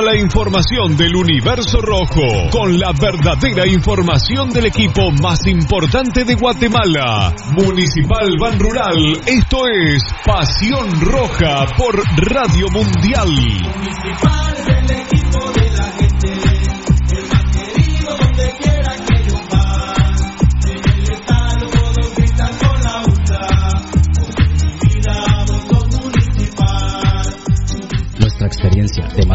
la información del universo rojo con la verdadera información del equipo más importante de Guatemala. Municipal Ban Rural, esto es Pasión Roja por Radio Mundial. Municipal del equipo de la gente, el más querido donde quiera que yo va. En el estadio todos gritan con la ultra, con municipal. Nuestra experiencia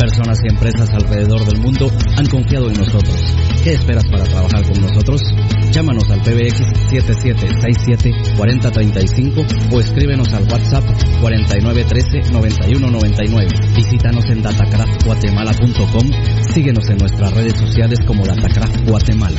Personas y empresas alrededor del mundo han confiado en nosotros. ¿Qué esperas para trabajar con nosotros? Llámanos al PBX 7767 4035 o escríbenos al WhatsApp 4913-9199. Visítanos en datacraftguatemala.com. Síguenos en nuestras redes sociales como Datacraft Guatemala.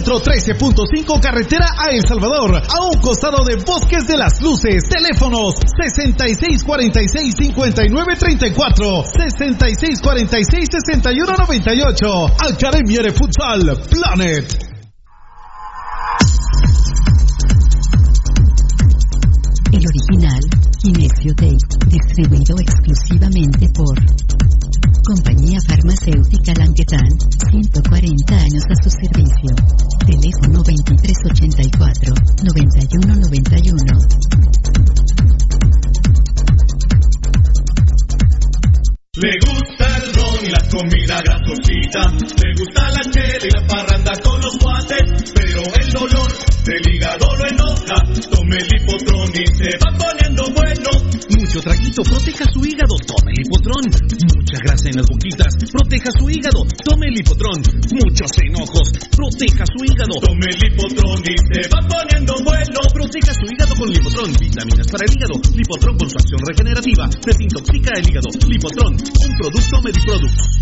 13.5 carretera a El Salvador, a un costado de Bosques de las Luces. Teléfonos 6646-5934, 6646-6198. Academia de Futsal Planet. El original, Kinesio Tape, distribuido exclusivamente por Compañía Farmacéutica Languetan, 140 años a su servicio. Teléfono 2384-9191. Le gusta el ron y la comida grasosita, le gusta la chela y la parranda con los guates, pero el dolor del hígado lo enoja, tome el hipotron y se va poniendo bueno. Mucho traguito, proteja su hígado, tome el hipotrón. Mucha grasa en las boquitas, proteja su hígado, tome el hipotrón. Muchos enojos, proteja su hígado, tome el hipotrón y se va poniendo bueno. Proteja su hígado con lipotrón, vitaminas para el hígado, lipotrón con su acción regenerativa, desintoxica el hígado, lipotrón, un producto Mediproducts.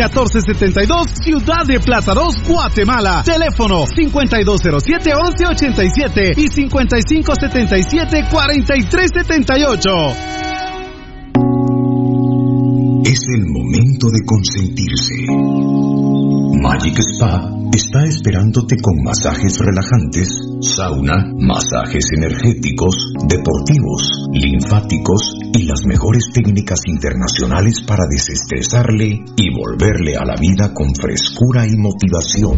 1472, Ciudad de Plátanos, Guatemala. Teléfono 5207-1187 y 5577-4378. Es el momento de consentirse. Magic Spa está esperándote con masajes relajantes, sauna, masajes energéticos, deportivos, linfáticos y las mejores técnicas internacionales para desestresarle y volverle a la vida con frescura y motivación.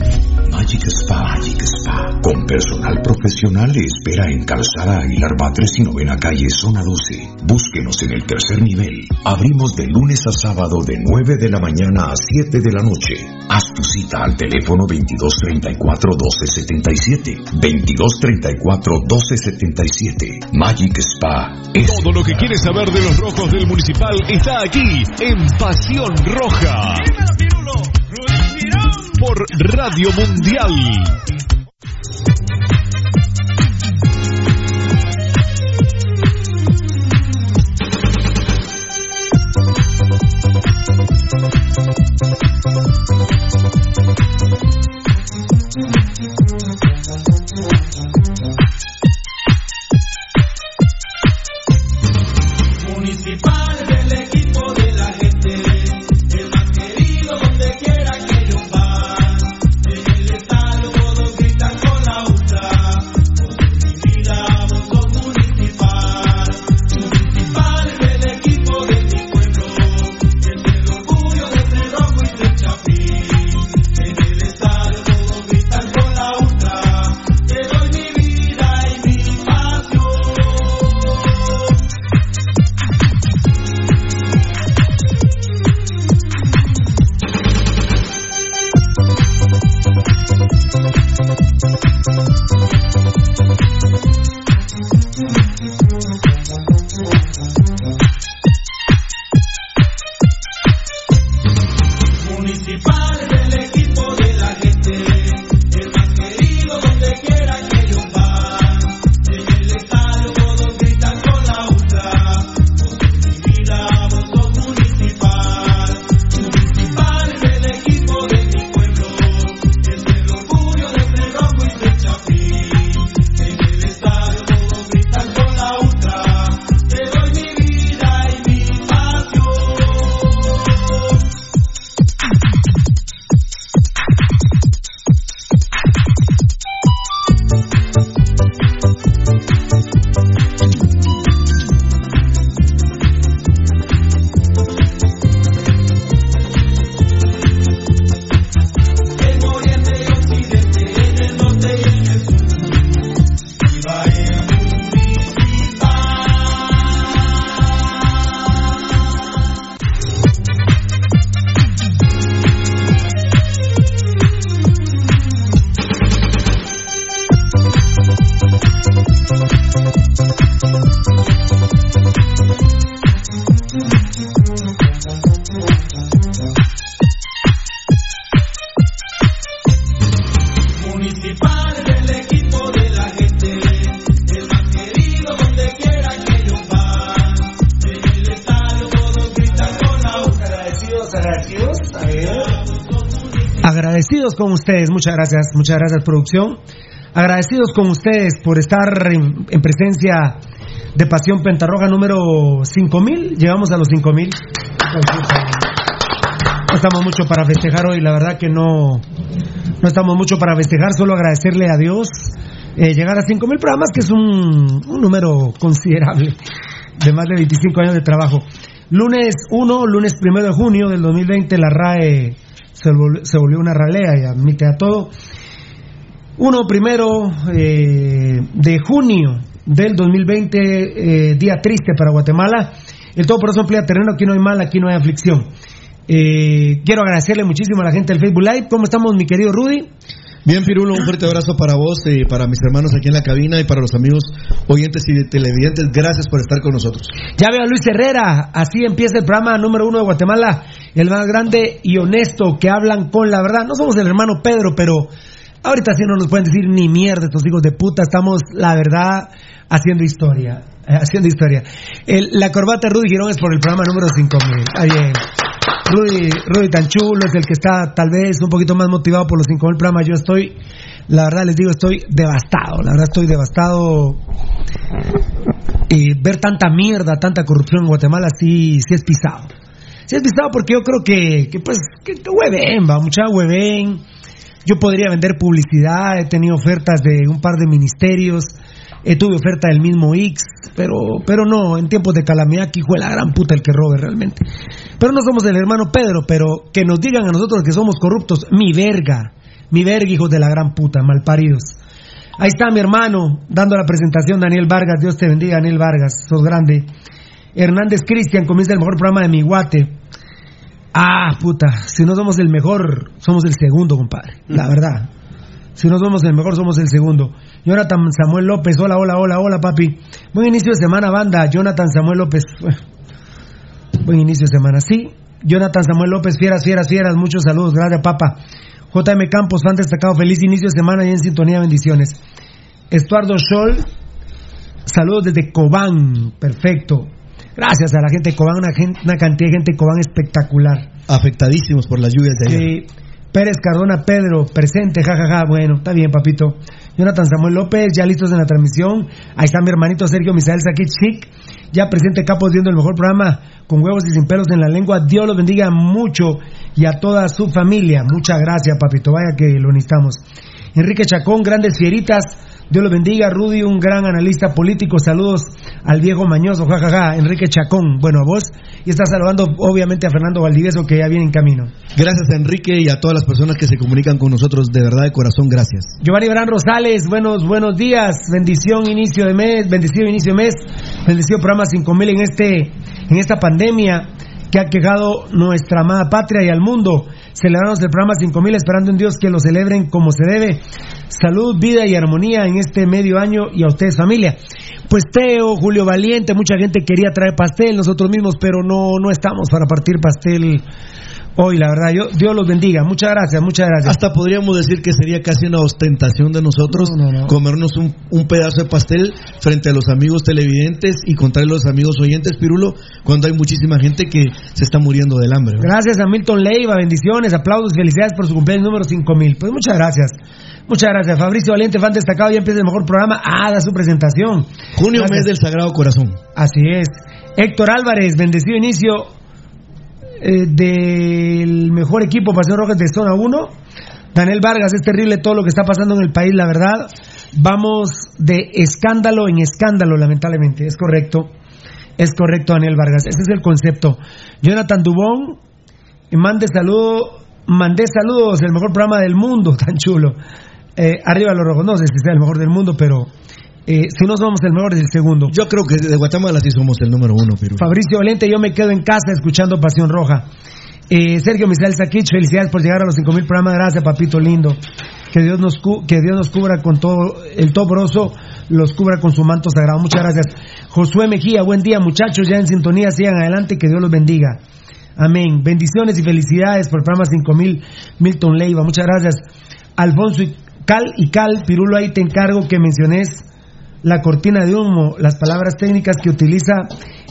Magic Spa, Magic Spa, con personal profesional le espera en Calzada Aguilar Batres y Novena Calle, Zona 12. Búsquenos en el tercer nivel. Abrimos de lunes a sábado de 9 de la mañana a 7 de la noche. Haz tu cita al teléfono 2234-1277. 2234-1277. Magic Spa. Todo lo que quieres saber de los rojos del municipal está aquí en Pasión Roja. Por Radio Mundial. Con ustedes, muchas gracias, muchas gracias producción. Agradecidos con ustedes por estar en, presencia de Pasión Pentarroja número 5000. Llegamos a los 5000. No estamos mucho para festejar hoy, la verdad que no, no estamos mucho para festejar, solo agradecerle a Dios eh, llegar a 5000 programas, que es un, un número considerable de más de 25 años de trabajo. Lunes 1, lunes 1 de junio del 2020, la RAE se volvió, una ralea y admite a todo. Uno primero eh, de junio del 2020, eh, día triste para Guatemala. El todo por eso emplea terreno, aquí no hay mal, aquí no hay aflicción. Eh, quiero agradecerle muchísimo a la gente del Facebook Live. ¿Cómo estamos, mi querido Rudy? Bien, Pirulo, un fuerte abrazo para vos y para mis hermanos aquí en la cabina y para los amigos oyentes y televidentes. Gracias por estar con nosotros. Ya veo a Luis Herrera. Así empieza el programa número uno de Guatemala, el más grande y honesto que hablan con la verdad. No somos el hermano Pedro, pero ahorita sí no nos pueden decir ni mierda estos hijos de puta. Estamos, la verdad, haciendo historia. Eh, haciendo historia. la corbata Rudy Girón es por el programa número 5000. Ahí bien. Rudy, Rudy tan chulo es el que está tal vez un poquito más motivado por los 5000 programas. Yo estoy, la verdad les digo, estoy devastado. La verdad estoy devastado. Y ver tanta mierda, tanta corrupción en Guatemala, sí, sí es pisado. Sí es pisado porque yo creo que, que pues, que, que hueven, va, mucha hueven. Yo podría vender publicidad, he tenido ofertas de un par de ministerios Eh, tuve oferta del mismo X, pero, pero no, en tiempos de calamidad, hijo de la gran puta el que robe realmente. Pero no somos el hermano Pedro, pero que nos digan a nosotros que somos corruptos, mi verga, mi verga, hijos de la gran puta, malparidos. Ahí está mi hermano, dando la presentación, Daniel Vargas, Dios te bendiga, Daniel Vargas, sos grande. Hernández Cristian comienza el mejor programa de mi guate. Ah, puta, si no somos el mejor, somos el segundo, compadre, la verdad. Si no somos el mejor, somos el segundo. Jonathan Samuel López, hola, hola, hola, hola, papi. Buen inicio de semana, banda. Jonathan Samuel López. Buen inicio de semana, sí. Jonathan Samuel López, fieras, fieras, fieras. Muchos saludos, gracias, papa. JM Campos, fan destacado, feliz inicio de semana y en sintonía, bendiciones. Estuardo Scholl, saludos desde Cobán, perfecto. Gracias a la gente de Cobán, una, gen- una cantidad de gente de Cobán espectacular. Afectadísimos por las lluvias de ayer. Sí. Pérez Cardona Pedro, presente, jajaja, bueno, está bien, papito. Jonathan Samuel López, ya listos en la transmisión. Ahí está mi hermanito Sergio Misael Saquit Chic, ya presente Capos viendo el mejor programa con huevos y sin pelos en la lengua. Dios los bendiga mucho y a toda su familia. Muchas gracias, papito, vaya que lo necesitamos. Enrique Chacón, grandes fieritas. Dios los bendiga. Rudy, un gran analista político. Saludos al viejo mañoso, jajaja. Enrique Chacón, bueno, a vos. Y está saludando, obviamente, a Fernando Valdivieso, que ya viene en camino. Gracias a Enrique y a todas las personas que se comunican con nosotros, de verdad, de corazón, gracias. Giovanni Verán Rosales, buenos, buenos días. Bendición, inicio de mes, bendecido inicio de mes. Bendecido programa 5000 en este, en esta pandemia que ha quejado nuestra amada patria y al mundo. Celebramos el programa 5000 esperando en Dios que lo celebren como se debe. Salud, vida y armonía en este medio año y a ustedes familia. Pues Teo, Julio Valiente, mucha gente quería traer pastel, nosotros mismos, pero no, no estamos para partir pastel hoy, la verdad. Yo, Dios los bendiga. Muchas gracias, muchas gracias. Hasta podríamos decir que sería casi una ostentación de nosotros No, no, no. comernos un, un pedazo de pastel frente a los amigos televidentes y contarle a los amigos oyentes, Pirulo, cuando hay muchísima gente que se está muriendo del hambre. Gracias a Milton Leiva, bendiciones, aplausos, felicidades por su cumpleaños número 5000. Pues muchas gracias. Muchas gracias. Fabricio Valiente, fan destacado, ya empieza el mejor programa. Ah, da su presentación. Junio, Gracias. mes del Sagrado Corazón. Así es. Héctor Álvarez, bendecido inicio eh, del mejor equipo Pasión Rojas de Zona 1. Daniel Vargas, es terrible todo lo que está pasando en el país, la verdad. Vamos de escándalo en escándalo, lamentablemente. Es correcto. Es correcto, Daniel Vargas. Ese es el concepto. Jonathan Dubón, mande saludo, mandé saludos, el mejor programa del mundo, tan chulo. Eh, arriba los rojos, no sé si sea el mejor del mundo, pero eh, si no somos el mejor, es el segundo. Yo creo que de Guatemala sí somos el número uno, Pirulo. Fabricio Valente, yo me quedo en casa escuchando Pasión Roja. Eh, Sergio Misael Saquich, felicidades por llegar a los 5000 programas. Gracias, papito lindo. Que Dios nos cu- que Dios nos cubra con todo el tobroso, los cubra con su manto sagrado. Muchas gracias. Josué Mejía, buen día, muchachos, ya en sintonía, sigan adelante, que Dios los bendiga. Amén. Bendiciones y felicidades por el programa 5000 Milton Leiva. Muchas gracias. Alfonso y Cal y Cal, Pirulo, ahí te encargo que menciones la cortina de humo, las palabras técnicas que utiliza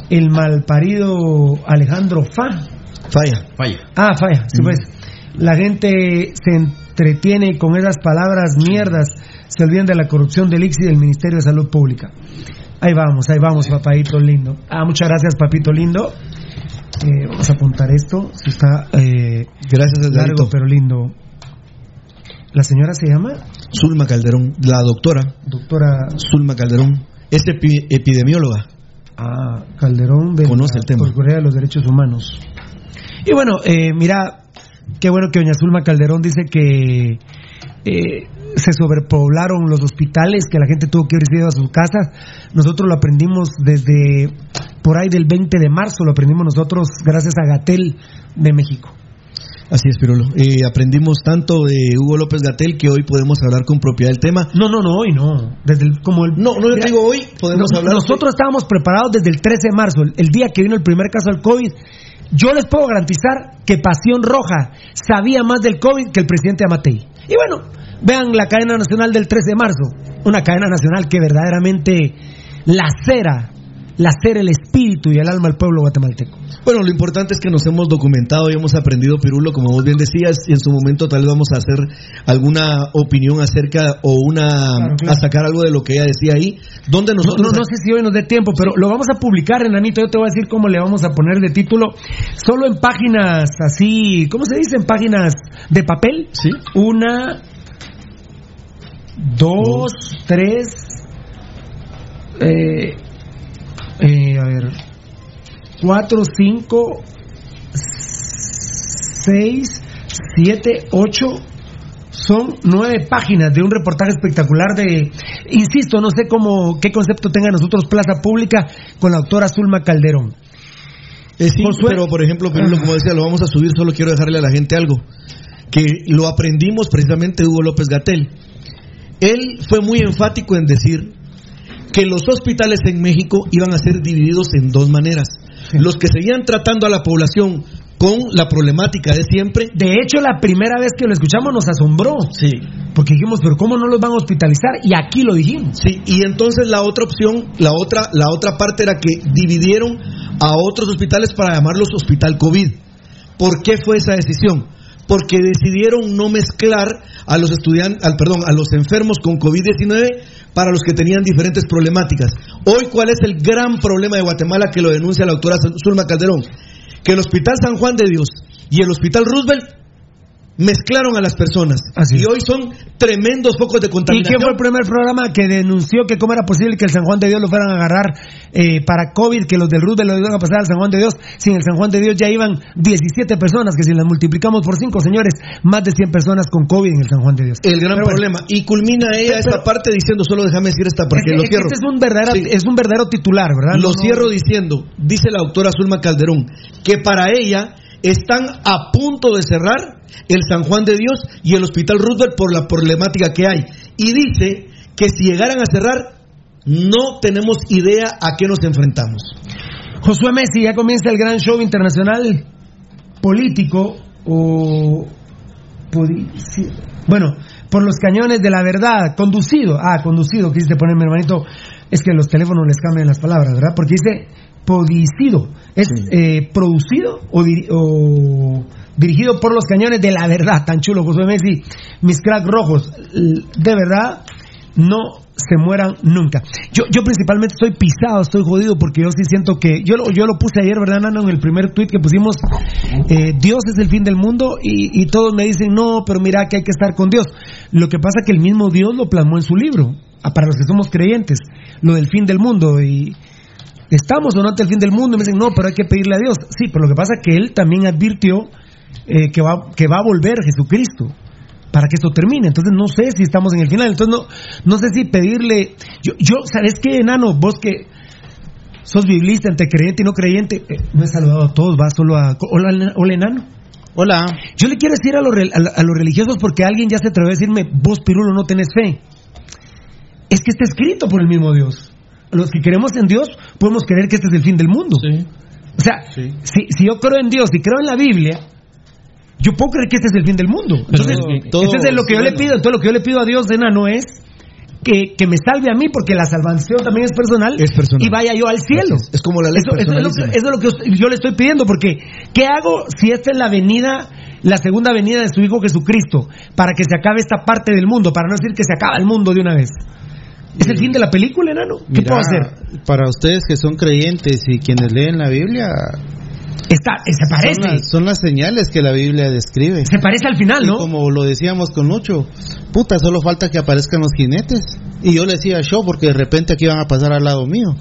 el malparido Alejandro Fa. Falla. Falla. Ah, falla, sí pues. La gente se entretiene con esas palabras mierdas, se olvidan de la corrupción del ICSI y del Ministerio de Salud Pública. Ahí vamos, ahí vamos, papito lindo. Ah, muchas gracias, papito lindo. Eh, vamos a apuntar esto, si está eh, Gracias, largo pero lindo. ¿La señora se llama? Zulma Calderón, la doctora Doctora Zulma Calderón, es epi- epidemióloga. Ah, Calderón de Conoce la el tema. Procuraduría de los Derechos Humanos. Y bueno, eh, mira, qué bueno que doña Zulma Calderón dice que eh, se sobrepoblaron los hospitales, que la gente tuvo que irse a sus casas. Nosotros lo aprendimos desde por ahí del 20 de marzo, lo aprendimos nosotros gracias a Gatel de México. Así es, Pirulo. Eh, aprendimos tanto de Hugo López Gatel que hoy podemos hablar con propiedad del tema. No, no, no, hoy no. Desde el, como el, No, no, yo Mira, digo hoy, podemos Nos- hablar. Nosotros estábamos preparados desde el 13 de marzo, el, el día que vino el primer caso del COVID. Yo les puedo garantizar que Pasión Roja sabía más del COVID que el presidente Amatei. Y bueno, vean la cadena nacional del 13 de marzo, una cadena nacional que verdaderamente lacera, lacera el espíritu y el alma del pueblo guatemalteco. Bueno, lo importante es que nos hemos documentado y hemos aprendido, Pirulo, como vos bien decías, y en su momento tal vez vamos a hacer alguna opinión acerca o una Claro, claro. a sacar algo de lo que ella decía ahí, donde No, nosotros no, no sé si hoy nos dé tiempo, pero lo vamos a publicar, Enanito. Yo te voy a decir cómo le vamos a poner de título. Solo en páginas así, ¿cómo se dice? En páginas de papel. Sí. Una, dos, tres, eh, eh, a ver, 4, 5, 6, 7, 8, son nueve páginas de un reportaje espectacular de, insisto, no sé cómo, qué concepto tenga nosotros Plaza Pública con la doctora Zulma Calderón. Eh, sí, pero por ejemplo, como decía, lo vamos a subir, solo quiero dejarle a la gente algo, que lo aprendimos precisamente Hugo López Gatel. Él fue muy enfático en decir que los hospitales en México iban a ser divididos en dos maneras. Los que seguían tratando a la población con la problemática de siempre. De hecho, la primera vez que lo escuchamos nos asombró. Sí. Porque dijimos, pero ¿cómo no los van a hospitalizar? Y aquí lo dijimos. Sí, y entonces la otra opción, la otra, la otra parte era que dividieron a otros hospitales para llamarlos hospital COVID. ¿Por qué fue esa decisión? Porque decidieron no mezclar a los estudiantes, al perdón, a los enfermos con COVID-19 para los que tenían diferentes problemáticas. Hoy, ¿cuál es el gran problema de Guatemala que lo denuncia la doctora Zulma Calderón? Que el Hospital San Juan de Dios y el Hospital Roosevelt mezclaron a las personas. Así y hoy son tremendos focos de ¿Y contaminación. quién fue el primer programa que denunció que cómo era posible que el San Juan de Dios lo fueran a agarrar eh, para COVID, que los del Roosevelt lo iban a pasar al San Juan de Dios? Si en el San Juan de Dios ya iban 17 personas, que si las multiplicamos por 5, señores, más de 100 personas con COVID en el San Juan de Dios. el gran Pero bueno, problema. Y culmina ella Pero- esta parte diciendo, solo déjame decir esta es porque que- lo cierro. este es un, verdadero, Sí. es un verdadero titular, ¿verdad? Lo No, no- cierro diciendo, dice la doctora Zulma Calderón, que para ella están a punto de cerrar el San Juan de Dios y el Hospital Roosevelt por la problemática que hay. Y dice que si llegaran a cerrar, no tenemos idea a qué nos enfrentamos. Josué Messi, ya comienza el gran show internacional político o bueno, por los cañones de la verdad, conducido, ah, conducido, quisiste ponerme hermanito, es que los teléfonos les cambian las palabras, ¿verdad? Porque dice podicido, es eh, producido o, diri- o dirigido por los cañones de la verdad, tan chulo Josué Messi, mis crack rojos, de verdad, no se mueran nunca. Yo, yo principalmente estoy pisado, estoy jodido porque yo sí siento que, yo lo, yo lo puse ayer, ¿verdad, Nano? En el primer tweet que pusimos, eh, Dios es el fin del mundo y, y todos me dicen, no, pero mira que hay que estar con Dios. Lo que pasa es que el mismo Dios lo plasmó en su libro, ah, para los que somos creyentes, lo del fin del mundo y... Estamos o no ante el fin del mundo y me dicen, no, pero hay que pedirle a Dios. Sí, pero lo que pasa es que Él también advirtió eh, que, va, que va a volver Jesucristo para que esto termine. Entonces no sé si estamos en el final. Entonces no, no sé si pedirle. Yo, yo ¿sabes qué, enano? Vos que sos biblista, entre creyente y no creyente, eh, no he saludado a todos, va solo a. Hola, hola enano. Hola. Yo le quiero decir a los, a, a los religiosos porque alguien ya se atrevió a decirme, vos Pirulo no tenés fe. Es que está escrito por el mismo Dios. Los que creemos en Dios podemos creer que este es el fin del mundo. O sea, Sí. si, si yo creo en Dios y creo en la Biblia, yo puedo creer que este es el fin del mundo. Entonces, todo- entonces es lo que yo le pido. Entonces lo que yo le pido a Dios, enano, es que, que me salve a mí, porque la salvación también es personal, Es personal. y vaya yo al cielo. Es. Como la ley Eso, eso es lo que, eso es lo que yo le estoy pidiendo, porque ¿qué hago si esta es la venida, la segunda venida de su Hijo Jesucristo, para que se acabe esta parte del mundo, para no decir que se acaba el mundo de una vez? ¿Es el fin de la película, enano? ¿Qué puedo hacer? Para ustedes que son creyentes y quienes leen la Biblia, Está, eh, se parece, son las, son las señales que la Biblia describe. se parece al final, Y ¿no? como lo decíamos con Lucho, puta, solo falta que aparezcan los jinetes. Y yo le decía show porque de repente aquí van a pasar al lado mío.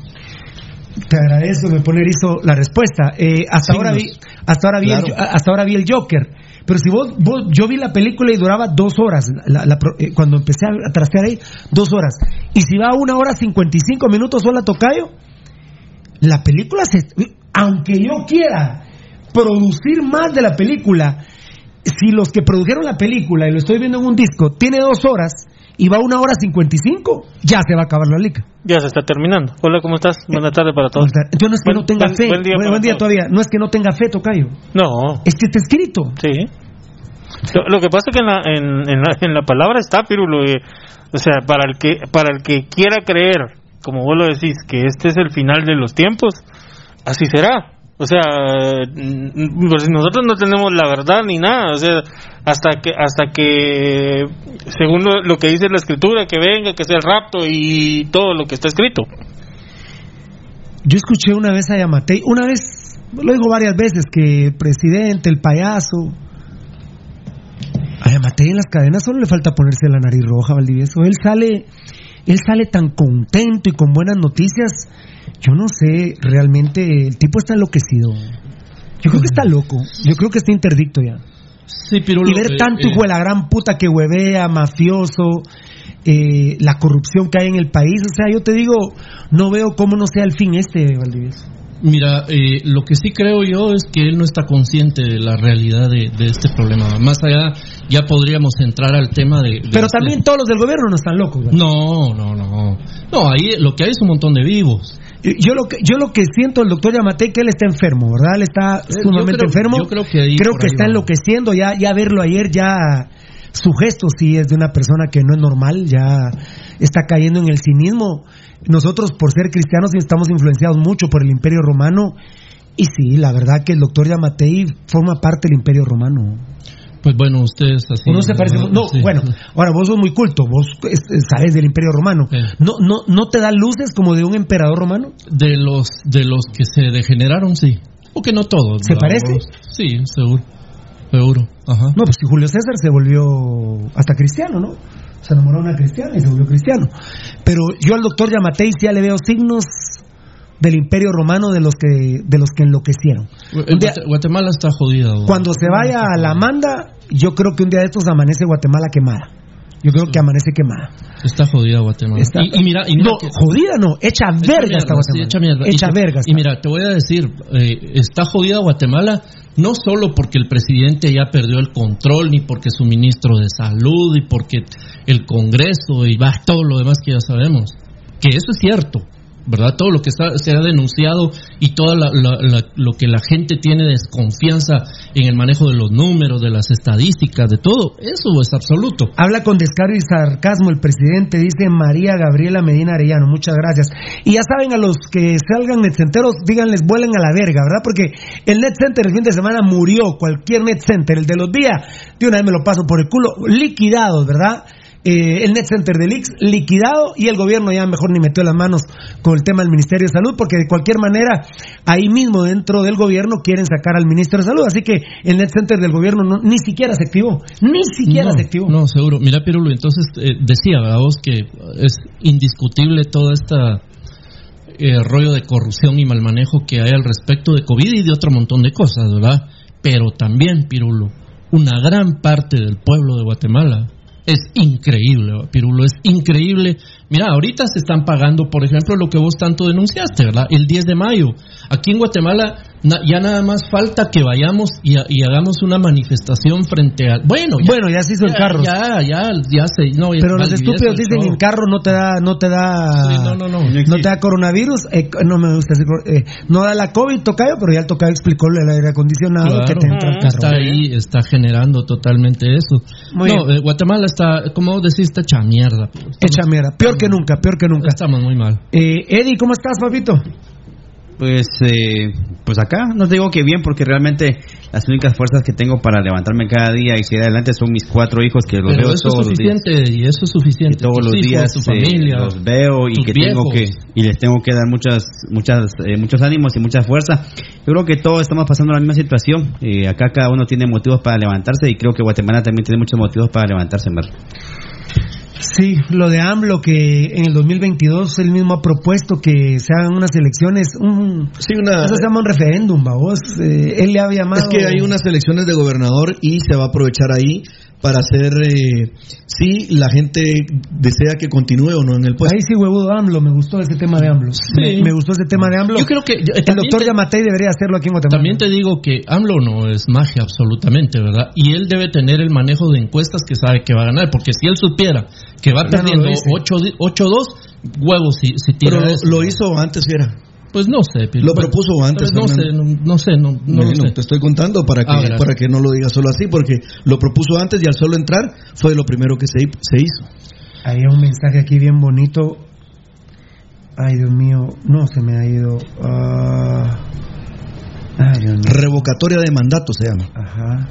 Te agradezco, me pone erizo la respuesta. Eh, hasta, ahora vi, hasta, ahora vi el, hasta ahora vi el Joker. Pero si vos, vos, yo vi la película y duraba dos horas, la- la eh, cuando empecé a trastear ahí, dos horas. Y si va a una hora cincuenta y cinco minutos sola tocayo, la película se, aunque yo quiera producir más de la película, si los que produjeron la película, y lo estoy viendo en un disco, tiene dos horas y va una hora cincuenta y cinco, ya se va a acabar la liga. Ya se está terminando. Hola, ¿cómo estás? Buenas tardes para todos. Entonces no es que Buen- no tenga buen- fe, buen día buen, todavía, no es que no tenga fe, tocayo, No, es que está escrito. sí. Lo, lo que pasa es que en la, en, en la, en la palabra está, Pirulo. eh, o sea, para el, que, para el que quiera creer, como vos lo decís, que este es el final de los tiempos, así será. O sea, mm, pues nosotros no tenemos la verdad ni nada. O sea, hasta que, hasta que según lo, que dice la escritura, que venga, que sea el rapto y todo lo que está escrito. Yo escuché una vez a Yamatei, una vez, lo digo varias veces, que presidente, el payaso, a Yamatei en las cadenas solo le falta ponerse la nariz roja, Valdivieso. Él sale él sale tan contento y con buenas noticias. Yo no sé, realmente el tipo está enloquecido. Yo creo que está loco. Yo creo que está interdicto ya. Sí, pero y ver tanto hijo de la gran puta que huevea, mafioso, eh, la corrupción que hay en el país. O sea, yo te digo, no veo cómo no sea el fin este, Valdivieso. Mira, eh, lo que sí creo yo es que él no está consciente de la realidad de, de este problema. Más allá, ya podríamos entrar al tema de. de Pero este- también todos los del gobierno no están locos. ¿verdad? No, no, no. No, ahí lo que hay es un montón de vivos. Yo lo que yo lo que siento el doctor Yamate que él está enfermo, ¿verdad? Él está Eh, sumamente yo creo- enfermo. yo creo que ahí Creo que está va. enloqueciendo ya ya verlo ayer ya su gesto sí es de una persona que no es normal, ya está cayendo en el cinismo. Nosotros por ser cristianos estamos influenciados mucho por el Imperio Romano y sí, la verdad que el doctor Yamatei forma parte del Imperio Romano. Pues bueno, ustedes así. Uno se parece. No, Sí. bueno, ahora vos sos muy culto, vos es- sabes del Imperio Romano. No, no, no te da luces como de un emperador romano. De los, de los que se degeneraron, sí. O que no todos. ¿Se parece? Sí, seguro. Seguro. Ajá. No, pues si Julio César se volvió hasta cristiano, ¿no? Se enamoró de una cristiana y se volvió cristiano. Pero yo al doctor Yamatei ya le veo signos del Imperio Romano de los que de los que enloquecieron. El Guatemala está jodida. Cuando se vaya a la manda, yo creo que un día de estos amanece Guatemala quemada. Yo creo que amanece quemada. Está jodida Guatemala. Está- Y, y mira, y mira no, que- jodida no, hecha verga está sí, Guatemala. hecha mierda. Hecha y, verga Y mira, te voy a decir, eh, está jodida Guatemala no solo porque el presidente ya perdió el control, ni porque su ministro de salud, y porque el Congreso, y va todo lo demás que ya sabemos. Que eso es cierto, ¿verdad? Todo lo que está- se ha denunciado y todo lo que la gente tiene desconfianza en el manejo de los números, de las estadísticas, de todo, eso es absoluto. Habla con descaro y sarcasmo el presidente, dice María Gabriela Medina Arellano. Muchas gracias. Y ya saben, a los que salgan netcenteros, díganles, vuelen a la verga, ¿verdad? Porque el net center el fin de semana murió, cualquier net center, el de los días, de una vez me lo paso por el culo, liquidados, ¿verdad? Eh, el net center del Ix liquidado y el gobierno ya mejor ni metió las manos con el tema del Ministerio de Salud porque de cualquier manera ahí mismo dentro del gobierno quieren sacar al Ministro de Salud así que el net center del gobierno no- ni siquiera se activó ni siquiera no, se activó No, seguro. Mira, Pirulo, entonces eh, decía, ¿verdad? Vos que es indiscutible toda esta eh, rollo de corrupción y mal manejo que hay al respecto de COVID y de otro montón de cosas, ¿verdad? Pero también, Pirulo, una gran parte del pueblo de Guatemala es increíble, ¿verdad, Pirulo, es increíble. Mira, ahorita se están pagando, por ejemplo, lo que vos tanto denunciaste, ¿verdad? El 10 de mayo. Aquí en Guatemala na- ya nada más falta que vayamos y, y hagamos una manifestación frente a... Bueno, ya, Bueno, ya se hizo ya, carros. Ya, ya, ya se... No, ya Pero los estúpidos el dicen show. en carro no te da, no te da, Sí, no, no, no. no te da coronavirus, eh, no me gusta decir, eh, no da la COVID, tocayo, pero ya el tocayo explicó del aire acondicionado que te entra el carro. Está ahí, está generando totalmente eso. Muy no, eh, Guatemala está, como decís, está hecha mierda. Estamos- Hecha mierda, peor que nunca, peor que nunca. Estamos muy mal. Eh, Eddie, ¿cómo estás, papito? Pues, eh, pues acá no te digo que bien porque realmente las únicas fuerzas que tengo para levantarme cada día y seguir adelante son mis cuatro hijos que los Pero veo eso es todos los días. suficiente, y eso es suficiente. Que todos Tus los hijos, días tu eh, los veo y que tengo que y les tengo que dar muchas muchas eh, muchos ánimos y mucha fuerza. Yo creo que todos estamos pasando la misma situación. Eh, acá cada uno tiene motivos para levantarse y creo que Guatemala también tiene muchos motivos para levantarse, Mer. Sí, lo de AMLO que en el 2022 él mismo ha propuesto que se hagan unas elecciones, un, eso se llama un referéndum, vos. él le ha llamado. Es que hay unas elecciones de gobernador y se va a aprovechar ahí para hacer eh, si la gente desea que continúe o no en el puesto. Ahí sí, huevudo AMLO, me gustó ese tema de AMLO. Me, me gustó ese tema de AMLO. Yo creo que el doctor Yamatei debería hacerlo aquí en Guatemala. También te digo que AMLO no es magia absolutamente, ¿verdad? Y él debe tener el manejo de encuestas que sabe que va a ganar, porque si él supiera que va no perdiendo dice. 8 8-2, huevos si, si tira Pero eso. lo hizo antes, era. Pues no sé. Pil- Lo propuso antes. No sé, no, no sé, no, no lo Bueno, sé. te estoy contando para que, Ah, para que no lo digas solo así, porque lo propuso antes y al solo entrar fue lo primero que se, se hizo. Hay un mensaje aquí bien bonito. Ay, Dios mío, no se me ha ido. Ah. Ay, Dios mío. Revocatoria de mandato se llama. Ajá.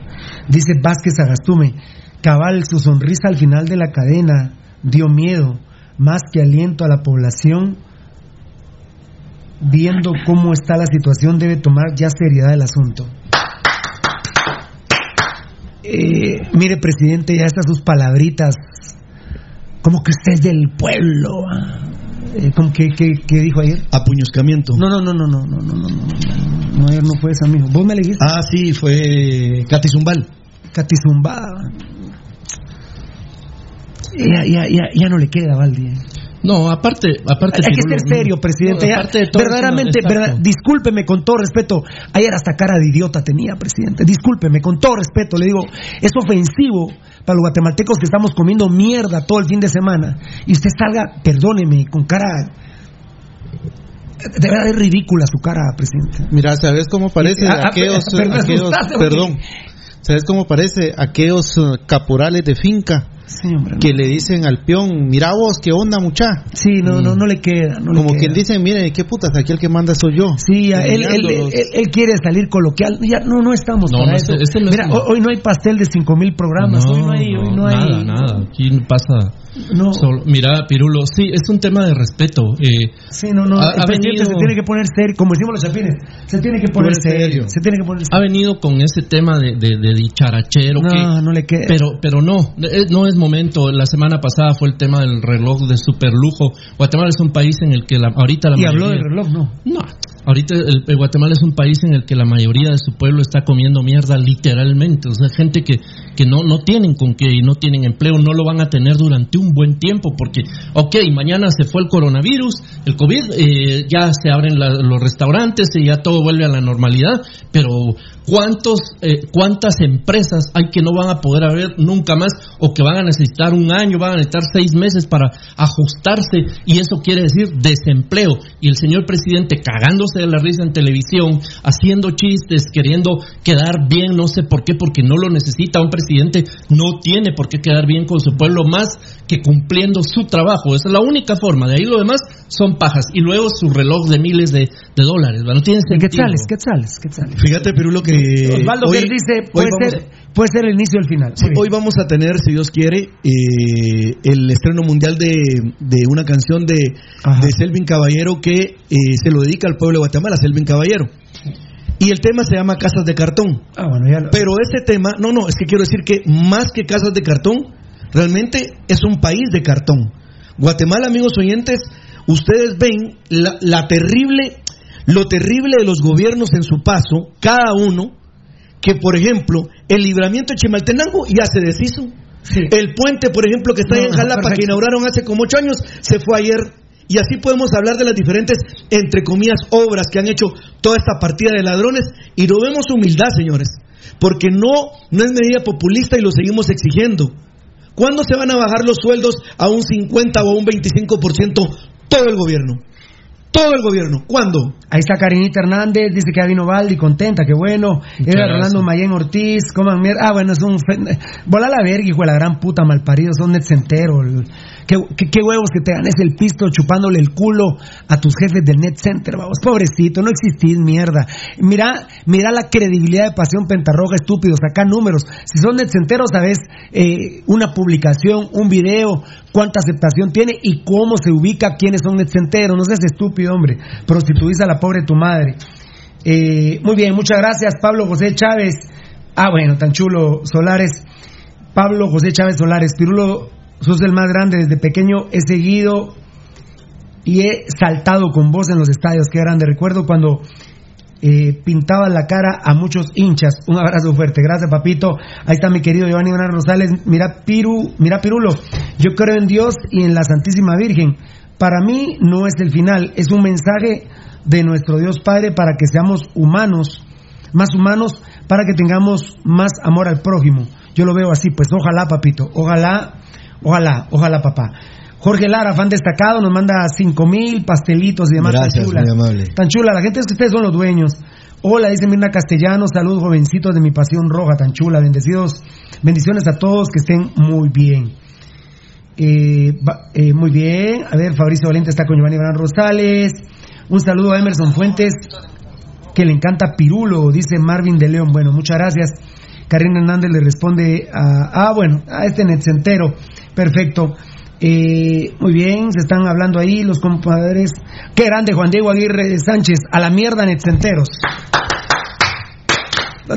Dice Vázquez Agastume, cabal, su sonrisa al final de la cadena dio miedo, más que aliento a la población. Viendo cómo está la situación, debe tomar ya seriedad el asunto. Eh, mire, presidente, ya estas sus palabritas como que usted es del pueblo. ah. Eh, como que, que, que dijo ayer. Apuñoscamiento. No, no, no, no, no, no, no, no, no, no, ayer no fue esa, amigo. Vos me le dijiste. Ah, sí, fue Katy Zumbal. Katy Zumbada. Ya, ya, ya, ya no le queda, Valdi. No, aparte, aparte Hay que ser serio, presidente. no, Ya, aparte de todo eso, verdaderamente, verdad- discúlpeme con todo respeto. Ayer hasta cara de idiota tenía, presidente. Discúlpeme con todo respeto. Le digo, es ofensivo para los guatemaltecos que estamos comiendo mierda todo el fin de semana. Y usted salga, perdóneme, con cara. De verdad es ridícula su cara, presidente. Mira, ¿sabes cómo parece Ah, ah, aquellos, pero me aquellos- asustaste, porque- perdón, ¿sabes cómo parece aquellos eh, caporales de finca que le dicen al peón, mira vos, qué onda mucha? Sí, no, no, no le queda. No le Como queda. quien dice, mire, qué putas, aquí el que manda soy yo. Sí, él, él, él- él quiere salir coloquial. Ya, no, no estamos No, para no, eso. este- este no es Mira, hoy, hoy no hay pastel de cinco mil programas. hoy no hay, hoy no hay. nada, nada. Aquí pasa. No. solo- mira, Pirulo, sí, es un tema de respeto. Eh, Sí, no, no. ha, el presidente venido, se tiene que poner serio, como decimos los chapines, se tiene que poner serio. Se tiene que poner ha venido con ese tema de, de, de dicharachero. No, que, no le queda. Pero, pero no, eh, no es momento. La semana pasada fue el tema del reloj de superlujo. Guatemala es un país en el que la, ahorita la Y habló mayoría- del reloj, no. No, ahorita el, el Guatemala es un país en el que la mayoría de su pueblo está comiendo mierda literalmente. O sea, gente que, que no, no tienen con qué y no tienen empleo, no lo van a tener durante un buen tiempo porque, ok, mañana se fue el coronavirus, el COVID, eh, ya se abren la- los restaurantes y ya todo vuelve a la normalidad, pero ¿cuántos, eh, ¿cuántas empresas hay que no van a poder haber nunca más o que van a necesitar un año, van a necesitar seis meses para ajustarse y eso quiere decir desempleo? Y el señor presidente cagándose de la risa en televisión, haciendo chistes, queriendo quedar bien, no sé por qué, porque no lo necesita. Un presidente no tiene por qué quedar bien con su pueblo más que cumpliendo su trabajo. Esa es la única forma. De ahí lo demás son pajas. Y luego su reloj de miles de, de dólares. No tiene sentido. Quetzales, quetzales, quetzales. Fíjate, Pirulo, que. Osvaldo hoy- que él dice, puede ser, puede ser el inicio del final. Sí, hoy vamos a tener, si Dios quiere, eh, el estreno mundial de, de una canción de, de Selvin Caballero que eh, se lo dedica al pueblo de Guatemala, Selvin Caballero. Y el tema se llama Casas de Cartón. Ah, bueno, ya lo- Pero ese tema, no, no, es que quiero decir que más que Casas de Cartón, realmente es un país de cartón. Guatemala, amigos oyentes, ustedes ven la, la terrible, lo terrible de los gobiernos en su paso, cada uno, que por ejemplo, el libramiento de Chimaltenango ya se deshizo. El puente, por ejemplo, que está ahí en No, Jalapa, que inauguraron hace como ocho años, se fue ayer. Y así podemos hablar de las diferentes, entre comillas, obras que han hecho toda esta partida de ladrones. Y no vemos humildad, señores. Porque no, no es medida populista y lo seguimos exigiendo. ¿Cuándo se van a bajar los sueldos a un 50 o a un 25% todo el gobierno? Todo el gobierno. ¿Cuándo? Ahí está Karinita Hernández, dice que vino Valdi, contenta, qué bueno. Era. Rolando Mayén Ortiz, coman mierda. Ah, bueno, es un. fe- Bola la verga, hijo de la gran puta, malparido, son netcentero. Qué, huevos que te ganes el pisto chupándole el culo a tus jefes del net center, vamos. Pobrecito, no existís, mierda. Mira, mira la credibilidad de Pasión Pentarroja, estúpido, saca números. Si son netcenteros, sabes eh, una publicación, un video, cuánta aceptación tiene y cómo se ubica quiénes son netcenteros. No seas estúpido, hombre. Prostituís a la pobre tu madre. Eh, muy bien, muchas gracias, Pablo José Chávez. Ah, bueno, tan chulo, Solares. Pablo José Chávez Solares. Pirulo, sos el más grande. Desde pequeño he seguido y he saltado con vos en los estadios. Qué grande. Recuerdo cuando eh, pintaba la cara a muchos hinchas. Un abrazo fuerte. Gracias, papito. Ahí está mi querido Giovanni Bernal Rosales. Mira, Piru, mira, Pirulo. Yo creo en Dios y en la Santísima Virgen. Para mí no es el final, es un mensaje de nuestro Dios Padre para que seamos humanos, más humanos, para que tengamos más amor al prójimo. Yo lo veo así, pues ojalá, papito, ojalá, ojalá, ojalá, papá. Jorge Lara, fan destacado, nos manda cinco mil pastelitos y demás. tan Gracias, chula. muy amable. Tan chula, la gente es que ustedes son los dueños. Hola, dice Mirna Castellanos, saludos jovencitos de mi pasión roja, tan chula, bendecidos, bendiciones a todos, que estén muy bien. Eh, va- eh, muy bien, a ver, Fabricio Valente está con Giovanni Bran Rosales. Un saludo a Emerson Fuentes, que le encanta Pirulo, dice Marvin de León. Bueno, muchas gracias. Karina Hernández le responde a, ah, bueno, a este netcentero. Perfecto. Eh, muy bien, se están hablando ahí los compadres. Qué grande Juan Diego Aguirre Sánchez, a la mierda netcenteros.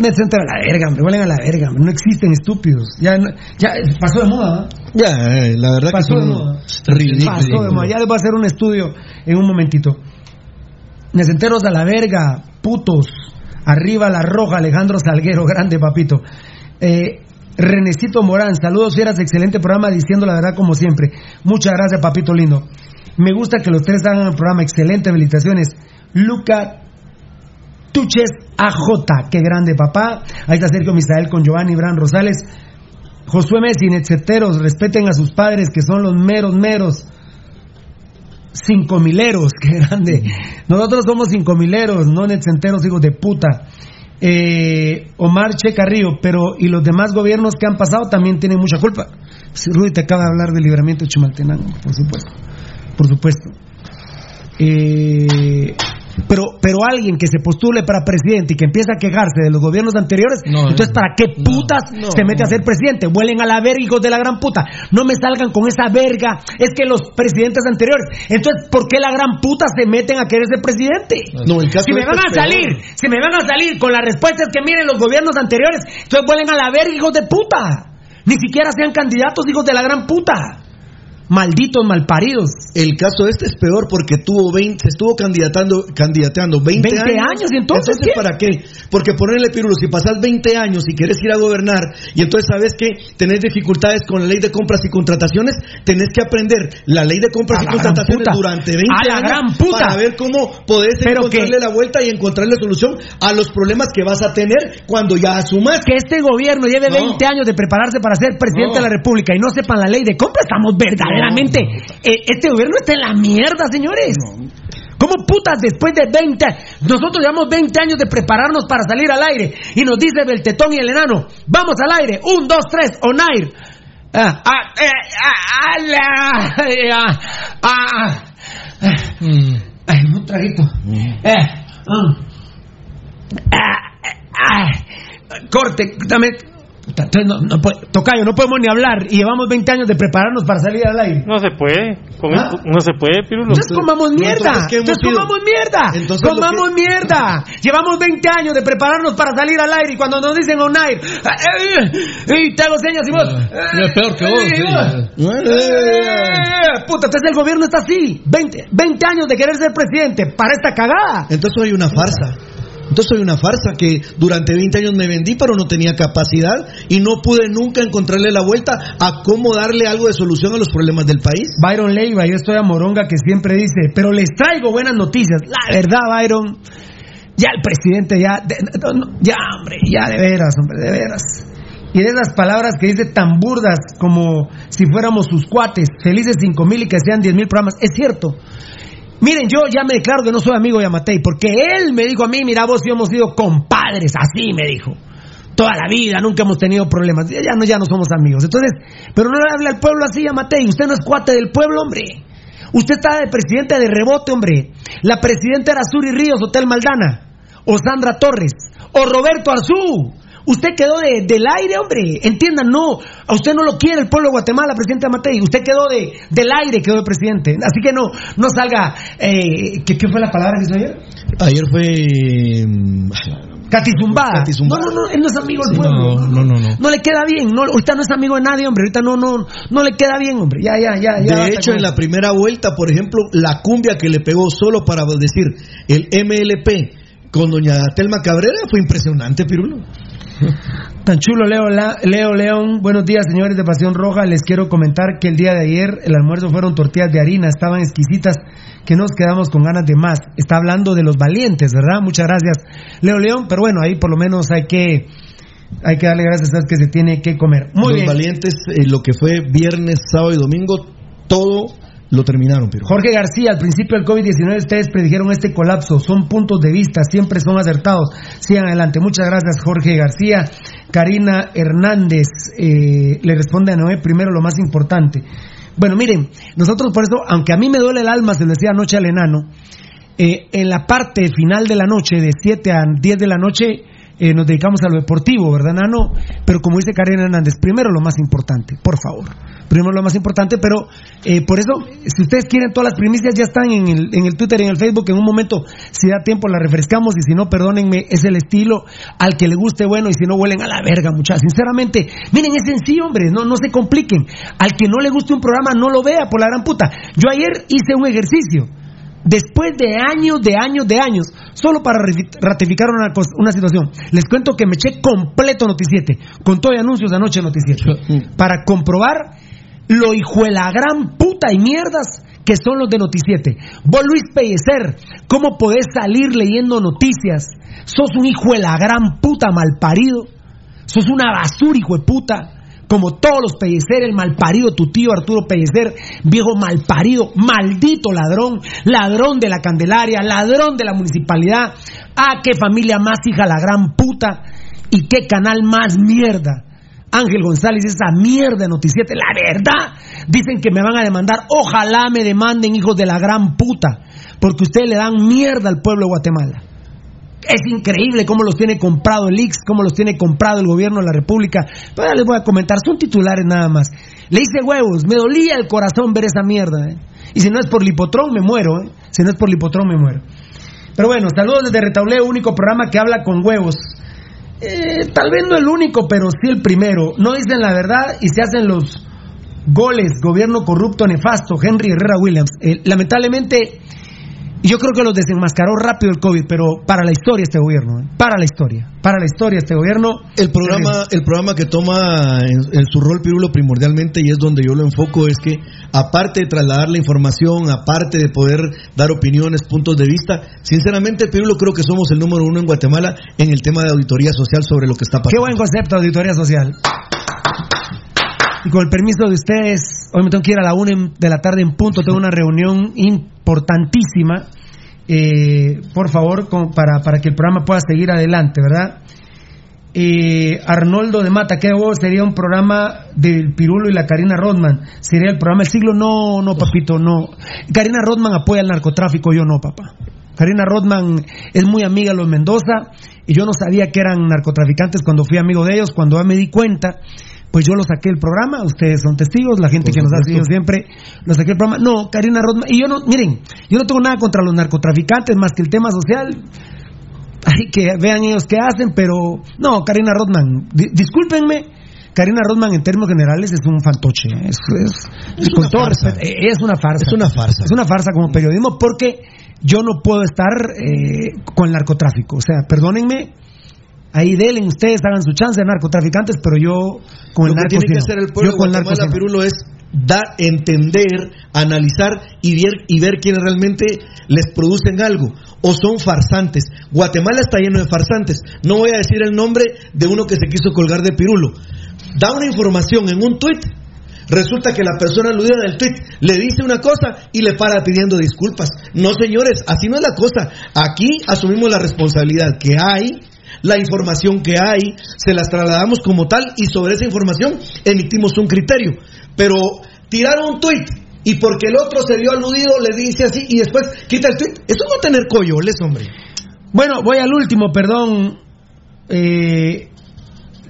Net Center a la verga, hombre, huelen a la verga, hombre. no existen estúpidos. Ya, ya pasó de moda, ¿no? Ya, eh, la verdad Pasó que de moda. Pasó de moda. Ya les voy a hacer un estudio en un momentito. Necenteros a la verga, putos. Arriba la roja, Alejandro Salguero, grande papito. Eh, Renecito Morán, saludos fieras, excelente programa, diciendo la verdad como siempre. Muchas gracias, papito lindo. Me gusta que los tres hagan el programa, excelente, felicitaciones. Luca Tuches AJ, qué grande papá. Ahí está Sergio Misael con Giovanni Bran Rosales. Josué Messi, netceteros, respeten a sus padres que son los meros, meros. Cinco mileros, qué grande. Nosotros somos cinco mileros, no netcenteros, hijos de puta. Eh, Omar Che Carrillo, pero y los demás gobiernos que han pasado también tienen mucha culpa. Si Rudy te acaba de hablar del libramiento de Chimaltenango, por supuesto. Por supuesto. Eh, pero, pero alguien que se postule para presidente y que empieza a quejarse de los gobiernos anteriores, entonces ¿para qué putas se mete a ser presidente? Huelen a la verga, hijos de la gran puta. No me salgan con esa verga. Es que los presidentes anteriores. Entonces, ¿por qué la gran puta se meten a querer ser presidente? No, el caso si me van a es peor. salir, si me van a salir con las respuestas que miren los gobiernos anteriores, entonces huelen a la verga, hijos de puta. Ni siquiera sean candidatos, hijos de la gran puta. Malditos malparidos. El caso este es peor porque tuvo 20, se estuvo candidatando, candidateando 20, 20 años, ¿y entonces qué? ¿para qué? Porque ponerle pirulo, si pasas 20 años y quieres ir a gobernar y entonces sabes que tenés dificultades con la ley de compras y contrataciones, tenés que aprender la ley de compras A y contrataciones durante 20 A la años gran puta. para ver cómo podés Pero encontrarle la vuelta y encontrarle solución a los problemas que vas a tener cuando ya asumas. Que este gobierno lleve No. 20 años de prepararse para ser presidente No. de la República y no sepan la ley de compra, estamos verdaderamente. Eh, este gobierno está en la mierda, señores. ¿Cómo putas después de 20 Nosotros llevamos 20 años de prepararnos para salir al aire y nos dice Beltetón y el enano, vamos al aire, un, dos, tres, on air. Ah, ah, eh, ah, ala, eh, ah, ah, ah. Ay, un traguito. Eh, ah. Ah, ah, corte, dame. Entonces no, no tocayo, no podemos ni hablar y llevamos 20 años de prepararnos para salir al aire. No se puede. Con- ¿Ah? No se puede, Pirulo. Entonces comamos mierda. Nosotros, ¿qué hemos Entonces comamos mierda. Entonces, comamos que- mierda. Llevamos 20 años de prepararnos para salir al aire y cuando nos dicen on air, eh, eh, y te hago señas y vos. Ya es peor que vos, eh, sí, eh, Puta, entonces el gobierno está así. 20, 20 años de querer ser presidente para esta cagada. Entonces soy una farsa. Entonces soy una farsa que durante 20 años me vendí, pero no tenía capacidad y no pude nunca encontrarle la vuelta a cómo darle algo de solución a los problemas del país. Byron Leiva, yo estoy a Moronga que siempre dice, pero les traigo buenas noticias. La verdad, Byron, ya el presidente, ya, ya, hombre, ya de veras, hombre, de veras. Y de esas palabras que dice tan burdas como si fuéramos sus cuates, felices cinco mil y que sean diez mil programas, es cierto. Miren, yo ya me declaro que no soy amigo de Yamatei, porque él me dijo a mí, mira vos y yo hemos sido compadres, así me dijo. Toda la vida, nunca hemos tenido problemas. Ya no, ya no somos amigos. Entonces, pero no le hable al pueblo así, Yamatei. Usted no es cuate del pueblo, hombre. Usted está de presidente de rebote, hombre. La presidenta era Suri Ríos, Hotel Maldana. O Sandra Torres. O Roberto Arzú. Usted quedó de- del aire, hombre. Entiendan, no. A usted no lo quiere el pueblo de Guatemala, presidente Matei. Usted quedó de, del aire, quedó de presidente. Así que no, no salga. Eh, ¿qué, qué fue la palabra que hizo ayer? Ayer fue. mm, Catizumbada. No, no, no, él no es amigo del Sí, pueblo. no, no, no, no. No le queda bien. No, ahorita no es amigo de nadie, hombre. Ahorita no, no, no le queda bien, hombre. Ya, ya, ya. ya De hecho, en la primera vuelta, por ejemplo, la cumbia que le pegó solo para decir el MLP con doña Telma Cabrera fue impresionante, Pirulo. Tan chulo, Leo, La- Leo León. Buenos días, señores de Pasión Roja. Les quiero comentar que el día de ayer el almuerzo fueron tortillas de harina, estaban exquisitas, que nos quedamos con ganas de más. Está hablando de los valientes, ¿verdad? Muchas gracias, Leo León. Pero bueno, ahí por lo menos hay que, hay que darle gracias a que se tiene que comer. Muy Los bien. valientes, eh, lo que fue viernes, sábado y domingo, todo lo terminaron, Pirulo. Jorge García, al principio del COVID-19 ustedes predijeron este colapso. Son puntos de vista, siempre son acertados. Sigan adelante. Muchas gracias, Jorge García. Karina Hernández eh, le responde a Noé primero lo más importante. Bueno, miren, nosotros por eso, aunque a mí me duele el alma, se lo decía anoche al enano, eh, en la parte final de la noche, de 7 a 10 de la noche, eh, nos dedicamos a lo deportivo, ¿verdad, Nano? Pero como dice Karina Hernández, primero lo más importante, por favor. Primero lo más importante, pero eh, por eso, si ustedes quieren, todas las primicias ya están en el, en el Twitter y en el Facebook. En un momento, si da tiempo, la refrescamos. Y si no, perdónenme, es el estilo al que le guste bueno. Y si no, huelen a la verga, muchachos. Sinceramente, miren, es sencillo, hombre. No, no se compliquen. Al que no le guste un programa, no lo vea, por la gran puta. Yo ayer hice un ejercicio después de años, de años, de años, solo para ratificar una, una situación. Les cuento que me eché completo Noticiete, con todo y anuncios de anoche Noticiete, para comprobar lo hijo de la gran puta y mierdas que son los de Noticiete. Vos, Luis Pellecer, ¿cómo podés salir leyendo noticias? Sos un hijo de la gran puta malparido. Sos una basura, hijo de puta. Como todos los Pellecer, el malparido, tu tío Arturo Pellecer, viejo malparido, maldito ladrón, ladrón de la Candelaria, ladrón de la municipalidad. Ah, qué familia más hija la gran puta y qué canal más mierda. Ángel González, esa mierda noticiete, la verdad. Dicen que me van a demandar. Ojalá me demanden, hijos de la gran puta. Porque ustedes le dan mierda al pueblo de Guatemala. Es increíble cómo los tiene comprado el IX, cómo los tiene comprado el gobierno de la República. Pero ya les voy a comentar, son titulares nada más. Le hice huevos, me dolía el corazón ver esa mierda. ¿eh? Y si no es por Lipotrón, me muero. ¿eh? Si no es por Lipotrón, me muero. Pero bueno, saludos desde Retauleo, único programa que habla con huevos. Eh, tal vez no el único, pero sí el primero. No dicen la verdad y se hacen los goles. Gobierno corrupto, nefasto. Henry Herrera Williams. Eh, lamentablemente, yo creo que los desenmascaró rápido el COVID, pero para la historia este gobierno, ¿eh? para la historia, para la historia este gobierno. El programa, el programa que toma en, su rol Pirulo primordialmente y es donde yo lo enfoco es que aparte de trasladar la información, aparte de poder dar opiniones, puntos de vista, sinceramente Pirulo creo que somos el número uno en Guatemala en el tema de auditoría social sobre lo que está pasando. Qué buen concepto, auditoría social. Y con el permiso de ustedes, hoy me tengo que ir a la una de la tarde en punto, tengo una reunión importantísima. Eh, por favor, para, para que el programa pueda seguir adelante, ¿verdad? Eh, Arnoldo de Mata, ¿qué vos? ¿Sería un programa del Pirulo y la Karina Rodman? ¿Sería el programa del siglo? No, no, papito, no. Karina Rodman apoya el narcotráfico, yo no, papá. Karina Rodman es muy amiga de los Mendoza y yo no sabía que eran narcotraficantes cuando fui amigo de ellos, cuando ya me di cuenta pues yo lo saqué del programa, ustedes son testigos, la gente que nos ha seguido siempre, lo saqué del programa. No, Karina Rodman, y yo no, miren, yo no tengo nada contra los narcotraficantes más que el tema social. Hay que vean ellos qué hacen, pero no, Karina Rodman, discúlpenme, Karina Rodman en términos generales es un fantoche, es, una farsa. es una farsa. Es una farsa. Es una farsa como periodismo porque yo no puedo estar eh, con el narcotráfico. O sea, perdónenme, Ahí delen ustedes, hagan su chance de narcotraficantes, pero yo con el Lo que tiene que hacer el pueblo de Guatemala, Pirulo, es dar, entender, analizar y ver, y ver quiénes realmente les producen algo. O son farsantes. Guatemala está lleno de farsantes. No voy a decir el nombre de uno que se quiso colgar de Pirulo. Da una información en un tuit Resulta que la persona aludida del tweet le dice una cosa y le para pidiendo disculpas. No, señores, así no es la cosa. Aquí asumimos la responsabilidad que hay la información que hay, se las trasladamos como tal y sobre esa información emitimos un criterio. Pero tirar un tuit y porque el otro se vio aludido le dice así y después quita el tuit, eso no tener coyoles, hombre. Bueno, voy al último, perdón. Eh,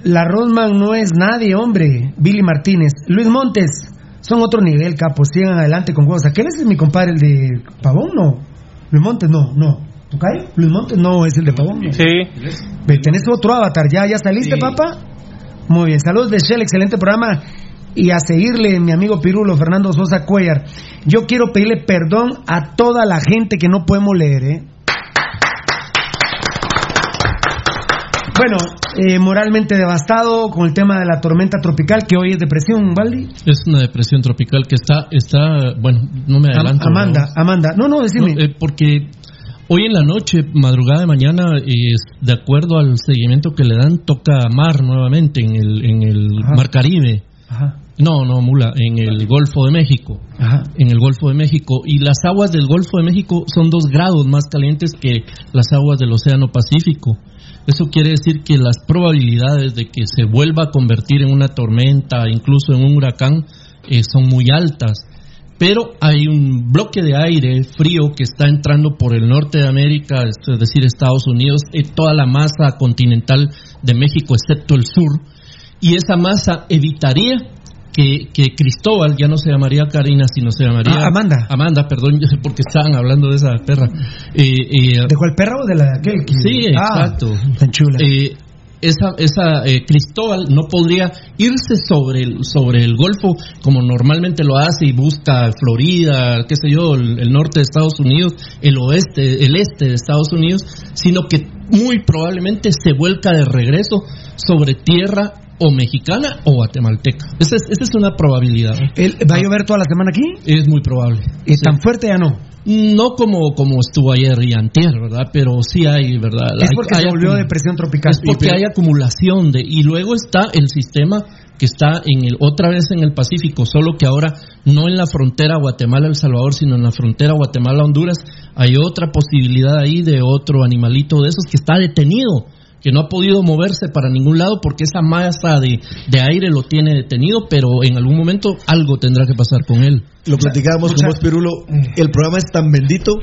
la Rodman no es nadie, hombre. Billy Martínez. Luis Montes, son otro nivel, capos. Sigan adelante con juegos. ¿Aquel es mi compadre, el de Pavón? No. Luis Montes, no, no. Luis Montes no es el de Pavón. Sí. Tenés otro avatar, ¿ya, ya saliste, papá? Muy bien, saludos de Shell, excelente programa. Y a seguirle, mi amigo Pirulo, Fernando Sosa Cuellar. Yo quiero pedirle perdón a toda la gente que no podemos leer, ¿eh? Bueno, eh, moralmente devastado con el tema de la tormenta tropical, que hoy es depresión, ¿Valdi? Es una depresión tropical que está, está bueno, no me adelanto. Amanda, Amanda, no, no, decime. Eh, porque Hoy en la noche, madrugada de mañana, de acuerdo al seguimiento que le dan, toca mar nuevamente en el, en el Mar Caribe. No, no, mula, en el Golfo de México. En el Golfo de México. Y las aguas del Golfo de México son dos grados más calientes que las aguas del Océano Pacífico. Eso quiere decir que las probabilidades de que se vuelva a convertir en una tormenta, incluso en un huracán, eh, son muy altas pero hay un bloque de aire frío que está entrando por el norte de América, es decir, Estados Unidos, y toda la masa continental de México, excepto el sur, y esa masa evitaría que, que Cristóbal ya no se llamaría Karina, sino se llamaría Ah, Amanda. Amanda, perdón, porque estaban hablando de esa perra. Eh, eh, ¿De cuál perro o de la de aquel? que- Sí, Ah, exacto. Tan chula. Eh, esa esa eh, Cristóbal no podría irse sobre el, sobre el Golfo como normalmente lo hace y busca Florida, qué sé yo, el, el norte de Estados Unidos, el oeste, el este de Estados Unidos, sino que muy probablemente se vuelca de regreso sobre tierra o mexicana o guatemalteca. Esa es, esa es una probabilidad. ¿El- ¿Va a llover toda la semana aquí? Es muy probable. ¿Y tan fuerte ya no? No como, como estuvo ayer y antier, ¿verdad? Pero sí hay, ¿verdad? Es porque hay se volvió depresión tropical. es porque hay acumulación de y luego está el sistema que está en el otra vez en el Pacífico, solo que ahora no en la frontera Guatemala El Salvador, sino en la frontera Guatemala Honduras, hay otra posibilidad ahí de otro animalito de esos que está detenido, que no ha podido moverse para ningún lado porque esa masa de, de aire lo tiene detenido, pero en algún momento algo tendrá que pasar con él. Lo platicábamos con vos, Pirulo. El programa es tan bendito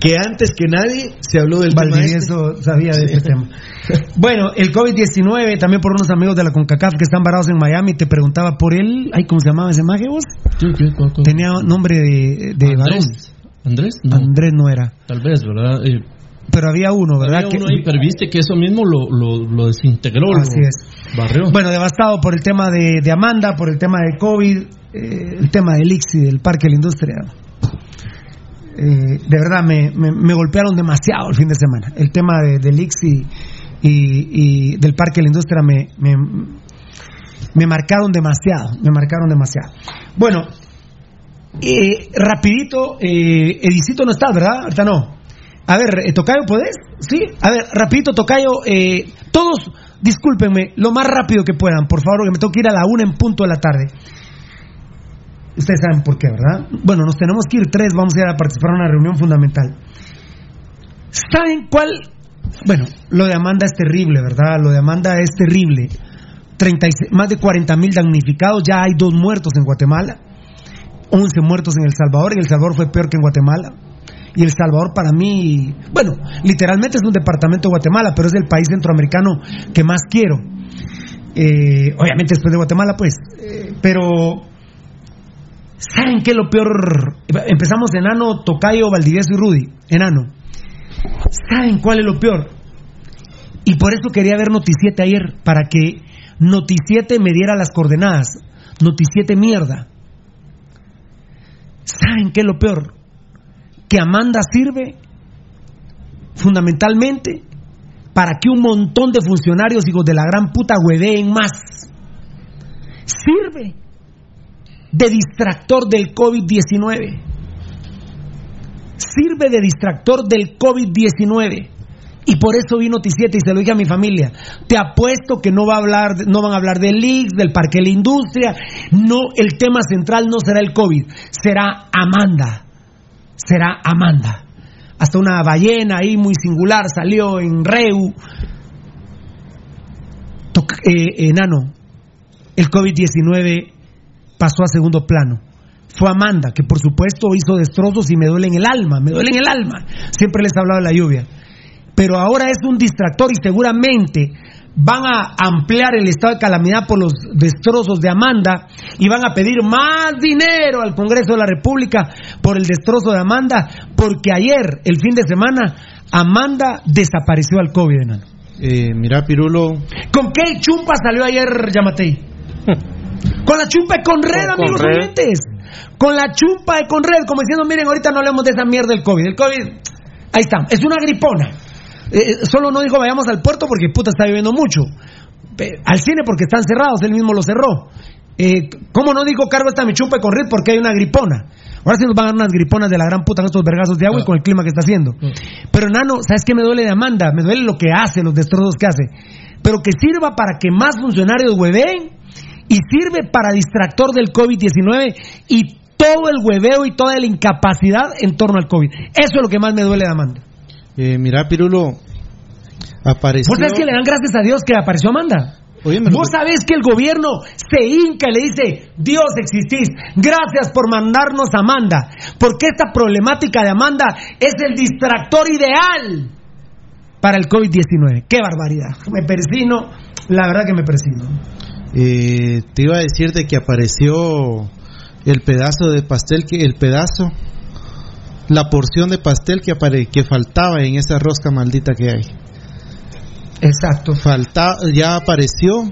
que antes que nadie se habló del tema este. Valdivieso sabía de ese tema. Bueno, el COVID-19, también por unos amigos de la CONCACAF que están varados en Miami, te preguntaba por él. Ay, ¿cómo se llamaba ese maje vos? Tenía nombre de, de varón. Andrés. Andrés, no. Andrés no era. Tal vez, ¿verdad? Eh, Pero había uno, ¿verdad? había uno ahí, pero viste que eso mismo lo, lo, lo desintegró. lo Así es. Barrió. Bueno, devastado por el tema de, de Amanda, por el tema de COVID, eh, el tema del ICSI, del Parque de la Industria. Eh, de verdad, me, me- me golpearon demasiado el fin de semana. El tema de- del ICSI y, y del Parque de la Industria me, me, me marcaron demasiado, me marcaron demasiado. Bueno, eh, rapidito, eh, Edicito no está, ¿verdad? Ahorita no. A ver, eh, Tocayo, ¿podés? Sí. A ver, rapidito, Tocayo, eh, todos, discúlpenme, lo más rápido que puedan, por favor, que me tengo que ir a la una en punto de la tarde. Ustedes saben por qué, ¿verdad? Bueno, nos tenemos que ir tres, vamos a ir a participar en una reunión fundamental. ¿Saben cuál? Bueno, lo de Amanda es terrible, ¿verdad? Lo de Amanda es terrible. 36 más de 40 mil damnificados, ya hay dos muertos en Guatemala, 11 muertos en El Salvador, y El Salvador fue peor que en Guatemala. Y El Salvador para mí, bueno, literalmente es un departamento de Guatemala, pero es el país centroamericano que más quiero. Eh, obviamente después de Guatemala, pues. Eh, pero, ¿saben qué es lo peor? Empezamos Enano, Tocayo, Valdivieso y Rudy. Enano. ¿Saben cuál es lo peor? Y por eso quería ver Noticiete ayer, para que Noticiete me diera las coordenadas. Noticiete mierda. ¿Saben qué es lo peor? Que Amanda sirve fundamentalmente para que un montón de funcionarios hijos de la gran puta hueveen más. Sirve de distractor del COVID-19. Sirve de distractor del COVID-19. Y por eso vi Noticiete y se lo dije a mi familia. Te apuesto que no va a hablar, no van a hablar del IX, del Parque de la Industria. No, el tema central no será el COVID, será Amanda. Será Amanda. Hasta una ballena ahí muy singular salió en Reu. Toc- eh, enano, el COVID-19 pasó a segundo plano. Fue Amanda, que por supuesto hizo destrozos y me duele en el alma, me duele en el alma. Siempre les he hablado de la lluvia. Pero ahora es un distractor y seguramente van a ampliar el estado de calamidad por los destrozos de Amanda y van a pedir más dinero al Congreso de la República por el destrozo de Amanda, porque ayer, el fin de semana, Amanda desapareció al COVID, enano. Eh, mira, Pirulo, ¿Con qué chumpa salió ayer Yamatei? Con la chumpa de Conred, Con amigos oyentes. Con la chumpa de Conred, como diciendo, miren, ahorita no hablemos de esa mierda del COVID. El COVID, ahí está, es una gripona. Eh, solo no dijo vayamos al puerto porque puta está lloviendo mucho. Al cine porque están cerrados, él mismo lo cerró. Eh, ¿Cómo no dijo cargo esta mi chumpa de Conred porque hay una gripona? Ahora sí nos van a dar unas griponas de la gran puta en estos vergazos de agua y con el clima que está haciendo. Pero Nano, ¿sabes qué me duele de Amanda? Me duele lo que hace, los destrozos que hace. Pero que sirva para que más funcionarios hueveen y sirve para distractor del COVID-19 y todo el hueveo y toda la incapacidad en torno al COVID. Eso es lo que más me duele de Amanda. Eh, mira, Pirulo, apareció. ¿Vos sabés que le dan gracias a Dios que apareció Amanda? Vos sabés que el gobierno se hinca y le dice, Dios existís, gracias por mandarnos a Amanda, porque esta problemática de Amanda es el distractor ideal para el COVID-19. ¡Qué barbaridad! Me persino, la verdad que me persino. Eh, te iba a decir de que apareció el pedazo de pastel, que el pedazo, la porción de pastel que, apare, que faltaba en esa rosca maldita que hay. Exacto. Falta, ya apareció,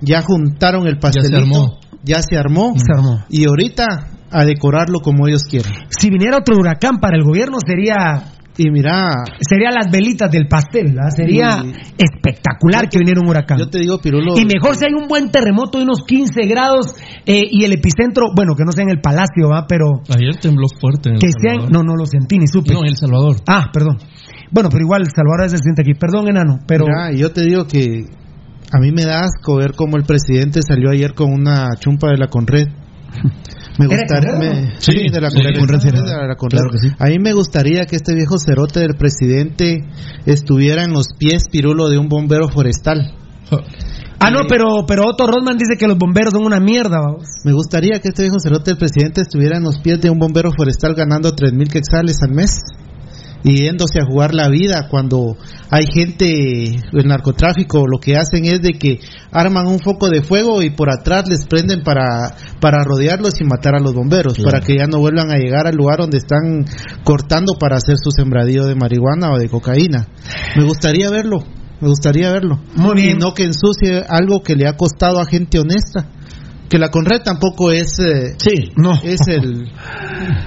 ya juntaron el pastelito, armó. ya se armó, Se armó. y ahorita a decorarlo como ellos quieren. Si viniera otro huracán para el gobierno sería Y mira, sería las velitas del pastel, ¿verdad? sería Y- espectacular que viniera un huracán. yo te digo, Pirulo, Y mejor si hay un buen terremoto de unos 15 grados eh, y el epicentro, bueno, que no sea en el palacio, ¿va? Pero Ayer tembló fuerte en El que sea en- Salvador. No, no lo sentí ni supe. No, en El Salvador. Ah, perdón. Bueno, pero igual Salvador se siente aquí. Perdón, enano, pero mira, yo te digo que a mí me da asco ver cómo el presidente salió ayer con una chumpa de la Conred. Me ¿Era gustaría, Conred, me- no? sí, Sí, de la sí, Conred, Conred, sí, de era. la Conred. Claro que sí. A mí me gustaría que este viejo cerote del presidente estuviera en los pies pirulo de un bombero forestal. Ah, no, pero pero Otto Rodman dice que los bomberos son una mierda, vamos. Me gustaría que este viejo cerote del presidente estuviera en los pies de un bombero forestal ganando tres mil quetzales al mes y yéndose a jugar la vida cuando hay gente, el narcotráfico, lo que hacen es de que arman un foco de fuego y por atrás les prenden para, para rodearlos y matar a los bomberos, Claro. para que ya no vuelvan a llegar al lugar donde están cortando para hacer su sembradío de marihuana o de cocaína. Me gustaría verlo, me gustaría verlo. Muy bien. Y no que ensucie algo que le ha costado a gente honesta. Que la Conred tampoco es... eh, Sí. No. es el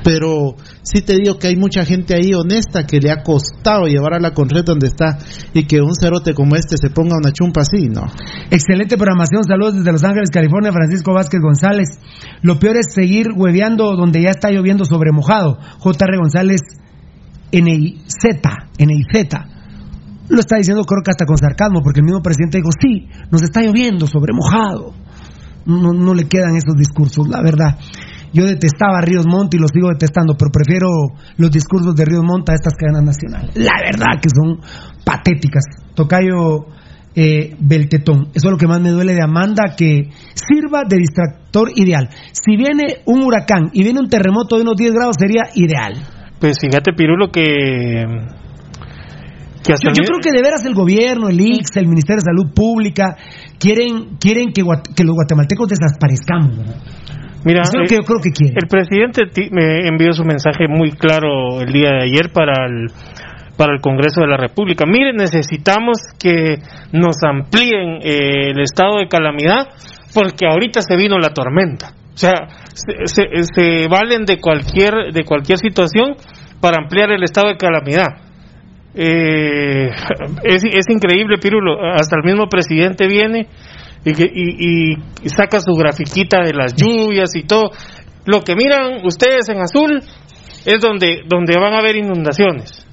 pero sí te digo que hay mucha gente ahí honesta que le ha costado llevar a la Conred donde está y que un cerote como este se ponga una chumpa así, no. Excelente programación, saludos desde Los Ángeles, California, Francisco Vázquez González. Lo peor es seguir hueveando donde ya está lloviendo sobre mojado. JR González NIZ, NIZ. Lo está diciendo creo que hasta con sarcasmo, porque el mismo presidente dijo, sí, nos está lloviendo sobre mojado. No, le quedan esos discursos, la verdad. Yo detestaba a Ríos Montt y lo sigo detestando, pero prefiero los discursos de Ríos Montt a estas cadenas nacionales. La verdad que son patéticas. Tocayo eh, Beltetón. Eso es lo que más me duele de Amanda, que sirva de distractor ideal. Si viene un huracán y viene un terremoto de unos 10 grados, sería ideal. Pues fíjate, Pirulo, que. Que hasta Yo, creo que de veras el gobierno, el IX, el Ministerio de Salud Pública, quieren, quieren que, los guatemaltecos desaparezcamos. ¿verdad? Mira, Eso es lo eh, que yo creo que quieren. El presidente me envió su mensaje muy claro el día de ayer para el para el Congreso de la República. Miren, necesitamos que nos amplíen eh, el estado de calamidad porque ahorita se vino la tormenta. O sea, se, se- se valen de cualquier de cualquier situación para ampliar el estado de calamidad. Eh, es, es increíble, Pirulo. Hasta el mismo presidente viene y, y- y- y saca su grafiquita de las lluvias y todo. Lo que miran ustedes en azul es donde, donde van a haber inundaciones.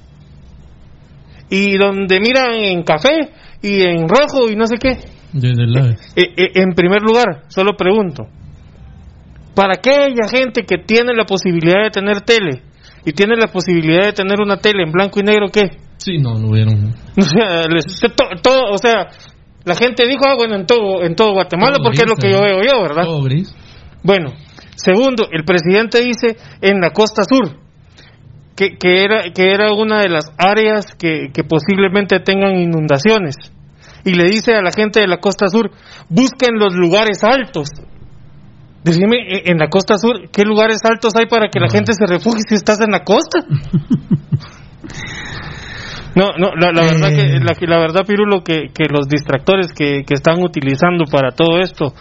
Y donde miran en café y en rojo y no sé qué. Desde la... Eh, eh, en primer lugar, solo pregunto, para aquella gente que tiene la posibilidad de tener tele y tiene la posibilidad de tener una tele en blanco y negro, ¿qué? Sí, no, no hubieron. O sea, les- todo, o sea, la gente dijo, ah, bueno, en todo, en todo Guatemala, Todo porque es lo que yo ¿no? veo yo, ¿verdad? Todo gris. Bueno, segundo, el presidente dice en la costa sur que, que era que era una de las áreas que, que posiblemente tengan inundaciones y le dice a la gente de la costa sur busquen los lugares altos. Decime, e- en la costa sur, ¿qué lugares altos hay para que la gente se refugie si estás en la costa? No, no, la, la verdad que la, que- la verdad Pirulo que, que los distractores que, que están utilizando para todo esto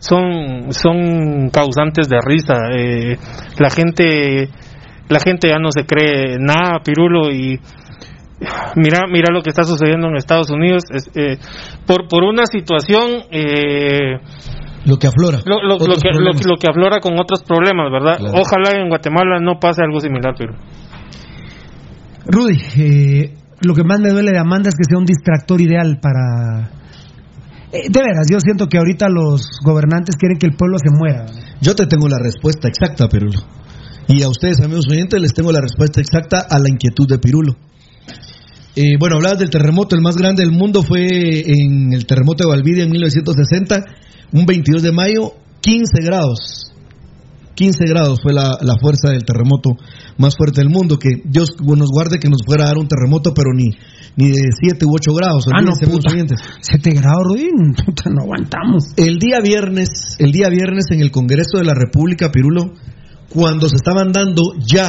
son son causantes de risa. Eh, la gente la gente ya no se cree nada Pirulo y mira mira lo que está sucediendo en Estados Unidos es, eh, por por una situación eh, Lo que aflora. lo, lo- lo Otros que, lo, que- lo que aflora con otros problemas, ¿verdad? Claro. Ojalá en Guatemala no pase algo similar, pero Rudy, eh, lo que más me duele de Amanda es que sea un distractor ideal para... Eh, de veras, yo siento que ahorita los gobernantes quieren que el pueblo se muera. Yo te tengo la respuesta exacta, Pirulo. Y a ustedes, amigos oyentes, les tengo la respuesta exacta a la inquietud de Pirulo. Eh, bueno, hablabas del terremoto, el más grande del mundo fue en el terremoto de Valvidia en 1960, un 22 de mayo, 15 grados. 15 grados fue la, la fuerza del terremoto más fuerte del mundo. Que Dios nos guarde que nos fuera a dar un terremoto, pero ni, ni de 7 u 8 grados. Ah, no, puta. amigos oyentes. 7 grados, Rubín. Puta, no aguantamos. El día viernes, el día viernes en el Congreso de la República, Pirulo, cuando se estaban dando ya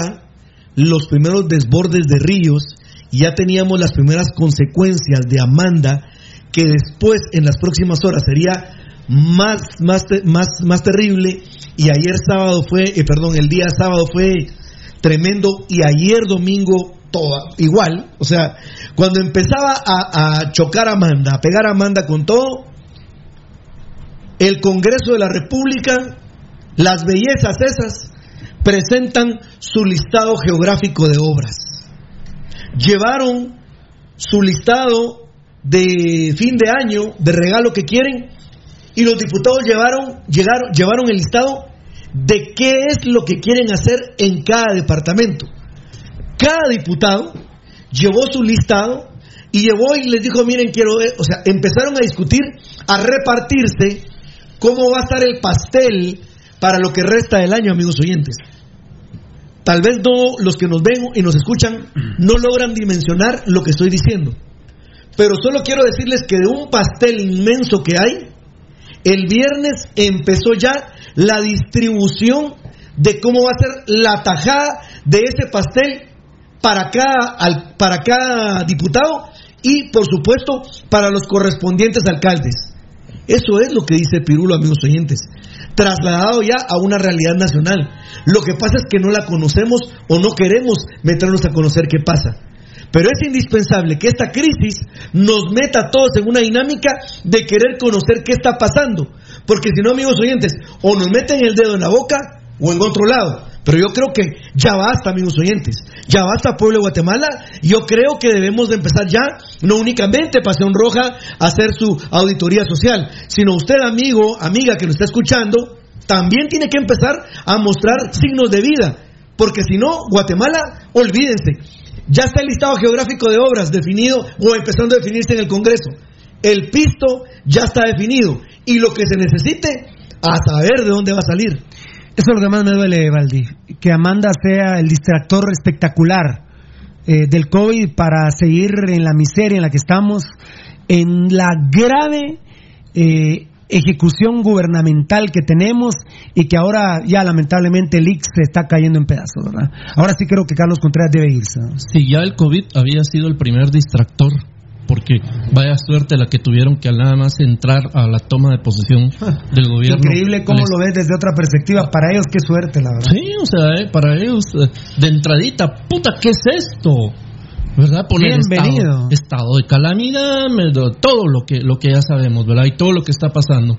los primeros desbordes de ríos, ya teníamos las primeras consecuencias de Amanda, que después en las próximas horas sería más, más, más, más terrible, y ayer sábado fue, eh, perdón, el día sábado fue tremendo, y ayer domingo toda, igual, o sea, cuando empezaba a, chocar Amanda, a pegar a Amanda con todo, el Congreso de la República, las bellezas esas, presentan su listado geográfico de obras. Llevaron su listado de fin de año, de regalo que quieren, y los diputados llevaron, llegaron, llevaron el listado de qué es lo que quieren hacer en cada departamento. Cada diputado llevó su listado y llevó y les dijo, miren, quiero, ver", o sea, empezaron a discutir, a repartirse cómo va a estar el pastel para lo que resta del año, amigos oyentes. Tal vez no los que nos ven y nos escuchan no logran dimensionar lo que estoy diciendo. Pero solo quiero decirles que de un pastel inmenso que hay, el viernes empezó ya la distribución de cómo va a ser la tajada de ese pastel para cada, al- para cada diputado y, por supuesto, para los correspondientes alcaldes. Eso es lo que dice Pirulo, amigos oyentes. Trasladado ya a una realidad nacional. Lo que pasa es que no la conocemos o no queremos meternos a conocer qué pasa. Pero es indispensable que esta crisis nos meta a todos en una dinámica de querer conocer qué está pasando. Porque si no, amigos oyentes, o nos meten el dedo en la boca o en otro lado. Pero yo creo que ya basta, amigos oyentes. Ya basta, pueblo de Guatemala. Yo creo que debemos de empezar ya, no únicamente Pasión Roja, a hacer su auditoría social, sino usted, amigo, amiga que nos está escuchando, también tiene que empezar a mostrar signos de vida. Porque si no, Guatemala, olvídense. Ya está el listado geográfico de obras definido o empezando a definirse en el Congreso. El pisto ya está definido. Y lo que se necesite, a saber de dónde va a salir. Eso es lo que más me duele, Valdi. Que Amanda sea el distractor espectacular eh, del COVID para seguir en la miseria en la que estamos, en la grave eh, ejecución gubernamental que tenemos y que ahora ya lamentablemente el IX se está cayendo en pedazos, ¿verdad? Ahora sí creo que Carlos Contreras debe irse. ¿no? Si ya el COVID había sido el primer distractor, porque vaya suerte la que tuvieron que al nada más entrar a la toma de posesión del gobierno. Increíble cómo les- lo ves desde otra perspectiva. Para ellos, qué suerte, la verdad. Sí, o sea, eh, para ellos, eh, de entradita, puta, ¿qué es esto? ¿Verdad? Poner Bienvenido. Estado, estado de calamidad, todo lo que, lo que ya sabemos, ¿verdad? Y todo lo que está pasando.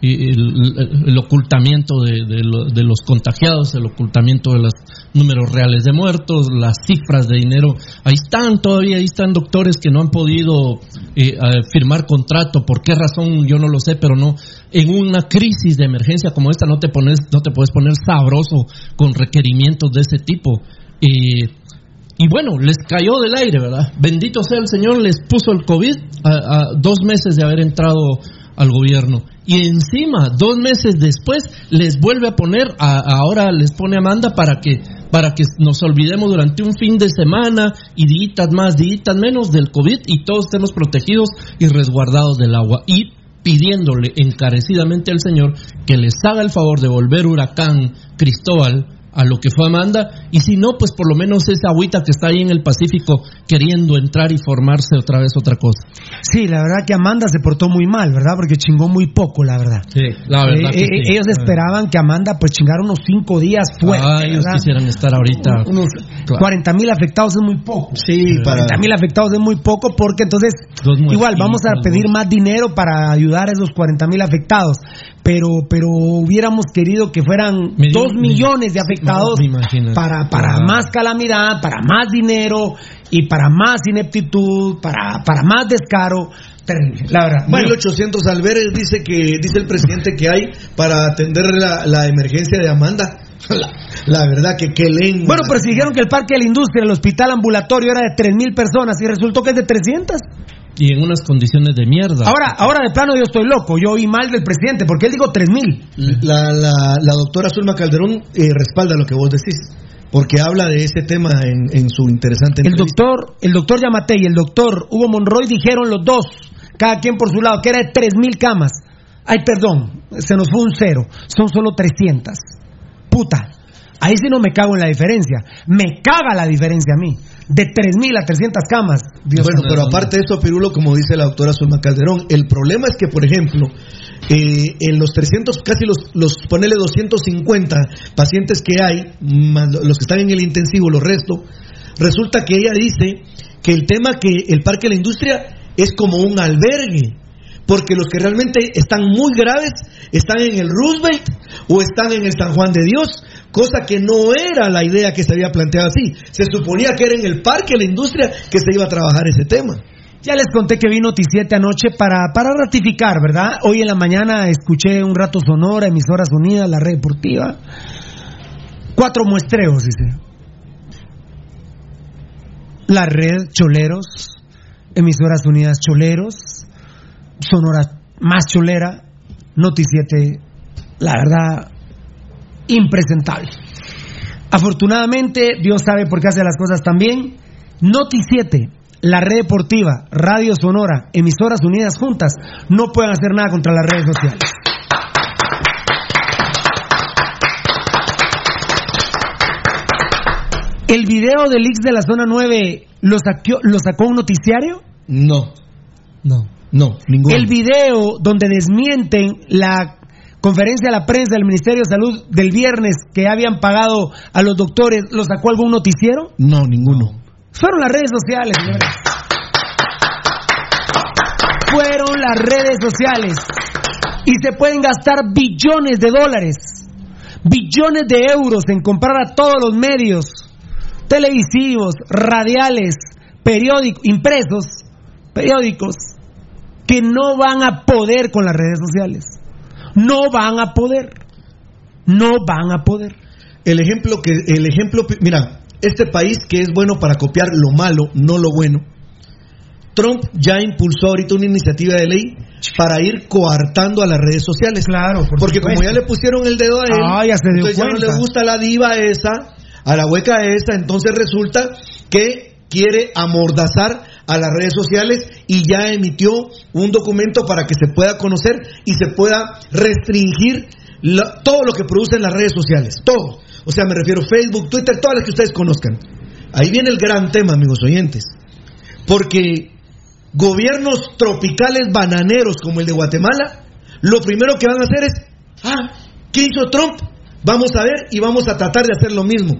Y el, ocultamiento de, de lo- de los contagiados, el ocultamiento de los números reales de muertos, las cifras de dinero. Ahí están todavía, ahí están doctores que no han podido eh, firmar contrato. ¿Por qué razón? Yo no lo sé, pero no. En una crisis de emergencia como esta no te pones, no te puedes poner sabroso con requerimientos de ese tipo. Eh, y bueno, les cayó del aire, ¿verdad? Bendito sea el Señor, les puso el COVID a dos meses de haber entrado al gobierno. Y encima, dos meses después, les vuelve a poner, a- ahora les pone Amanda para que, para que nos olvidemos durante un fin de semana y días más, días menos del COVID y todos estemos protegidos y resguardados del agua. Y pidiéndole encarecidamente al Señor que les haga el favor de volver huracán Cristóbal a lo que fue Amanda, y si no, pues por lo menos esa agüita que está ahí en el Pacífico queriendo entrar y formarse otra vez otra cosa. Sí, la verdad que Amanda se portó muy mal, ¿verdad? Porque chingó muy poco, la verdad. Sí, la verdad. Eh, que eh, sí. Ellos esperaban que Amanda pues chingara unos cinco días fuera. Ah, ellos quisieran estar ahorita. Unos Claro. 40 mil afectados es muy poco. Sí, para- 40 mil afectados es muy poco porque entonces igual vamos a pedir más dinero para ayudar a esos 40 mil afectados. Pero, pero hubiéramos querido que fueran Me dos me- millones de afectados me para, para Ah. más calamidad, para más dinero y para más ineptitud, para, para más descaro. Terrible, la verdad. Bueno, 1800 albergues dice que dice el presidente que hay para atender la, la emergencia de Amanda. La, la verdad que qué lengua. Bueno, pero si dijeron que el Parque de la Industria, el hospital ambulatorio era de 3.000 personas y resultó que es de 300. Y en unas condiciones de mierda. Ahora, ahora de plano yo estoy loco, yo oí mal del presidente, porque él dijo 3.000. La, la, la doctora Zulma Calderón eh, respalda lo que vos decís, porque habla de ese tema en, en su interesante El entrevista. doctor, el doctor Yamate y el doctor Hugo Monroy dijeron los dos, cada quien por su lado, que era de 3.000 camas. Ay, perdón, se nos fue un cero, son solo 300. Puta, ahí sí no me cago en la diferencia, me caga la diferencia a mí. De 3.000 a 300 camas. Dios bueno, pero aparte de eso, Pirulo, como dice la doctora Zulma Calderón, el problema es que, por ejemplo, eh, en los 300, casi los, los, ponele 250 pacientes que hay, más los que están en el intensivo, los restos, resulta que ella dice que el tema que el Parque de la Industria es como un albergue. Porque los que realmente están muy graves están en el Roosevelt o están en el San Juan de Dios, cosa que no era la idea que se había planteado así. Se suponía que era en el Parque la Industria que se iba a trabajar ese tema. Ya les conté que vi Noticiete anoche para, para ratificar, ¿verdad? Hoy en la mañana escuché un rato Sonora, Emisoras Unidas, la red deportiva. Cuatro muestreos, dice. La red Choleros, Emisoras Unidas Choleros, Sonora más cholera, Noticiete, la verdad, impresentable. Afortunadamente, Dios sabe por qué hace las cosas también. Noticiete, la red deportiva, Radio Sonora, emisoras unidas juntas, no pueden hacer nada contra las redes sociales. ¿El video del X de la zona 9 lo, saqueó- lo sacó un noticiario? No, No. no, ninguno. El video donde desmienten la conferencia de la prensa del Ministerio de Salud del viernes que habían pagado a los doctores, ¿lo sacó algún noticiero? No, ninguno. Fueron las redes sociales, señores. Fueron las redes sociales. Y se pueden gastar billones de dólares, billones de euros en comprar a todos los medios televisivos, radiales, periódicos, impresos, periódicos, que no van a poder con las redes sociales. No van a poder. No van a poder. El ejemplo que, el ejemplo, mira, este país que es bueno para copiar lo malo, no lo bueno. Trump ya impulsó ahorita una iniciativa de ley para ir coartando a las redes sociales. Claro, por porque como ya le pusieron el dedo a él, Ah, ya se dio entonces ya no le gusta la diva esa, a la hueca esa, entonces resulta que quiere amordazar a las redes sociales y ya emitió un documento para que se pueda conocer y se pueda restringir todo lo que producen las redes sociales, todo. O sea, me refiero Facebook, Twitter, todas las que ustedes conozcan. Ahí viene el gran tema, amigos oyentes. Porque gobiernos tropicales bananeros como el de Guatemala, lo primero que van a hacer es, ah, ¿qué hizo Trump? Vamos a ver y vamos a tratar de hacer lo mismo.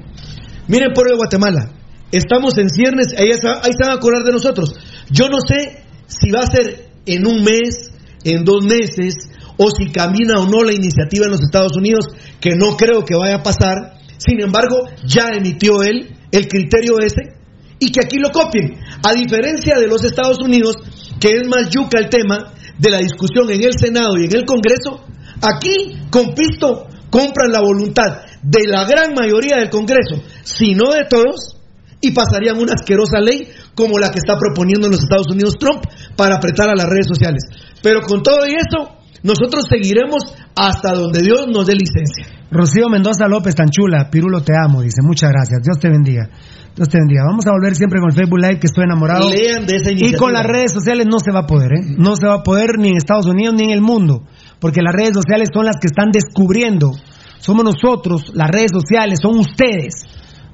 Miren, pueblo de Guatemala, estamos en ciernes, ahí, está- ahí van a acordar de nosotros. Yo no sé si va a ser en un mes, en dos meses, o si camina o no la iniciativa en los Estados Unidos, que no creo que vaya a pasar. Sin embargo, ya emitió él el criterio ese y que aquí lo copien. A diferencia de los Estados Unidos, que es más yuca el tema de la discusión en el Senado y en el Congreso, aquí con pisto compran la voluntad de la gran mayoría del Congreso, si no de todos, y pasarían una asquerosa ley como la que está proponiendo en los Estados Unidos Trump para apretar a las redes sociales. Pero con todo y eso, nosotros seguiremos hasta donde Dios nos dé licencia. Rocío Mendoza López, tan chula, Pirulo te amo, dice, muchas gracias, Dios te bendiga. Dios te bendiga. Vamos a volver siempre con el Facebook Live, que estoy enamorado. Lean de esa y con las redes sociales no se va a poder, ¿eh? No se va a poder ni en Estados Unidos ni en el mundo, porque las redes sociales son las que están descubriendo. Somos nosotros, las redes sociales, son ustedes.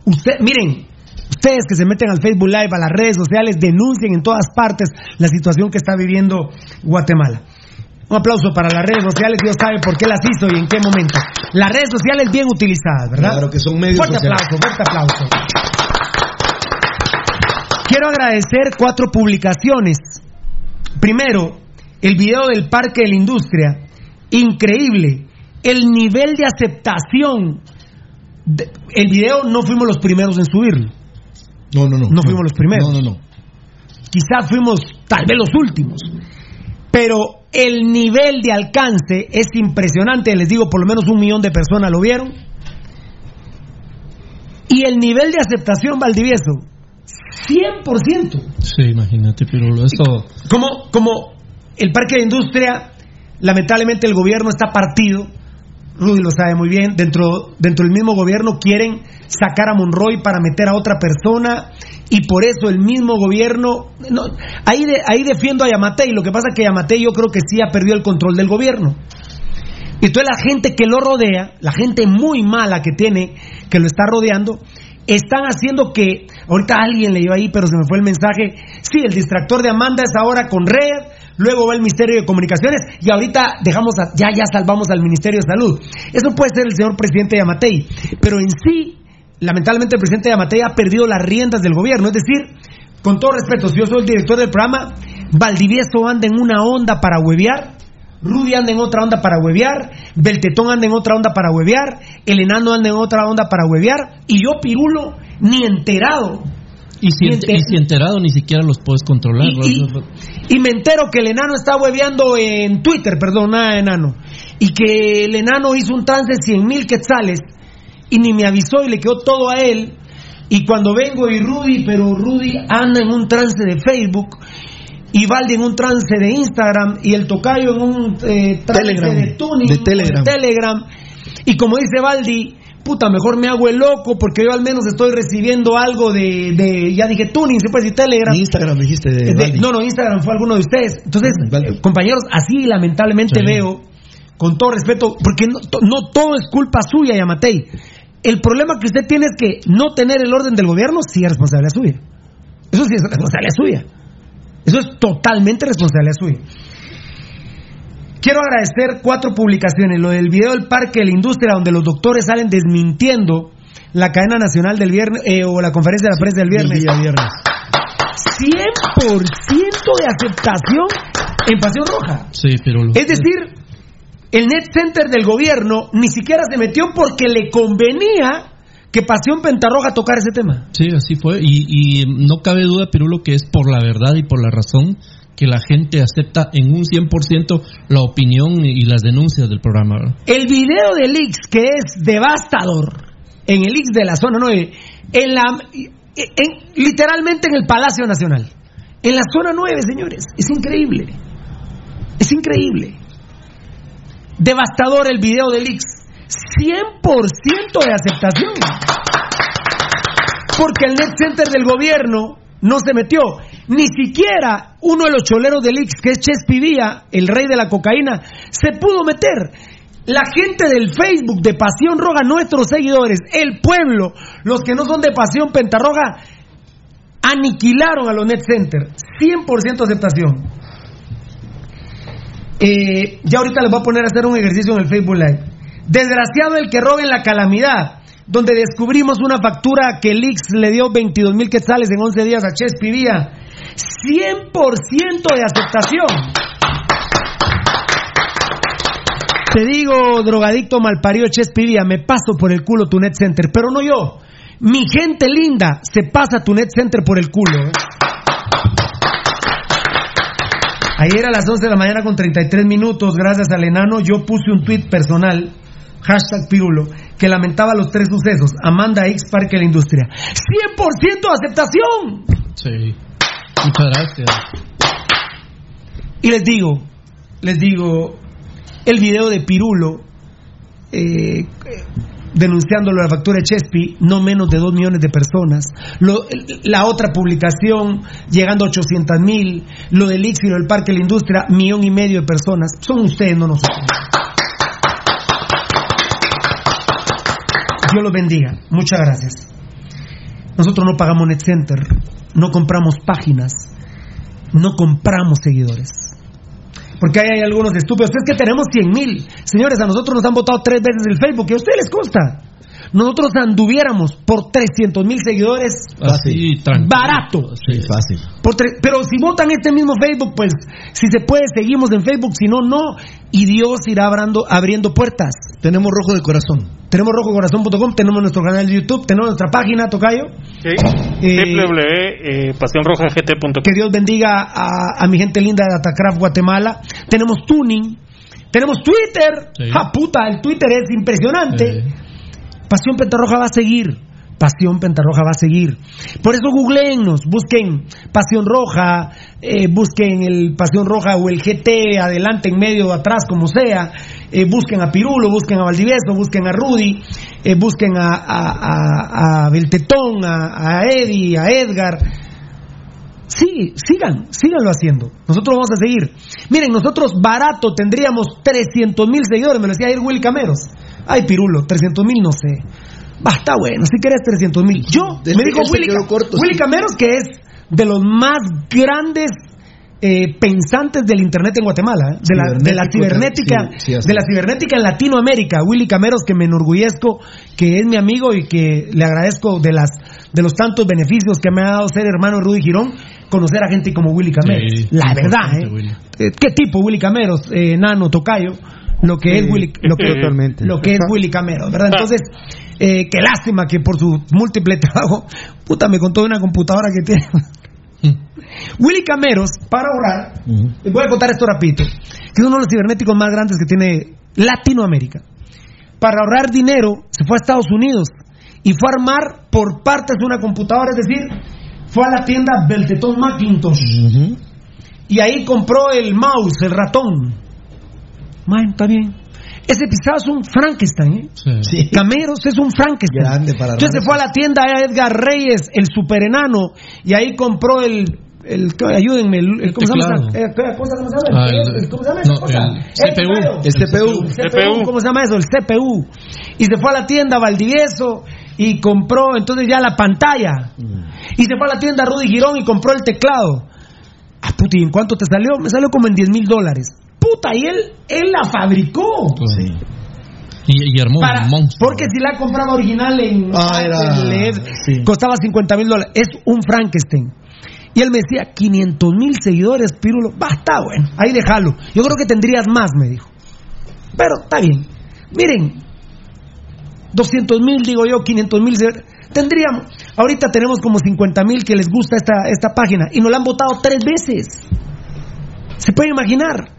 Usted, miren, ustedes que se meten al Facebook Live, a las redes sociales, denuncien en todas partes la situación que está viviendo Guatemala. Un aplauso para las redes sociales, Dios sabe por qué las hizo y en qué momento. Las redes sociales bien utilizadas, ¿verdad? Claro que son medios Fuerte sociales. aplauso, fuerte aplauso. Quiero agradecer cuatro publicaciones. Primero, el video del Parque de la Industria. Increíble. El nivel de aceptación. el video no fuimos los primeros en subirlo. No, no, no. No fuimos los primeros. No, no, no. Quizás fuimos tal vez los últimos. Pero el nivel de alcance es impresionante. Les digo, por lo menos un millón de personas lo vieron. Y el nivel de aceptación, Valdivieso, 100%. Sí, imagínate, Pirulo, eso... Como, como el parque de industria, lamentablemente el gobierno está partido, Rudy lo sabe muy bien, dentro, dentro del mismo gobierno quieren sacar a Monroy para meter a otra persona y por eso el mismo gobierno, no, ahí, ahí defiendo a Yamatei, lo que pasa es que Yamatei yo creo que sí ha perdido el control del gobierno. Y entonces la gente que lo rodea, la gente muy mala que tiene, que lo está rodeando, están haciendo que, ahorita alguien le iba ahí, pero se me fue el mensaje, sí, el distractor de Amanda es ahora con red, luego va el Ministerio de Comunicaciones y ahorita dejamos, a- ya, ya salvamos al Ministerio de Salud. Eso puede ser el señor presidente Yamatei, pero en sí, lamentablemente el presidente Yamatei ha perdido las riendas del gobierno, es decir, con todo respeto, si yo soy el director del programa, Valdivieso anda en una onda para huevear, Rudy anda en otra onda para huevear, Beltetón anda en otra onda para huevear, el enano anda en otra onda para huevear, y yo, Pirulo, ni enterado. Y si, Ni ent- enter- y si enterado ni siquiera los puedes controlar. Y- me entero que el enano está hueveando en Twitter, perdón, nada de enano, y que el enano hizo un trance de 100 mil quetzales, y ni me avisó y le quedó todo a él, y cuando vengo y Rudy, pero Rudy anda en un trance de Facebook, y Valdi en un trance de Instagram, y el tocayo en un eh, trance Telegram, de tuning, de Telegram. de Telegram. Y como dice Valdi, puta, mejor me hago el loco porque yo al menos estoy recibiendo algo de, de ya dije tuning, puede decir Telegram. Instagram dijiste de, no, no, Instagram fue alguno de ustedes. Entonces, compañeros, así lamentablemente Sí. veo, con todo respeto, porque no todo es culpa suya, Yamatei. El problema que usted tiene es que no tener el orden del gobierno sí es responsabilidad suya. Eso sí es responsabilidad suya. Eso es totalmente responsabilidad suya. Quiero agradecer cuatro publicaciones. Lo del video del Parque de la Industria, donde los doctores salen desmintiendo la cadena nacional del viernes eh, o la conferencia de la prensa del viernes. día viernes. 100% de aceptación en Pasión Roja. Sí, Pirulo. Es decir, el net center del gobierno ni siquiera se metió porque le convenía que Pasión Pentarroja tocara ese tema. Sí, así fue. Y, y no cabe duda, Pirulo, que es por la verdad y por la razón que la gente acepta en un 100% la opinión y las denuncias del programa. El video del Ix, que es devastador, en el Ix de la zona 9, en la, en- literalmente en el Palacio Nacional. En la zona 9, señores. Es increíble. Es increíble. Devastador el video del Ix. 100% de aceptación. Porque el net center del gobierno no se metió. Ni siquiera uno de los choleros del Ix, que es Chespi Vía, el rey de la cocaína, se pudo meter. La gente del Facebook de Pasión Roja, nuestros seguidores, el pueblo, los que no son de Pasión Pentarroja, aniquilaron a los net center. 100% aceptación. Eh, ya ahorita les voy a poner a hacer un ejercicio en el Facebook Live. Desgraciado el que robe en la calamidad, donde descubrimos una factura que el Ix le dio 22 mil quetzales en 11 días a Chespi Vía. 100% de aceptación. Te digo, drogadicto malparido Chespi Vía, me paso por el culo tu net center, pero no yo. Mi gente linda se pasa tu net center por el culo. ¿eh? Ayer a las 11 de la mañana con 33 minutos, gracias al enano, yo puse un tweet personal, hashtag Pirulo, que lamentaba los tres sucesos. Amanda X Parque de la Industria. ¡100% de aceptación! Sí. Muchas gracias. Y les digo, les digo, el video de Pirulo eh, denunciándolo a la factura de Chespi, no menos de 2 millones de personas. La otra publicación llegando a 800 mil. Lo del Ix y lo del Parque de la Industria, millón y medio de personas. Son ustedes, no nosotros. Dios los bendiga. Muchas gracias. Nosotros no pagamos net center, no compramos páginas, no compramos seguidores. Porque ahí hay algunos estúpidos. Es que tenemos 100 mil. Señores, a nosotros nos han votado tres veces el Facebook. ¿Y a ustedes les consta? Nosotros anduviéramos por 300 mil seguidores Así, barato. Sí, fácil. Por tre- pero si votan este mismo Facebook, pues si se puede, seguimos en Facebook. Si no, no. Y Dios irá abriendo, abriendo puertas. Tenemos rojo de corazón. Tenemos rojocorazón.com, tenemos nuestro canal de YouTube, tenemos nuestra página, Tocayo. Sí. Eh, www.pasionrojagt.com. Que Dios bendiga a, a mi gente linda de Atacraft Guatemala. Tenemos Tuning. Tenemos Twitter. Sí. ¡Ja puta! El Twitter es impresionante. Pasión Pentarroja va a seguir. Pasión Pentarroja va a seguir. Por eso googleennos, busquen Pasión Roja, eh, busquen el Pasión Roja o el GT, adelante, en medio, atrás, como sea. Eh, busquen a Pirulo, busquen a Valdivieso, busquen a Rudy, eh, busquen a, a, a, a Beltetón, a, Eddie, a Edgar. Sí, sigan, síganlo haciendo. Nosotros vamos a seguir. Miren, nosotros barato tendríamos 300 mil seguidores, me lo decía ayer Willy Cameros. Ay, Pirulo, 300 mil no sé. Va, está bueno, si querés 300 mil. Yo, me dijo Willy, corto, Willy sí. Cameros, que es de los más grandes eh, pensantes del Internet en Guatemala, ¿eh? de, la, de la cibernética, sí, sí, así de la cibernética en Latinoamérica. Willy Cameros, que me enorgullezco, que es mi amigo y que le agradezco de las de los tantos beneficios que me ha dado ser hermano de Rudy Girón, conocer a gente como Willy Cameros. Sí, la verdad, ¿eh? Willy. Eh, ¿Qué tipo Willy Cameros? Eh, Nano, Tocayo. Lo que es Willy, lo que, totalmente. lo que es Willy Cameros, ¿verdad? Entonces, eh, qué lástima que por su múltiple trabajo, puta, me contó de una computadora que tiene. Willy Cameros, para ahorrar, les voy a contar esto rapidito, que es uno de los cibernéticos más grandes que tiene Latinoamérica. Para ahorrar dinero, se fue a Estados Unidos y fue a armar por partes de una computadora, es decir, fue a la tienda Beltetón Macintosh y ahí compró el mouse, el ratón. Man, está bien. Ese pisado es un Frankenstein, ¿eh? Sí. Cameros es un Frankenstein. Grande para Entonces se fue a la tienda a Edgar Reyes, el super enano, y ahí compró el. el ayúdenme, el, el- ¿cómo, se llama? esa- eh, ¿qué cosa ¿Cómo se llama? El- el- ¿Cómo se llama esa no, cosa? el CPU. El CPU. El CPU, ¿cómo se llama eso? El CPU. Y se fue a la tienda Valdivieso y compró entonces ya la pantalla. Y se fue a la tienda Rudy Girón y compró el teclado. Ah, puta, ¿y en cuánto te salió? Me salió como en 10 mil dólares. Puta, y él, él la fabricó. Sí. Y, y armó Para- un monstruo. porque si la compraba original en Ah, era- en LED, sí. costaba 50 mil dólares. Es un Frankenstein. Y él me decía, 500 mil seguidores, Pirulo. Basta, bueno, ahí déjalo. Yo creo que tendrías más, me dijo. Pero está bien. Miren, 200 mil, digo yo, 500 mil. Tendríamos. Ahorita tenemos como 50 mil que les gusta esta, esta página y nos la han votado tres veces. ¿Se puede imaginar?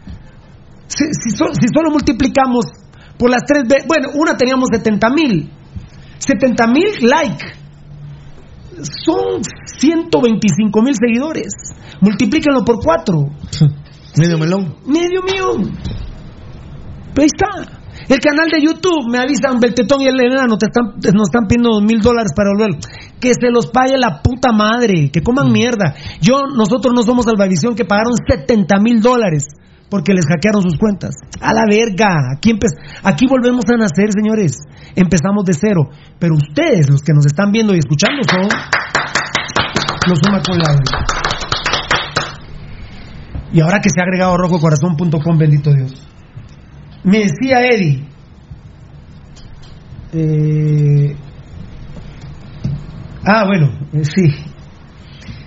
Si, si so- si solo multiplicamos por las tres veces, bueno, una teníamos 70 mil, 70 mil like, son 125 mil seguidores, multiplíquenlo por cuatro, Medio melón. medio millón. Pero ahí está. El canal de YouTube, me avisan, Beltetón y el enano, te están, nos están pidiendo dos mil dólares para volverlo. Que se los pague la puta madre, que coman mierda. Yo, nosotros no somos Salvavisión que pagaron 70 mil dólares porque les hackearon sus cuentas. A la verga. Aquí, aquí volvemos a nacer, señores. Empezamos de cero. Pero ustedes, los que nos están viendo y escuchando, son los otra. Y ahora que se ha agregado rojocorazón.com, bendito Dios. Me decía Eddie. eh, ah, bueno, eh, sí.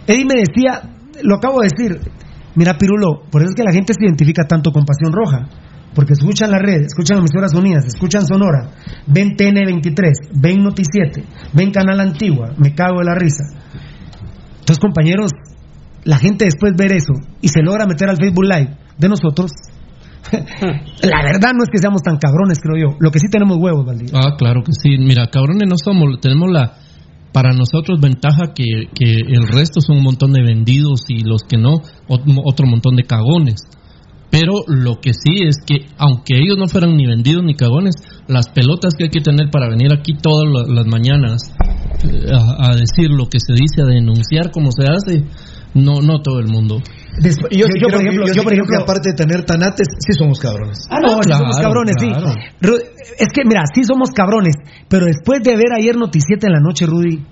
Eddie me decía, lo acabo de decir. Mira, Pirulo, por eso es que la gente se identifica tanto con Pasión Roja. Porque escuchan la red, escuchan emisoras unidas, escuchan Sonora, ven TN23, ven Noticiete, ven Canal Antigua, me cago de la risa. Entonces, compañeros, la gente después ver eso y se logra meter al Facebook Live de nosotros, la verdad no es que seamos tan cabrones, creo yo. Lo que sí tenemos huevos, Valdivia. Ah, claro que sí. Mira, cabrones no somos, tenemos la, para nosotros ventaja que, que el resto son un montón de vendidos y los que no, ot- otro montón de cagones. Pero lo que sí es que, aunque ellos no fueran ni vendidos ni cagones, las pelotas que hay que tener para venir aquí todas la- las mañanas eh, a, a decir lo que se dice, a denunciar como se hace, no, no todo el mundo. Después- Yo, por ejemplo, yo por que ejemplo, aparte de tener tanates, sí somos cabrones. Ah, no, sí somos cabrones, claro. sí. Ru- Es que, mira, sí somos cabrones, pero después de ver ayer Noticieta en la noche, Rudy,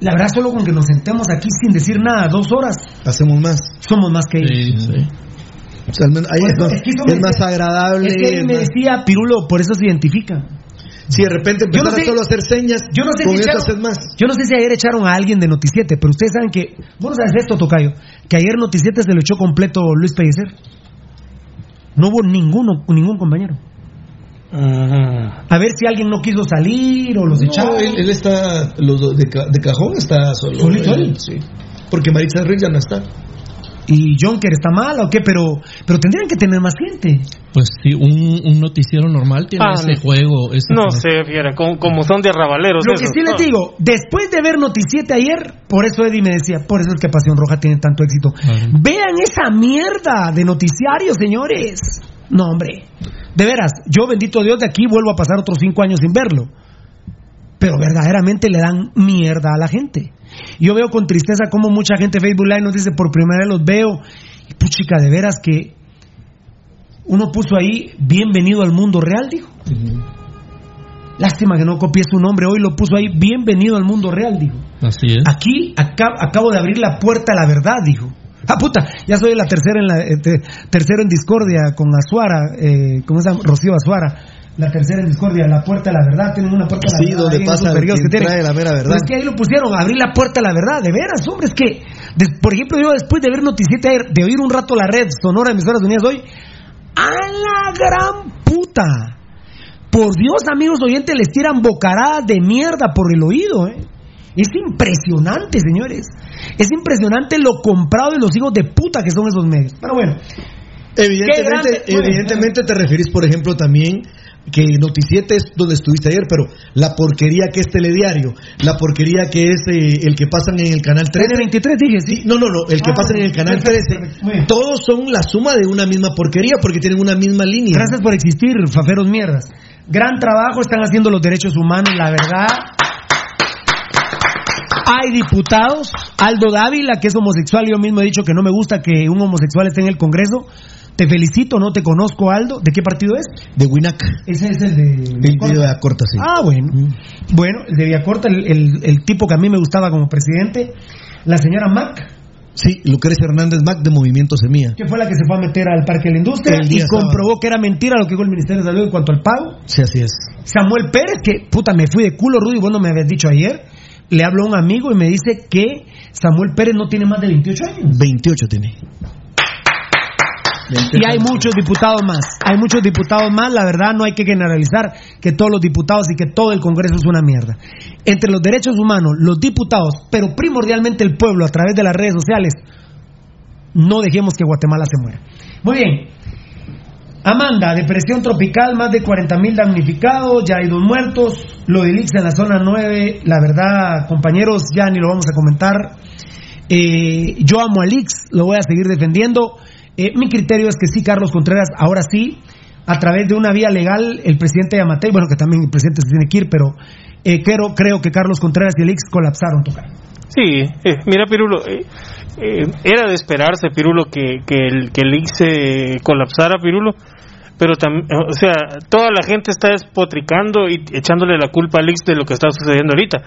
la verdad, solo con que nos sentemos aquí sin decir nada, dos horas, Hacemos más. somos más que ellos. Sí, sí. O sea, al menos ahí es, más, es que eso es me más decía- agradable. Es que él me más- decía, Pirulo, por eso se identifica. Si de repente Yo no empezara sé- solo a hacer señas, Yo no sé con si echaron, más. yo no sé si ayer echaron a alguien de Noticiete, pero ustedes saben que, vos no sabes esto, Tocayo, que ayer Noticiete se lo echó completo Luis Pellecer. No hubo ninguno, ningún compañero. A ver si alguien no quiso salir o los No, echaron. él, él está, los de, ca- de cajón está solo. Solito él, él. sí. Porque Maritza Rick ya no está. Y Jonker está mal o qué, pero, pero tendrían que tener más gente. Pues sí, un, un noticiero normal tiene Ah, ese juego. ese No juego. sé, fiera, como, como son de arrabaleros. Lo que sí les digo, después de ver Noticiete ayer, por eso Eddie me decía, por eso es que Pasión Roja tiene tanto éxito. Vean esa mierda de noticiarios, señores. No, hombre. De veras, yo bendito Dios de aquí vuelvo a pasar otros cinco años sin verlo. Pero verdaderamente le dan mierda a la gente. Yo veo con tristeza cómo mucha gente en Facebook Live nos dice, por primera vez los veo. Y puchica, de veras que uno puso ahí, bienvenido al mundo real, dijo. Lástima que no copié su nombre, hoy lo puso ahí, bienvenido al mundo real, dijo. Así es. Aquí acá- acabo de abrir la puerta a la verdad, dijo. Ah, puta, ya soy la tercera en la, eh, te- tercero en discordia con Azuara, eh, ¿cómo se llama? Rocío Azuara. La tercera en discordia, la puerta a la verdad, tienen una puerta a la Sí, verdad. donde pasa el que trae la mera verdad. Pero es que ahí lo pusieron, abrir la puerta a la verdad, de veras, hombre, es que, de- por ejemplo, yo después de ver Noticieta de oír un rato la red sonora de emisoras unidas hoy, a la gran puta. Por Dios, amigos oyentes, les tiran bocaradas de mierda por el oído, ¿eh? Es impresionante, señores. Es impresionante lo comprado de los hijos de puta que son esos medios. Pero bueno. Evidentemente, evidentemente te referís, por ejemplo, también que Noticiete es donde estuviste ayer, pero la porquería que es Telediario, la porquería que es eh, el que pasan en el canal 13. 23 dije, sí. No, no, no, el que Ah, pasa en el canal perfecto, 13. perfecto, muy bien. Todos son la suma de una misma porquería porque tienen una misma línea. Gracias por existir, faferos mierdas. Gran trabajo están haciendo los derechos humanos, la verdad. Hay diputados, Aldo Dávila, que es homosexual, yo mismo he dicho que no me gusta que un homosexual esté en el Congreso. Te felicito, no te conozco, Aldo. ¿De qué partido es? De Winac. Ese es el de... El de Villacorta, sí. Ah, bueno. Bueno, el de Villacorta, el, el- el tipo que a mí me gustaba como presidente. La señora Mac, Sí, Lucrecia Hernández Mac de Movimiento Semilla. que fue la que se fue a meter al Parque de la Industria y sábado. comprobó que era mentira lo que dijo el Ministerio de Salud en cuanto al pago. Sí, así es. Samuel Pérez, que puta, me fui de culo, Rudy, vos no me habías dicho ayer. Le hablo a un amigo y me dice que Samuel Pérez no tiene más de 28 años. 28 tiene. Y hay muchos diputados más. Hay muchos diputados más. La verdad, no hay que generalizar que todos los diputados y que todo el Congreso es una mierda. Entre los derechos humanos, los diputados, pero primordialmente el pueblo a través de las redes sociales, no dejemos que Guatemala se muera. Muy bien. Amanda, depresión tropical, más de 40 mil damnificados, ya hay dos muertos. Lo de Lix en la zona 9, la verdad, compañeros, ya ni lo vamos a comentar. Eh, yo amo a Lix, lo voy a seguir defendiendo. Eh, mi criterio es que sí, Carlos Contreras, ahora sí, a través de una vía legal, el presidente Yamatei, bueno, que también el presidente se tiene que ir, pero eh, creo, creo que Carlos Contreras y el Lix colapsaron, tocar. Sí, eh, mira Pirulo, eh, eh, era de esperarse Pirulo que, que el que el IX colapsara Pirulo, pero o sea, toda la gente está despotricando y echándole la culpa al IX de lo que está sucediendo ahorita.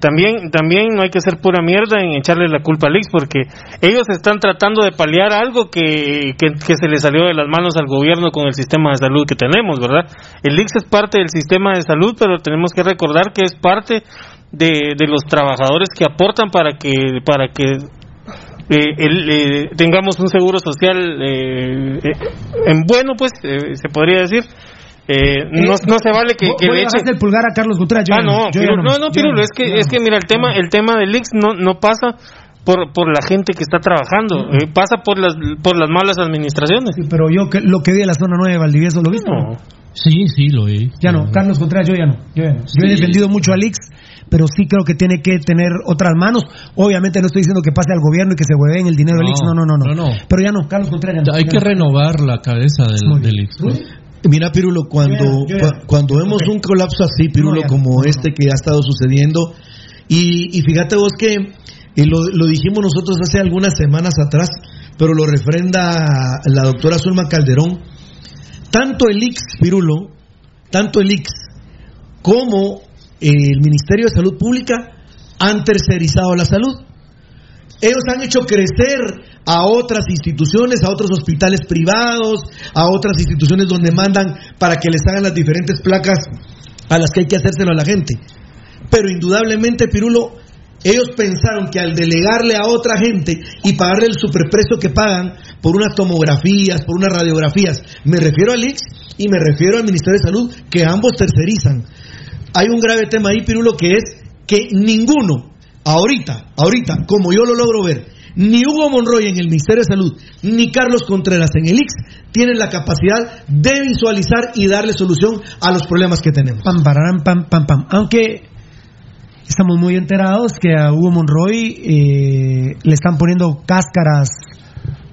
También también no hay que ser pura mierda en echarle la culpa al IX porque ellos están tratando de paliar algo que, que, se le salió de las manos al gobierno con el sistema de salud que tenemos, ¿verdad? El IX es parte del sistema de salud, pero tenemos que recordar que es parte de, de los trabajadores que aportan para que para que eh, el, eh, tengamos un seguro social eh, eh, en bueno pues eh, se podría decir Eh, no, no se vale que, que le bajarle el pulgar a Carlos Contreras. yo ah ya no yo Pirulo, no no Pirulo, es que es que mira el tema el tema del Ix no no pasa por por la gente que está trabajando eh, pasa por las por las malas administraciones pero yo que, lo que vi de la zona 9 de Valdivieso lo viste No. Sí, sí, lo vi. ya no Carlos Contreras yo ya no yo, ya no. Yo he defendido mucho a Lix pero sí creo que tiene que tener otras manos obviamente no estoy diciendo que pase al gobierno y que se hueven el dinero No, Lix no no no no, no, no. pero ya no Carlos Contreras ya no. Hay que no. renovar la cabeza del, del IX. Mira, Pirulo, cuando, Yo ya- yo ya- cua- cuando vemos un colapso así, Pirulo, No, como este que ha estado sucediendo, y, y fíjate vos que eh, lo, lo dijimos nosotros hace algunas semanas atrás, pero lo refrenda la doctora Zulma Calderón, tanto el IX, Pirulo, tanto el IX como el Ministerio de Salud Pública han tercerizado la salud. Ellos han hecho crecer a otras instituciones, a otros hospitales privados, a otras instituciones donde mandan para que les hagan las diferentes placas a las que hay que hacérselo a la gente. Pero indudablemente, Pirulo, ellos pensaron que al delegarle a otra gente y pagarle el superprecio que pagan por unas tomografías, por unas radiografías, me refiero al IX y me refiero al Ministerio de Salud, que ambos tercerizan. Hay un grave tema ahí, Pirulo, que es que ninguno, ahorita, ahorita, como yo lo logro ver, ni Hugo Monroy en el Ministerio de Salud, ni Carlos Contreras en el IX tienen la capacidad de visualizar y darle solución a los problemas que tenemos. Pam, pararán, pam, pam, pam. Aunque estamos muy enterados que a Hugo Monroy eh, le están poniendo cáscaras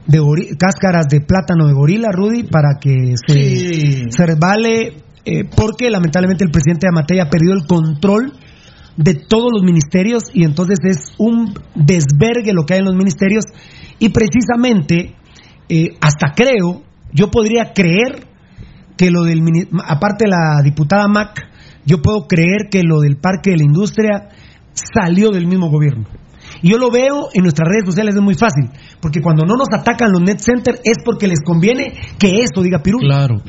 de cáscaras de plátano de gorila, Rudy, para que se, Sí. se resbale, eh, porque lamentablemente el presidente Amatei ha perdido el control de todos los ministerios y entonces es un desvergue lo que hay en los ministerios y precisamente eh, hasta creo, yo podría creer que lo del aparte de la diputada Mac, yo puedo creer que lo del parque de la industria salió del mismo gobierno. Y yo lo veo en nuestras redes sociales, es muy fácil, porque cuando no nos atacan los net center es porque les conviene que eso diga Pirú. Claro.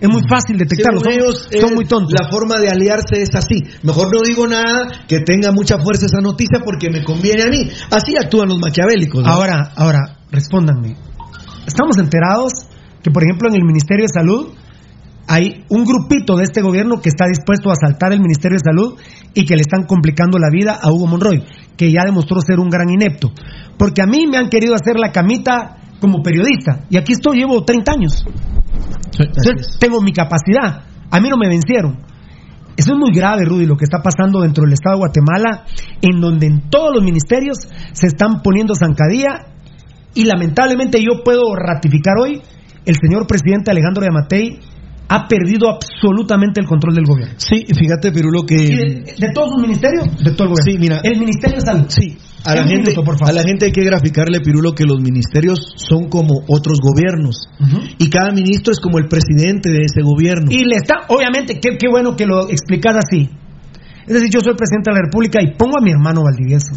Es muy fácil detectarlo, son, ellos, son eh, muy tontos. La forma de aliarse es así. Mejor no digo nada que tenga mucha fuerza esa noticia porque me conviene a mí. Así actúan los maquiavélicos. ¿no? Ahora, ahora, respóndanme. Estamos enterados que, por ejemplo, en el Ministerio de Salud hay un grupito de este gobierno que está dispuesto a asaltar el Ministerio de Salud y que le están complicando la vida a Hugo Monroy, que ya demostró ser un gran inepto. Porque a mí me han querido hacer la camita como periodista y aquí estoy, llevo 30 años. Entonces, tengo mi capacidad. A mí no me vencieron. Eso es muy grave, Rudy, lo que está pasando dentro del Estado de Guatemala, en donde en todos los ministerios se están poniendo zancadilla y lamentablemente yo puedo ratificar hoy, el señor presidente Alejandro Yamatei ha perdido absolutamente el control del gobierno. Sí, fíjate, Pirulo, que... ¿Y de, de todos los ministerios? De todo el gobierno. Sí, mira. El Ministerio de Salud. Sí, a la, gente, minuto, por favor. a la gente hay que graficarle, Pirulo, que los ministerios son como otros gobiernos. Y cada ministro es como el presidente de ese gobierno. Y le está, obviamente, qué, qué bueno que lo explicas así. Es decir, yo soy presidente de la República y pongo a mi hermano Valdivieso.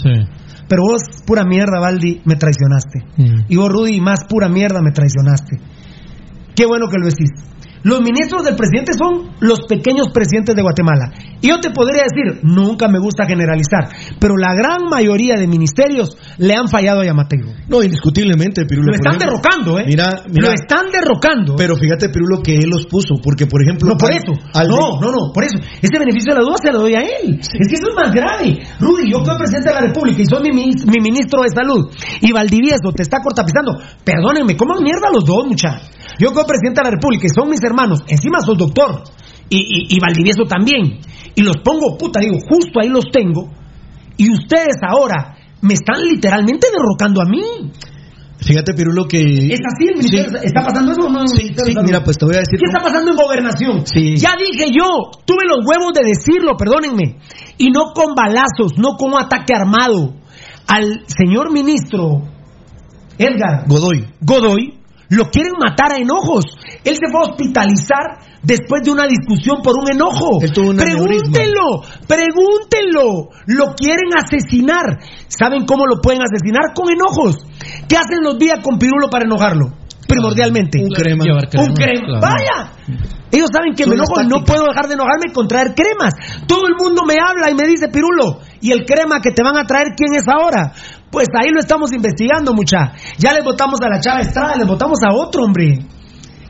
Pero vos, pura mierda, Valdi, me traicionaste. Y vos, Rudy, más pura mierda, me traicionaste. Qué bueno que lo decís. Los ministros del presidente son los pequeños presidentes de Guatemala. Y yo te podría decir, nunca me gusta generalizar, pero la gran mayoría de ministerios le han fallado a Yamatei. No, indiscutiblemente, Pirulo. Lo están ejemplo, derrocando, ¿eh? Mira, mira. Lo están derrocando. Pero fíjate, Pirulo, que él los puso, porque por ejemplo... No, por al- eso. al- no, no, no, por eso. Ese beneficio de la duda se lo doy a él. Es que eso es más grave. Rudy, yo soy presidente de la República y soy mi, minis- mi ministro de Salud. Y Valdivieso te está cortapizando. Perdónenme, ¿cómo mierda los dos, mucha? Yo soy presidente de la República y son mis hermanos. Encima sos doctor. Y, y, y Valdivieso también. Y los pongo, puta, digo, justo ahí los tengo. Y ustedes ahora me están literalmente derrocando a mí. Fíjate, Pirulo, que... ¿Es así el ministerio? ¿Está pasando eso o no? Sí, Ministerio sí, mira, pues te voy a decir... ¿Qué está pasando en gobernación? Sí. Ya dije yo, tuve los huevos de decirlo, perdónenme. Y no con balazos, no con un ataque armado. Al señor ministro Edgar Godoy. Godoy lo quieren matar a enojos. Él se fue a hospitalizar después de una discusión por un enojo. Un Pregúntenlo, pregúntenlo. Lo quieren asesinar. ¿Saben cómo lo pueden asesinar? Con enojos. ¿Qué hacen los días con Pirulo para enojarlo? Primordialmente. Un crema. Un crema. claro. Vaya. Ellos saben que me enojo y no puedo dejar de enojarme con traer cremas. Todo el mundo me habla y me dice, Pirulo, ¿y el crema que te van a traer quién es ahora? Pues ahí lo estamos investigando, mucha. Ya les votamos a la Chava Estrada, les votamos a otro, hombre.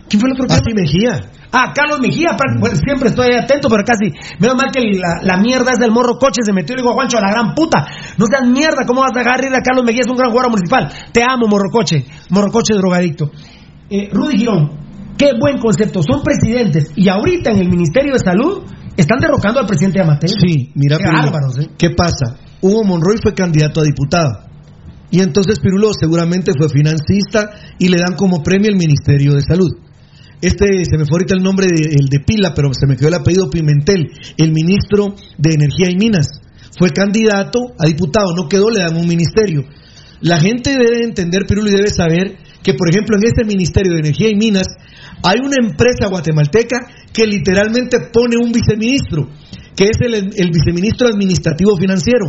¿Quién fue el otro crema? Mejía. Ah, Carlos Mejía, bueno, siempre estoy atento, pero casi. Menos mal que la, la mierda es del morro coche, se metió y le digo a Juancho a la gran puta. No seas mierda, ¿cómo vas a dejar ir a Carlos Mejía? Es un gran jugador municipal. Te amo, morro coche. Morro coche drogadicto. Eh, Rudy Girón, qué buen concepto. Son presidentes y ahorita en el Ministerio de Salud están derrocando al presidente Amateo. Sí, mira, Qué bárbaros, ¿eh? ¿qué pasa? Hugo Monroy fue candidato a diputado. Y entonces Pirulo seguramente fue financista y le dan como premio el Ministerio de Salud. Este, se me fue ahorita el nombre de, el de Pila, pero se me quedó el apellido Pimentel, el ministro de Energía y Minas. Fue candidato a diputado, no quedó, le dan un ministerio. La gente debe entender, Pirulo, y debe saber que, por ejemplo, en este Ministerio de Energía y Minas hay una empresa guatemalteca que literalmente pone un viceministro, que es el, el viceministro administrativo financiero.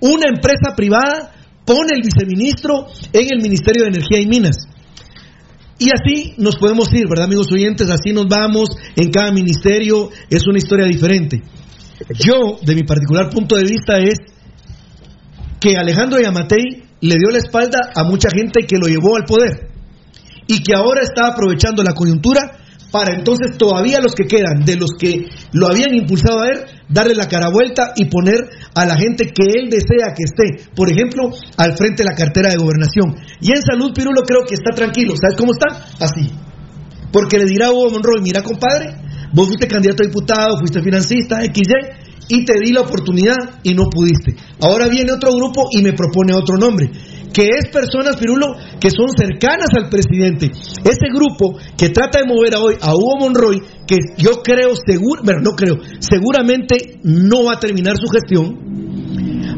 Una empresa privada pone el viceministro en el Ministerio de Energía y Minas. Y así nos podemos ir, ¿verdad, amigos oyentes? Así nos vamos en cada ministerio, es una historia diferente. Yo, de mi particular punto de vista, es que Alejandro Yamatei le dio la espalda a mucha gente que lo llevó al poder y que ahora está aprovechando la coyuntura para entonces todavía los que quedan, de los que lo habían impulsado a él, darle la cara vuelta y poner a la gente que él desea que esté, por ejemplo, al frente de la cartera de gobernación. Y en salud, Pirulo creo que está tranquilo. ¿Sabes cómo está? Así. Porque le dirá a Hugo Monroy, mira compadre, vos fuiste candidato a diputado, fuiste financista, XY, y te di la oportunidad y no pudiste. Ahora viene otro grupo y me propone otro nombre, que es personas, Pirulo, que son cercanas al presidente. Ese grupo que trata de mover a hoy a Hugo Monroy, que yo creo, seguro, no creo, seguramente no va a terminar su gestión.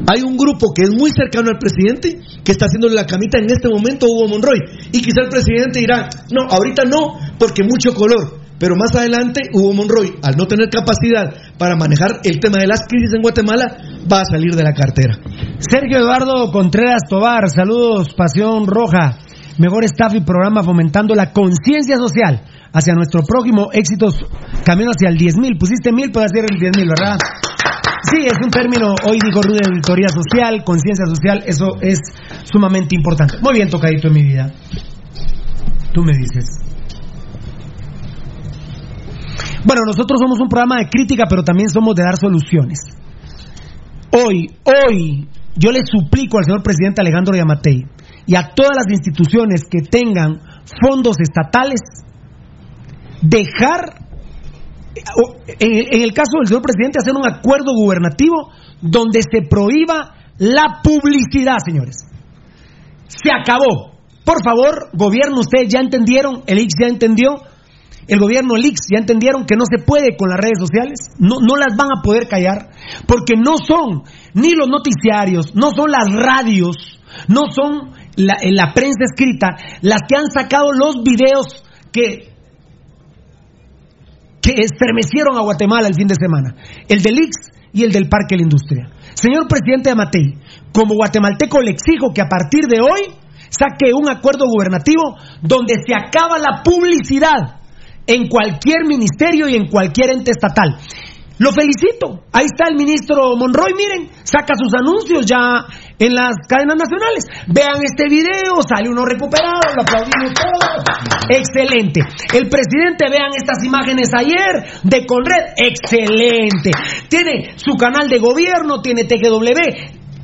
Hay un grupo que es muy cercano al presidente que está haciéndole la camita en este momento a Hugo Monroy. Y quizá el presidente dirá, no, ahorita no, porque mucho color. Pero más adelante, Hugo Monroy, al no tener capacidad para manejar el tema de las crisis en Guatemala, va a salir de la cartera. Sergio Eduardo Contreras Tobar, saludos, Pasión Roja. Mejor staff y programa fomentando la conciencia social hacia nuestro prójimo, éxitos, camino hacia el 10.000. Pusiste mil, puede ser el 10.000, ¿verdad? Sí, es un término, hoy digo Rudy, auditoría social, conciencia social, eso es sumamente importante. Muy bien tocadito en mi vida. Tú me dices. Bueno, nosotros somos un programa de crítica, pero también somos de dar soluciones. Hoy, hoy, yo le suplico al señor presidente Alejandro Yamatei y a todas las instituciones que tengan fondos estatales, dejar, en el caso del señor presidente, hacer un acuerdo gubernativo donde se prohíba la publicidad, señores. Se acabó. Por favor, gobierno, ustedes ya entendieron, el X ya entendió, el gobierno, el ya entendieron que no se puede con las redes sociales, no, no las van a poder callar, porque no son ni los noticiarios, no son las radios, no son la, la prensa escrita las que han sacado los videos que que estremecieron a Guatemala el fin de semana. El del Ix y el del Parque de la Industria. Señor presidente Amatei, como guatemalteco le exijo que a partir de hoy saque un acuerdo gubernativo donde se acaba la publicidad en cualquier ministerio y en cualquier ente estatal. Lo felicito. Ahí está el ministro Monroy, miren, saca sus anuncios ya en las cadenas nacionales. Vean este video, sale uno recuperado, lo aplaudimos todo. Excelente. El presidente, vean estas imágenes ayer de Conred, excelente. Tiene su canal de gobierno, tiene TGW.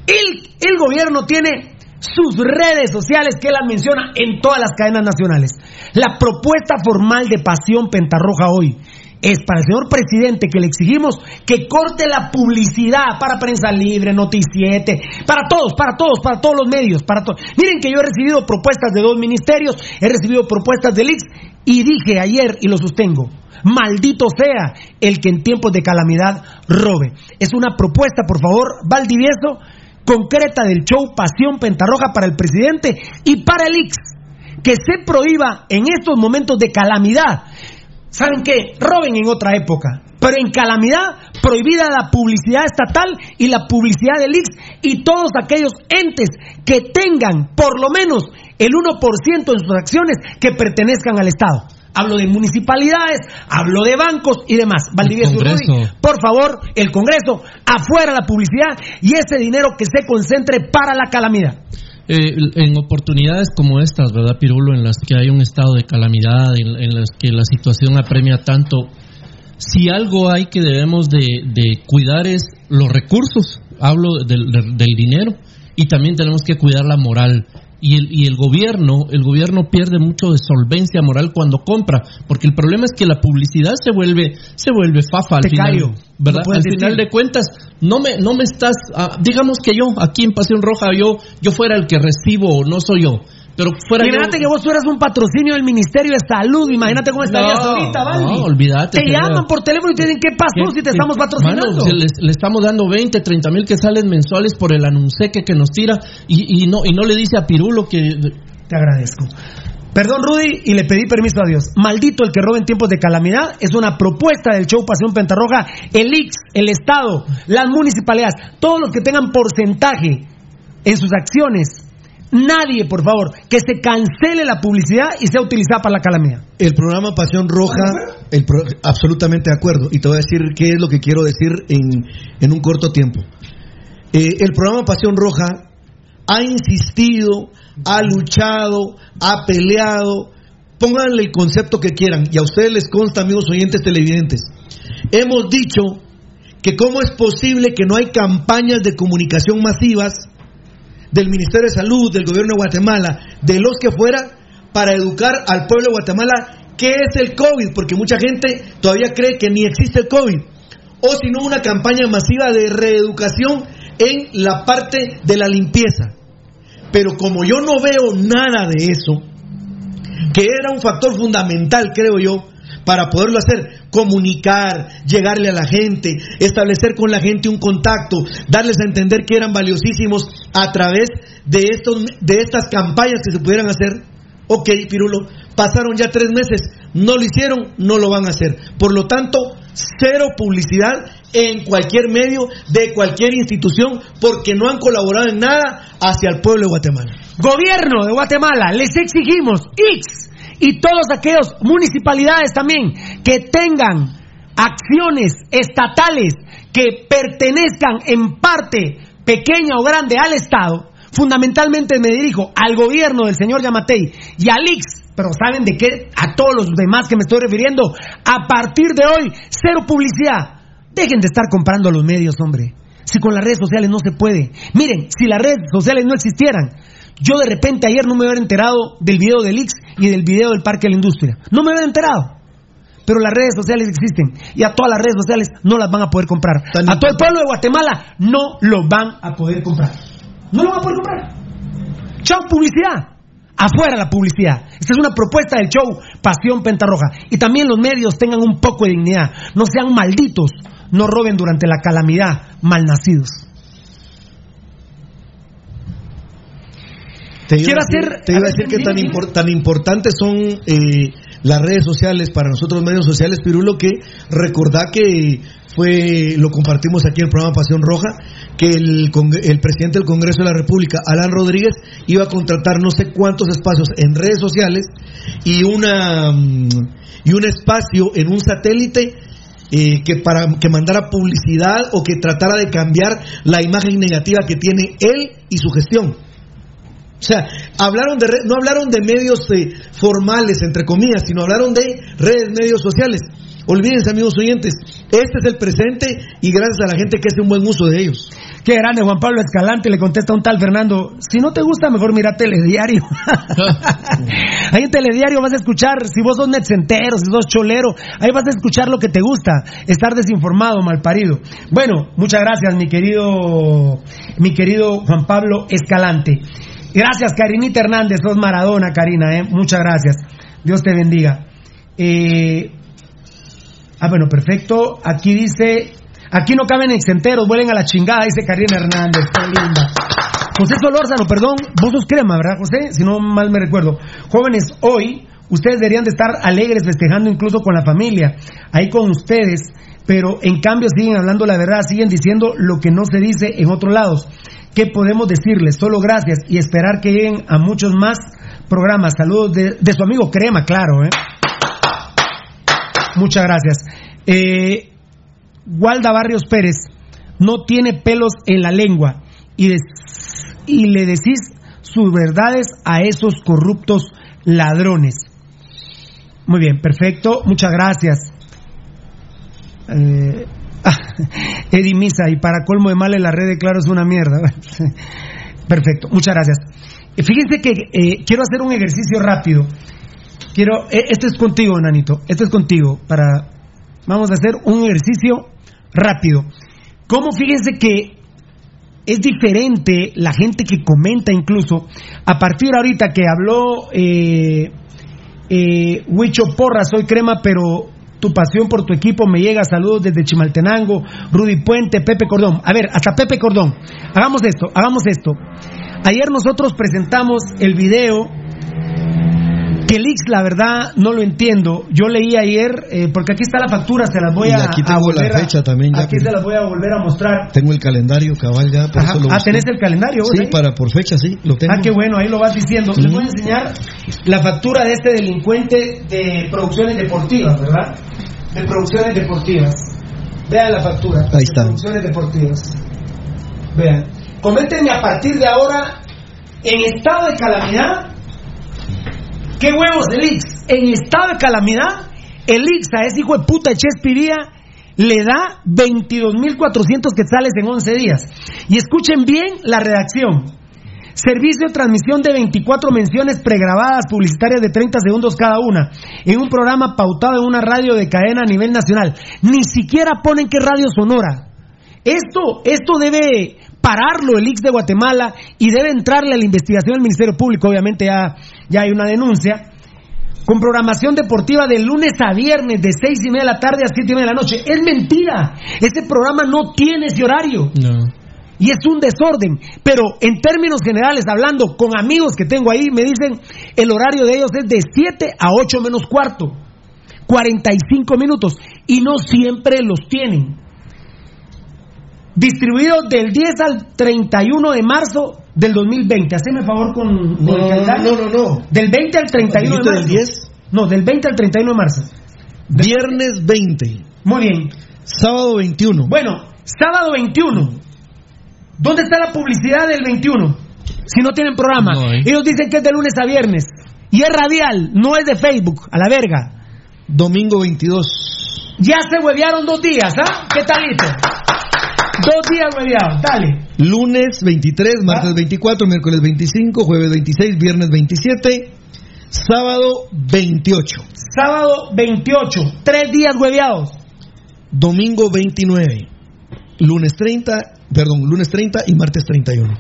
El, el gobierno tiene sus redes sociales que las menciona en todas las cadenas nacionales. La propuesta formal de Pasión Pentarroja hoy es para el señor presidente que le exigimos que corte la publicidad para Prensa Libre, Noticiete, para todos, para todos, para todos los medios, para todos. Miren que yo he recibido propuestas de dos ministerios, he recibido propuestas del IX y dije ayer y lo sostengo. Maldito sea el que en tiempos de calamidad robe. Es una propuesta, por favor, Valdivieso, concreta del show Pasión Pentarroja para el presidente y para el IX. Que se prohíba en estos momentos de calamidad. ¿Saben qué? Roben en otra época. Pero en calamidad, prohibida la publicidad estatal y la publicidad del IX y todos aquellos entes que tengan por lo menos el 1% en sus acciones que pertenezcan al Estado. Hablo de municipalidades, hablo de bancos y demás. Valdivieso Rudy, por favor, el Congreso, afuera la publicidad y ese dinero que se concentre para la calamidad. Eh, en oportunidades como estas, ¿verdad, Pirulo? En las que hay un estado de calamidad, en, las que la situación apremia tanto, si algo hay que debemos de, cuidar es los recursos, hablo del, del dinero, y también tenemos que cuidar la moral y el, y el gobierno, el gobierno pierde mucho de solvencia moral cuando compra, porque el problema es que la publicidad se vuelve, se vuelve fafa al final, ¿verdad? al final de cuentas, no me, no me estás, ah, digamos que yo aquí en Pasión Roja yo, yo fuera el que recibo, no soy yo. Pero fuera imagínate que vos fueras un patrocinio del Ministerio de Salud. Imagínate cómo estarías ahorita, ¿vale? No, olvídate. Te llaman por teléfono y te dicen, ¿qué pasó si te estamos patrocinando? le estamos dando 20, 30 mil que salen mensuales por el anunceque que nos tira y, y, no, y no le dice a Pirulo que... Te agradezco. Perdón, Rudy, y le pedí permiso a Dios. Maldito el que roba en tiempos de calamidad. Es una propuesta del show Pasión Pentarroja. El IX, el Estado, las municipalidades, todos los que tengan porcentaje en sus acciones Nadie, por favor, que se cancele la publicidad y sea utilizada para la calamidad. El programa Pasión Roja, el absolutamente de acuerdo. Y te voy a decir qué es lo que quiero decir en, un corto tiempo. Eh, el programa Pasión Roja ha insistido, ha luchado, ha peleado pónganle el concepto que quieran, y a ustedes les consta, amigos oyentes televidentes. Hemos dicho que cómo es posible que no hay campañas de comunicación masivas del Ministerio de Salud, del gobierno de Guatemala, de los que fuera, para educar al pueblo de Guatemala qué es el COVID, porque mucha gente todavía cree que ni existe el COVID. O si no, una campaña masiva de reeducación en la parte de la limpieza. Pero como yo no veo nada de eso, que era un factor fundamental, creo yo, para poderlo hacer, comunicar, llegarle a la gente, establecer con la gente un contacto, darles a entender que eran valiosísimos a través de, estos, de estas campañas que se pudieran hacer. Ok, Pirulo, pasaron ya tres meses, no lo hicieron, no lo van a hacer. Por lo tanto, cero publicidad en cualquier medio de cualquier institución porque no han colaborado en nada hacia el pueblo de Guatemala. Gobierno de Guatemala, les exigimos X y todos aquellos municipalidades también que tengan acciones estatales que pertenezcan en parte pequeña o grande al Estado, fundamentalmente me dirijo al gobierno del señor Yamatei y al IX, pero saben de qué, a todos los demás que me estoy refiriendo, a partir de hoy, cero publicidad. Dejen de estar comprando los medios, hombre. Si con las redes sociales no se puede. Miren, si las redes sociales no existieran, yo de repente ayer no me hubiera enterado del video del IX y del video del Parque de la Industria. No me hubiera enterado. Pero las redes sociales existen y a todas las redes sociales no las van a poder comprar. a todo el pueblo de Guatemala no lo van a poder comprar. No lo van a poder comprar. Chao, publicidad. Afuera la publicidad. Esta es una propuesta del show Pasión Pentarroja. Y también los medios tengan un poco de dignidad. No sean malditos. No roben durante la calamidad. Malnacidos. Te iba, a decir, te iba a decir que tan, impor- tan importantes son eh, las redes sociales para nosotros medios sociales, Pirulo, que recordá que fue, lo compartimos aquí en el programa Pasión Roja, que el presidente del Congreso de la República, Alan Rodríguez, iba a contratar no sé cuántos espacios en redes sociales y una mm, y un espacio en un satélite eh, que para que mandara publicidad o que tratara de cambiar la imagen negativa que tiene él y su gestión. O sea, hablaron de no hablaron de medios eh, formales, entre comillas, sino hablaron de redes, medios sociales. Olvídense, amigos oyentes, este es el presente y gracias a la gente que hace un buen uso de ellos. Qué grande, Juan Pablo Escalante le contesta un tal Fernando, si no te gusta, mejor mira telediario. ahí en telediario vas a escuchar, si vos sos netcentero, si sos cholero, ahí vas a escuchar lo que te gusta, estar desinformado, malparido. Bueno, muchas gracias, mi querido, mi querido Juan Pablo Escalante. Gracias, Karinita Hernández, sos Maradona, Karina, ¿eh? muchas gracias. Dios te bendiga. Eh, ah, bueno, perfecto. Aquí dice, aquí no caben exenteros, vuelen a la chingada, dice Karina Hernández, qué linda. José Solórzano, perdón, vos sos crema, ¿verdad, José? Si no mal me recuerdo. Jóvenes, hoy ustedes deberían de estar alegres, festejando incluso con la familia, ahí con ustedes, pero en cambio siguen hablando la verdad, siguen diciendo lo que no se dice en otros lados. ¿Qué podemos decirles? Solo gracias y esperar que lleguen a muchos más programas. Saludos de, su amigo Crema, claro. ¿eh? Muchas gracias. Eh, Walda Barrios Pérez no tiene pelos en la lengua y, y le decís sus verdades a esos corruptos ladrones. Muy bien, perfecto. Muchas gracias. Eh, Eddie Misa, y para colmo de males la red de Claro es una mierda. Perfecto, muchas gracias. Fíjense que eh, quiero hacer un ejercicio rápido. Quiero, eh, esto es contigo, Nanito, esto es contigo. Para, vamos a hacer un ejercicio rápido. ¿Cómo fíjense que es diferente la gente que comenta incluso a partir ahorita que habló eh, eh, Huicho Porra, soy crema, pero tu pasión por tu equipo me llega. Saludos desde Chimaltenango, Rudy Puente, Pepe Cordón. A ver, hasta Pepe Cordón. Hagamos esto, hagamos esto. Ayer nosotros presentamos el video que el Ix, la verdad, no lo entiendo. Yo leí ayer, eh, porque aquí está la factura, se las voy Y a, aquí a tengo la volver a- fecha también ya, Aquí se las voy a volver a mostrar. Tengo el calendario cabal ya, por Ajá. eso lo Ah. ¿tenés el calendario vos Sí, ahí? para por fecha, sí, lo tengo. Ah, qué bueno, ahí lo vas diciendo. Les voy a enseñar la factura de este delincuente de producciones deportivas, ¿verdad? De producciones deportivas. Vean la factura. Ahí está. De producciones deportivas. Vean. Coméntenme a partir de ahora, en estado de calamidad, ¿qué huevos el Ix? en estado de calamidad, el IXA, ese hijo de puta de Chespiría, le da 22.400 quetzales en 11 días. Y escuchen bien la redacción. Servicio de transmisión de 24 menciones pregrabadas publicitarias de 30 segundos cada una, en un programa pautado en una radio de cadena a nivel nacional. Ni siquiera ponen que radio sonora. Esto, esto debe pararlo el IX de Guatemala y debe entrarle a la investigación del Ministerio Público. Obviamente ya, ya hay una denuncia. Con programación deportiva de lunes a viernes, de seis y media de la tarde a siete y media de la noche. Es mentira. Este programa no tiene ese horario. Y es un desorden. Pero en términos generales, hablando con amigos que tengo ahí, me dicen el horario de ellos es de 7 a 8 menos cuarto. 45 minutos. Y no siempre los tienen. Distribuido del 10 al 31 de marzo del 2020. Haceme favor con, con No, el no, calendario. no, no, no. Del 20 al 31 de ¿Dijiste marzo. del 10? No, del 20 al 31 de marzo. Viernes 20. Muy bien. Sábado 21. Bueno, sábado 21. ¿Dónde está la publicidad del 21? Si no tienen programa. Ellos dicen que es de lunes a viernes. Y es radial, no es de Facebook, a la verga. Domingo 22. Ya se huevearon dos días, ¿ah? ¿Qué talito? Dos días hueveados, dale. Lunes 23, martes 24, miércoles 25, jueves 26, viernes 27, sábado 28. Sábado 28, tres días hueveados. Domingo 29, lunes 30, perdón, lunes 30 y martes 31.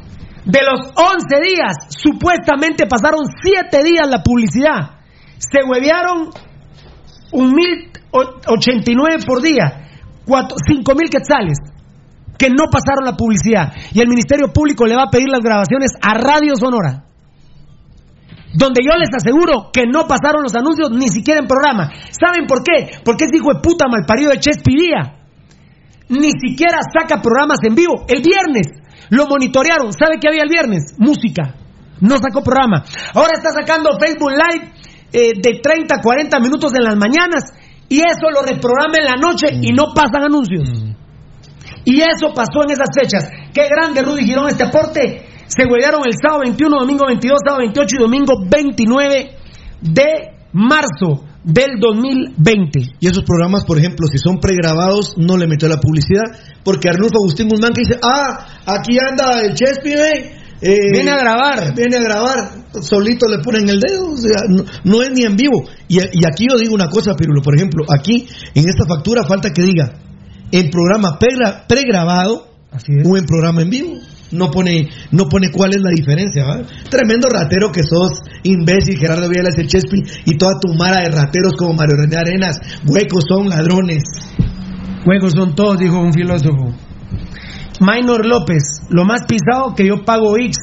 De los 11 días, supuestamente pasaron 7 días la publicidad. Se huevearon un mil o- 89 por día, cuatro, 5 mil quetzales, que no pasaron la publicidad. Y el Ministerio Público le va a pedir las grabaciones a Radio Sonora. Donde yo les aseguro que no pasaron los anuncios ni siquiera en programa. ¿Saben por qué? Porque ese hijo de puta malparido de Chespidía ni siquiera saca programas en vivo. El viernes lo monitorearon. ¿Sabe qué había el viernes? Música. No sacó programa. Ahora está sacando Facebook Live eh, de 30 a 40 minutos en las mañanas y eso lo reprograma en la noche y no pasan anuncios. Y eso pasó en esas fechas. Qué grande Rudy Girón este aporte. Se huevearon el sábado 21, domingo 22, sábado 28 y domingo 29 de marzo del 2020. Y esos programas, por ejemplo, si son pregrabados, no le metió la publicidad, porque Arnulfo Agustín Guzmán que dice, ah, aquí anda el Chespi, eh, Viene a grabar. Viene a grabar, solito le ponen el dedo, o sea, no, no es ni en vivo. Y, y aquí yo digo una cosa, Pirulo, por ejemplo, aquí en esta factura falta que diga, en programa pregra- pregrabado o en programa en vivo. No pone, no pone cuál es la diferencia, ¿va? Tremendo ratero que sos, imbécil, Gerardo Viales, el Chespi, y toda tu mara de rateros como Mario René Arenas, huecos son ladrones. Juegos son todos, dijo un filósofo. Minor López, lo más pisado que yo pago X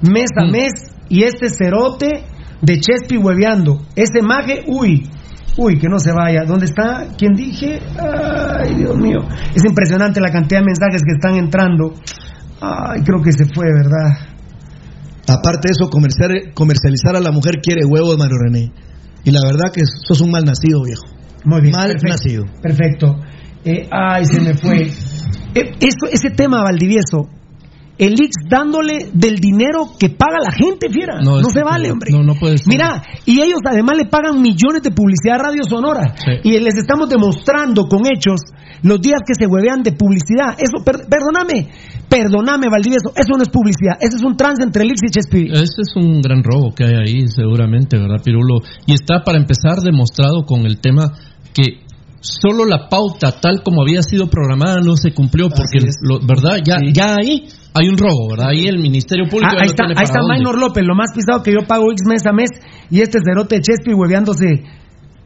mes a mes y este cerote de Chespi hueveando. Ese maje, uy, uy, que no se vaya. ¿Dónde está? ¿Quién dije? Ay, Dios mío. Es impresionante la cantidad de mensajes que están entrando. Ay, creo que se fue, ¿verdad? Aparte de eso, comerciar- comercializar a la mujer quiere huevos, Mario René. Y la verdad que sos un mal nacido, viejo. Muy bien. Mal perfecto, nacido. Perfecto. Eh, ay, se me fue. Eh, eso- ese tema, Valdivieso. El Ix dándole del dinero que paga la gente, fiera. No, se vale, hombre. No, no puede ser. Mira, y ellos además le pagan millones de publicidad a Radio Sonora. Y les estamos demostrando con hechos los días que se huevean de publicidad. Eso, per- perdóname, perdóname, Valdivieso, eso no es publicidad, eso es un trance entre el Ix y Chespirito. Ese es un gran robo que hay ahí, seguramente, ¿verdad, Pirulo? Y está, para empezar, demostrado con el tema que solo la pauta tal como había sido programada no se cumplió, porque, lo- ¿verdad? Ya, ya ahí hay un robo, ¿verdad? Ahí el Ministerio Público Ah, ya ahí no está, ahí está dónde. Minor López, lo más pisado que yo pago X mes a mes y este cerote de Chespi hueveándose.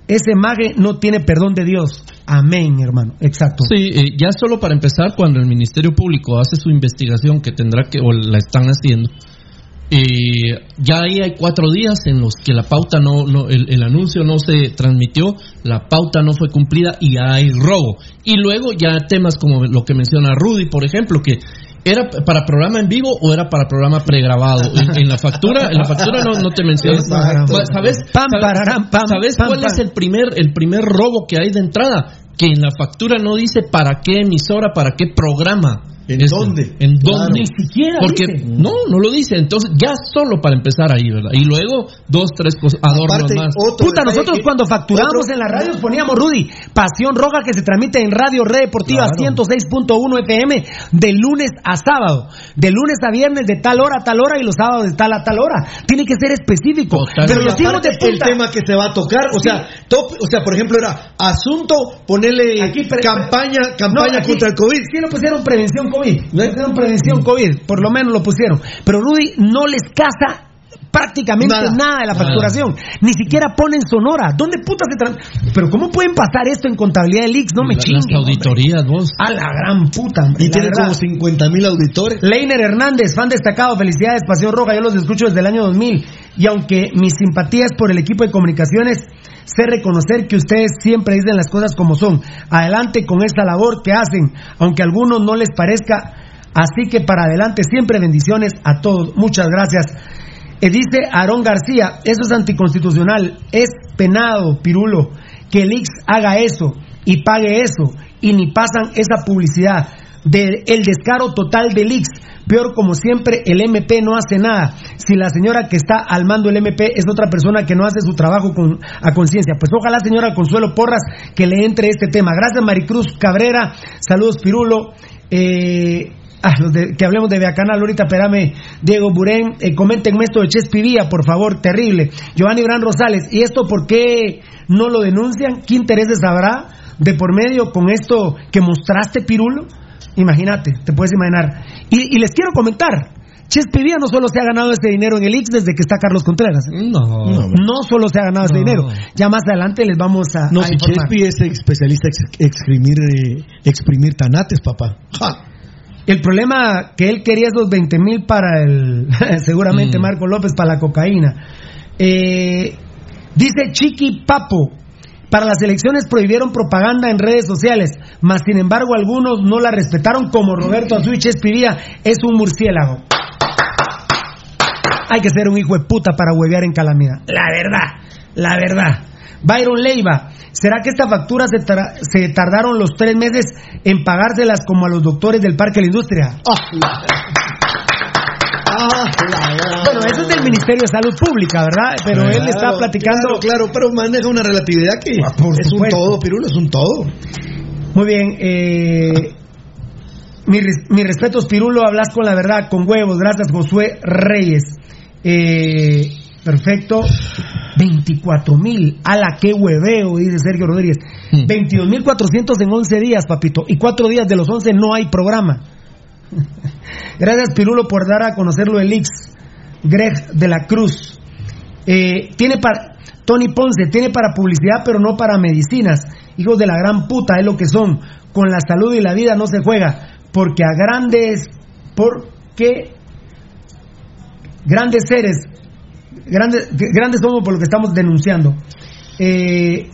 Ese mague no tiene perdón de Dios. Amén, hermano. Exacto. Sí, eh, ya solo para empezar, cuando el Ministerio Público hace su investigación, que tendrá que, o la están haciendo, eh, ya ahí hay cuatro días en los que la pauta no, no el, el anuncio no se transmitió, la pauta no fue cumplida y ya hay robo. Y luego ya temas como lo que menciona Rudy, por ejemplo, que era para programa en vivo o era para programa pregrabado. En, en la factura, en la factura no, no te menciona. Exacto. ¿Sabes? ¿Sabes, ¿sabes cuál es el primer, el primer robo que hay de entrada? Que en la factura no dice para qué emisora, para qué programa. ¿En dónde? ¿En Claro. dónde? Ni siquiera Porque dice. no, no lo dice. Entonces, ya solo para empezar ahí, ¿verdad? Y luego dos, tres cosas, adornos Aparte, más. otro Puta, nosotros que- cuando facturamos otro- en las radios poníamos Rudy, Pasión Roja que se transmite en Radio Red Deportiva Claro. 106.1 FM de lunes a sábado, de lunes a viernes de tal hora a tal hora y los sábados de tal a tal hora. Tiene que ser específico. Pero los hijos de aparte, el puta tema que se va a tocar, o sea, top, o sea, por ejemplo era asunto ponerle Aquí, campaña, campaña No, aquí contra el COVID. Sí lo pusieron prevención COVID. Lo pusieron prevención COVID, por lo menos lo pusieron. Pero Rudy no les casa prácticamente Nada. nada, de la Nada. facturación. Ni siquiera ponen Sonora. ¿Dónde puta se tran- Pero ¿cómo pueden pasar esto en contabilidad de leaks? No me La- chinguen. Las auditorías, vos. A la gran puta, hombre, Y tiene como 50 mil auditores. Leiner Hernández, fan destacado, felicidades, Pasión Roja, yo los escucho desde el año 2000 y aunque mis simpatías por el equipo de comunicaciones, sé reconocer que ustedes siempre dicen las cosas como son. Adelante con esta labor que hacen, aunque a algunos no les parezca, así que para adelante siempre bendiciones a todos. Muchas gracias. Eh, dice Aarón García, eso es anticonstitucional, es penado, Pirulo, que el Ix haga eso y pague eso y ni pasan esa publicidad. De, el descaro total del Ix. Peor como siempre, el MP no hace nada. Si la señora que está al mando del MP es otra persona que no hace su trabajo con, a conciencia, pues ojalá señora Consuelo Porras que le entre este tema. Gracias Maricruz Cabrera, saludos Pirulo. Eh, ah, de- que hablemos de Beacanal ahorita, espérame, Diego Burén, eh, coméntenme esto de Chespivía, por favor, terrible. Giovanni Bran Rosales, ¿y esto por qué no lo denuncian? ¿Qué intereses habrá de por medio con esto que mostraste, Pirulo? Imagínate, te puedes imaginar. Y, y les quiero comentar, Chespivía no solo se ha ganado ese dinero en el Ix desde que está Carlos Contreras. No. No solo se ha ganado ese No. dinero. Ya más adelante les vamos a, No, a si. Chespi es especialista en exprimir, eh, exprimir tanates, papá. Ja. El problema que él quería esos 20 mil para el, seguramente Mm. Marco López para la cocaína. Eh, dice Chiqui Papo, para las elecciones prohibieron propaganda en redes sociales, mas sin embargo algunos no la respetaron como Roberto Azuich Espivía es un murciélago. Hay que ser un hijo de puta para huevear en calamidad. La verdad, la verdad. Byron Leiva, ¿será que esta factura se, se tardaron los tres meses en pagárselas como a los doctores del Parque de la Industria? Bueno, eso es del Ministerio de Salud Pública, ¿verdad? Pero él está Claro, platicando. Claro, claro, pero maneja una relatividad que Ah, por es un todo, Pirulo, es un todo. Muy bien, eh, mi res- mis respetos, Pirulo, hablas con la verdad, con huevos. Gracias, Josué Reyes. Eh, perfecto. 24 mil. la qué hueveo, dice Sergio Rodríguez. 22 mil 400 en 11 días, papito. Y 4 días de los 11 no hay programa. Gracias, Pirulo, por dar a conocerlo el Ix. Greg de la Cruz. Eh, tiene para. Tony Ponce, tiene para publicidad, pero no para medicinas. Hijos de la gran puta, es lo que son. Con la salud y la vida no se juega. Porque a grandes. Porque. Grandes seres. Grandes, grandes somos por lo que estamos denunciando. Eh,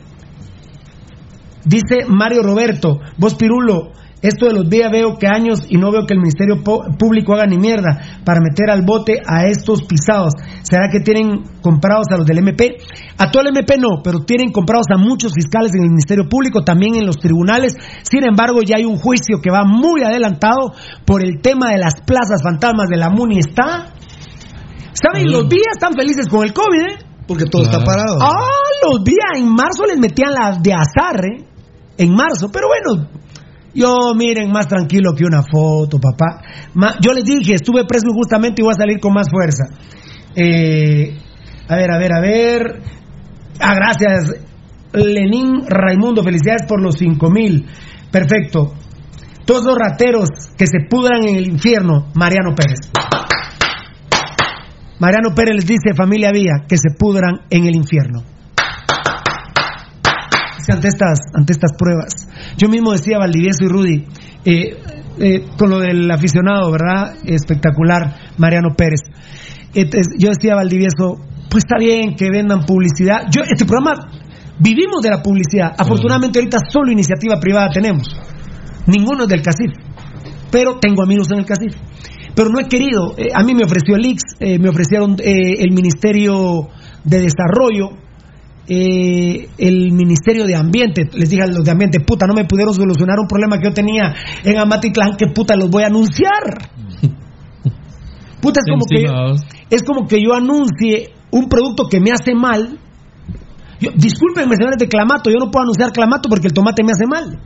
Dice Mario Roberto, vos Pirulo, esto de los días veo que años y no veo que el Ministerio Público haga ni mierda para meter al bote a estos pisados. ¿Será que tienen comprados a los del MP? A todo el MP no, pero tienen comprados a muchos fiscales en el Ministerio Público, también en los tribunales. Sin embargo, ya hay un juicio que va muy adelantado por el tema de las plazas fantasmas de la MUNI. ¿Está? ¿Saben? Los días están felices con el COVID, ¿eh? Porque todo está parado. Ah, los días en marzo les metían las de azar, ¿eh? En marzo, pero bueno, yo miren más tranquilo que una foto, papá. Yo les dije, estuve preso injustamente y voy a salir con más fuerza. Eh, a ver, a ver, a ver. Ah, gracias. Lenín Raimundo, felicidades por los cinco mil. Perfecto. Todos los rateros que se pudran en el infierno, Mariano Pérez. Mariano Pérez les dice, familia Vía, que se pudran en el infierno. Ante estas, ante estas pruebas. Yo mismo decía Valdivieso y Rudy, eh, eh, con lo del aficionado, ¿verdad? Espectacular, Mariano Pérez. Entonces, yo decía Valdivieso, pues está bien que vendan publicidad. Yo, este programa, vivimos de la publicidad. Afortunadamente ahorita solo iniciativa privada tenemos. Ninguno es del CACIF. Pero tengo amigos en el CACIF. Pero no he querido. Eh, a mí me ofreció el IX, eh, me ofrecieron eh, el Ministerio de Desarrollo. Eh, el Ministerio de Ambiente. Les dije a los de Ambiente, puta, no me pudieron solucionar un problema que yo tenía en Amatitlán, que puta los voy a anunciar. Puta, es como, que yo, es como que yo anuncie un producto que me hace mal. Yo, discúlpenme, señores de Clamato, yo no puedo anunciar Clamato porque el tomate me hace mal.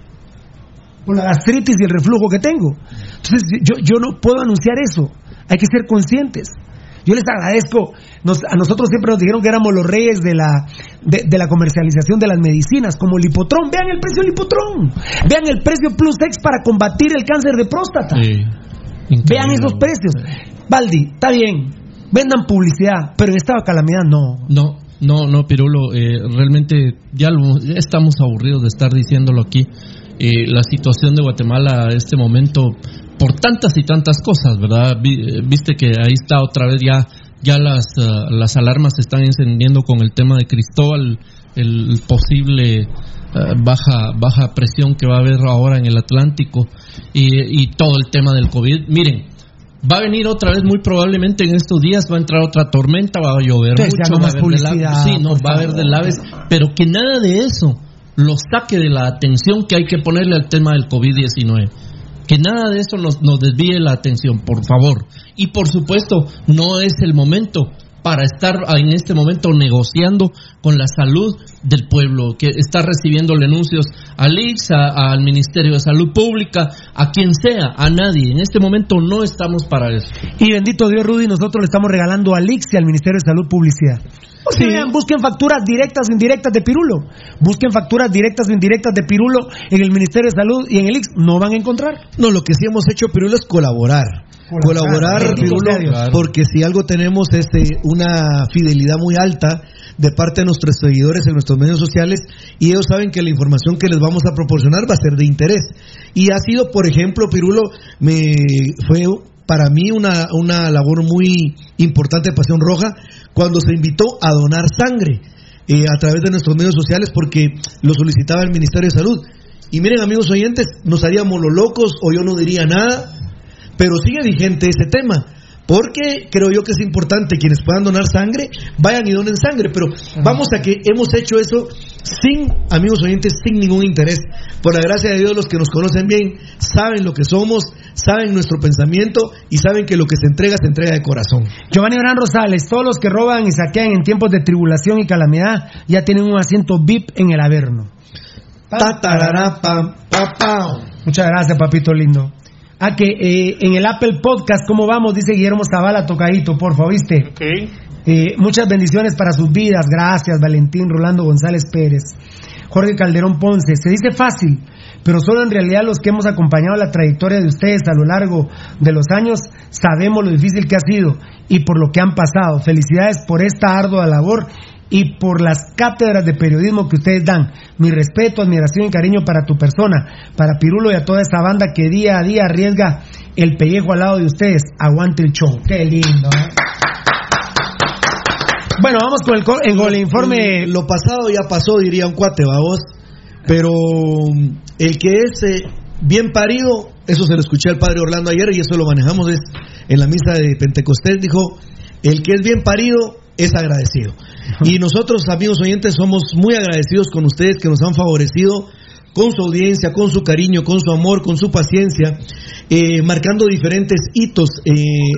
Por la gastritis y el reflujo que tengo. Entonces, yo, yo no puedo anunciar eso. Hay que ser conscientes. Yo les agradezco. Nos- a nosotros siempre nos dijeron que éramos los reyes de la, de, de la comercialización de las medicinas, como el hipotrón. Vean el precio del hipotrón. Vean el precio Plus X para combatir el cáncer de próstata. Vean esos precios. Baldi, está bien. Vendan publicidad, pero en esta calamidad no. No, no, no, Pirulo, eh, realmente ya, lo- ya estamos aburridos de estar diciéndolo aquí. Eh, la situación de Guatemala a este momento, por tantas y tantas cosas, ¿verdad? Eh, Viste que ahí está otra vez ya, ya las, ah, las alarmas se están encendiendo con el tema de Cristóbal, el posible ah, baja, baja presión que va a haber ahora en el Atlántico y, y todo el tema del COVID. Miren, Va a venir otra vez, muy probablemente en estos días, va a entrar otra tormenta, va a llover mucho, hagan va haber publicidad, sí, no, va a haber delaves, pero que nada de eso lo saque de la atención que hay que ponerle al tema del COVID-19. Que nada de eso nos, nos desvíe la atención, por favor. Y por supuesto, no es el momento para estar en este momento negociando con la salud del pueblo, que está recibiendo anuncios al IX, al Ministerio de Salud Pública, a quien sea, a nadie. En este momento no estamos para eso. Y bendito Dios, Rudy, nosotros le estamos regalando al IX y al Ministerio de Salud publicidad. Vean, busquen facturas directas o indirectas de Pirulo. Busquen facturas directas o indirectas de Pirulo en el Ministerio de Salud y en el IX. No van a encontrar. No, lo que sí hemos hecho, Pirulo, es colaborar. Colaborar, Pirulo, porque si algo tenemos es eh, una fidelidad muy alta de parte de nuestros seguidores en nuestros medios sociales y ellos saben que la información que les vamos a proporcionar va a ser de interés. Y ha sido, por ejemplo, Pirulo, me fue para mí una, una labor muy importante de Pasión Roja cuando se invitó a donar sangre eh, a través de nuestros medios sociales porque lo solicitaba el Ministerio de Salud. Y miren, amigos oyentes, nos haríamos los locos o yo no diría nada, pero sigue vigente ese tema. Porque creo yo que es importante quienes puedan donar sangre, vayan y donen sangre. Pero vamos a que hemos hecho eso sin, amigos oyentes, sin ningún interés. Por la gracia de Dios, los que nos conocen bien saben lo que somos, saben nuestro pensamiento y saben que lo que se entrega se entrega de corazón. Giovanni Orán Rosales, todos los que roban y saquean en tiempos de tribulación y calamidad ya tienen un asiento VIP en el Averno. Muchas gracias, papito lindo. Ah, que eh, en el Apple Podcast, ¿cómo vamos? Dice Guillermo Zavala, tocadito, por favor, ¿viste? Eh, muchas bendiciones para sus vidas. Gracias, Valentín Rolando González Pérez. Jorge Calderón Ponce. Se dice fácil, pero solo en realidad los que hemos acompañado la trayectoria de ustedes a lo largo de los años sabemos lo difícil que ha sido y por lo que han pasado. Felicidades por esta ardua labor y por las cátedras de periodismo que ustedes dan. Mi respeto, admiración y cariño para tu persona, para Pirulo y a toda esta banda que día a día arriesga el pellejo al lado de ustedes. Aguante el show. Qué lindo. ¿eh? Bueno, vamos con el, el informe. Lo pasado ya pasó, diría un cuate, va vos. Pero mm, el que es eh, bien parido, eso se lo escuché al padre Orlando ayer y eso lo manejamos es en la misa de Pentecostés. Dijo: el que es bien parido es agradecido. Y nosotros, amigos oyentes, somos muy agradecidos con ustedes que nos han favorecido con su audiencia, con su cariño, con su amor, con su paciencia, eh, marcando diferentes hitos eh,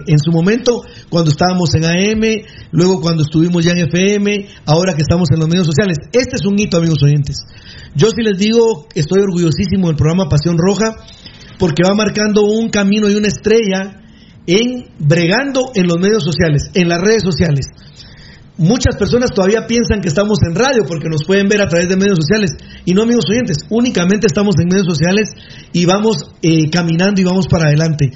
en su momento, cuando estábamos en AM, luego cuando estuvimos ya en FM, ahora que estamos en los medios sociales. Este es un hito, amigos oyentes. Yo sí les digo, estoy orgullosísimo del programa Pasión Roja, porque va marcando un camino y una estrella en bregando en los medios sociales, en las redes sociales. Muchas personas todavía piensan que estamos en radio porque nos pueden ver a través de medios sociales. Y no, amigos oyentes, únicamente estamos en medios sociales y vamos eh, caminando y vamos para adelante.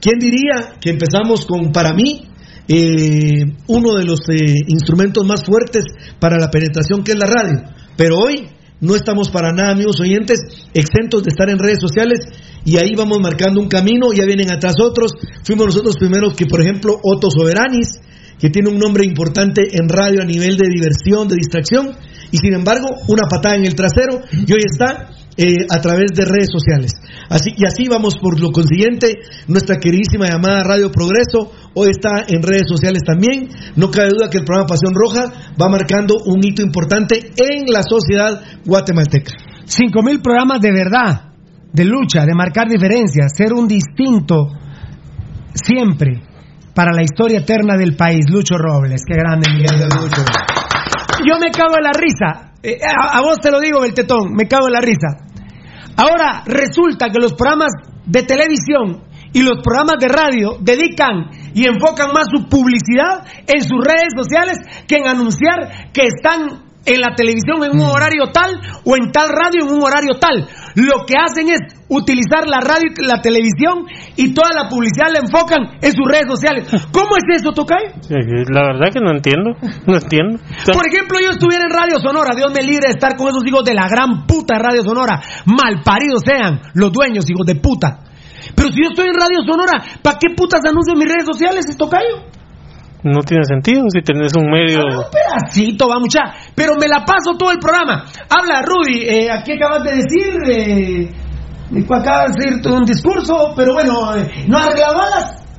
¿Quién diría que empezamos con, para mí, eh, uno de los eh, instrumentos más fuertes para la penetración que es la radio? Pero hoy no estamos para nada, amigos oyentes, exentos de estar en redes sociales y ahí vamos marcando un camino, ya vienen atrás otros. Fuimos nosotros primeros que, por ejemplo, Otto Soberanis, que tiene un nombre importante en radio a nivel de diversión, de distracción, y sin embargo, una patada en el trasero, y hoy está eh, a través de redes sociales. Así, y así vamos por lo consiguiente, nuestra queridísima llamada Radio Progreso hoy está en redes sociales también. No cabe duda que el programa Pasión Roja va marcando un hito importante en la sociedad guatemalteca. Cinco mil programas de verdad, de lucha, de marcar diferencias, ser un distinto siempre para la historia eterna del país. Lucho Robles, qué grande Miguel de Lucho. Yo me cago en la risa. Eh, a, a vos te lo digo, Beltetón, me cago en la risa. Ahora resulta que los programas de televisión y los programas de radio dedican y enfocan más su publicidad en sus redes sociales que en anunciar que están en la televisión en un horario tal o en tal radio en un horario tal. Lo que hacen es utilizar la radio y la televisión y toda la publicidad la enfocan en sus redes sociales. ¿Cómo es eso, Tocay? La verdad que no entiendo, no entiendo. O sea, Por ejemplo, yo estuviera en Radio Sonora, Dios me libre de estar con esos hijos de la gran puta de Radio Sonora. Malparidos sean los dueños, hijos de puta. Pero si yo estoy en Radio Sonora, ¿para qué putas anuncio en mis redes sociales, Tocayo? No tiene sentido si tenés un medio... Un pedacito, va mucha. Pero me la paso todo el programa. Habla, Rudy, eh, aquí acabas de decir, eh, acabas de decir un discurso, pero bueno, eh, no arregla balas.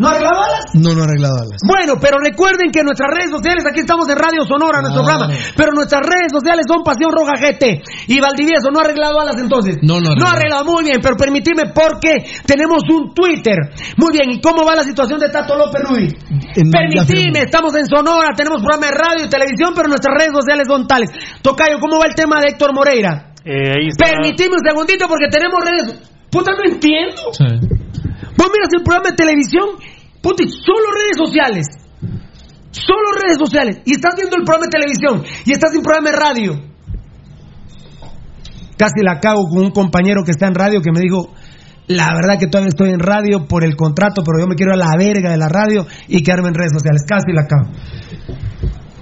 ¿No arregla balas? No, no arreglado alas. Bueno, pero recuerden que nuestras redes sociales, aquí estamos en Radio Sonora, nuestro Claro. programa, pero nuestras redes sociales son Pasión Roja GT y Valdivieso, ¿no ha arreglado alas entonces? No, no ha No ha arreglado. arreglado, muy bien, pero permitime porque tenemos un Twitter. Muy bien, ¿y cómo va la situación de Tato López? En- ya Permitime, estamos en Sonora, tenemos programa de radio y televisión, pero nuestras redes sociales son tales. Tocayo, ¿cómo va el tema de Héctor Moreira? Eh, ahí está. Permitime un segundito porque tenemos redes... Puta, no entiendo. Sí. Vos miras el programa de televisión, puta, y solo redes sociales. Solo redes sociales. Y estás viendo el programa de televisión. Y estás en programa de radio. Casi la cago con un compañero que está en radio que me dijo, la verdad que todavía estoy en radio por el contrato, pero yo me quiero a la verga de la radio y quedarme en redes sociales. Casi la cago.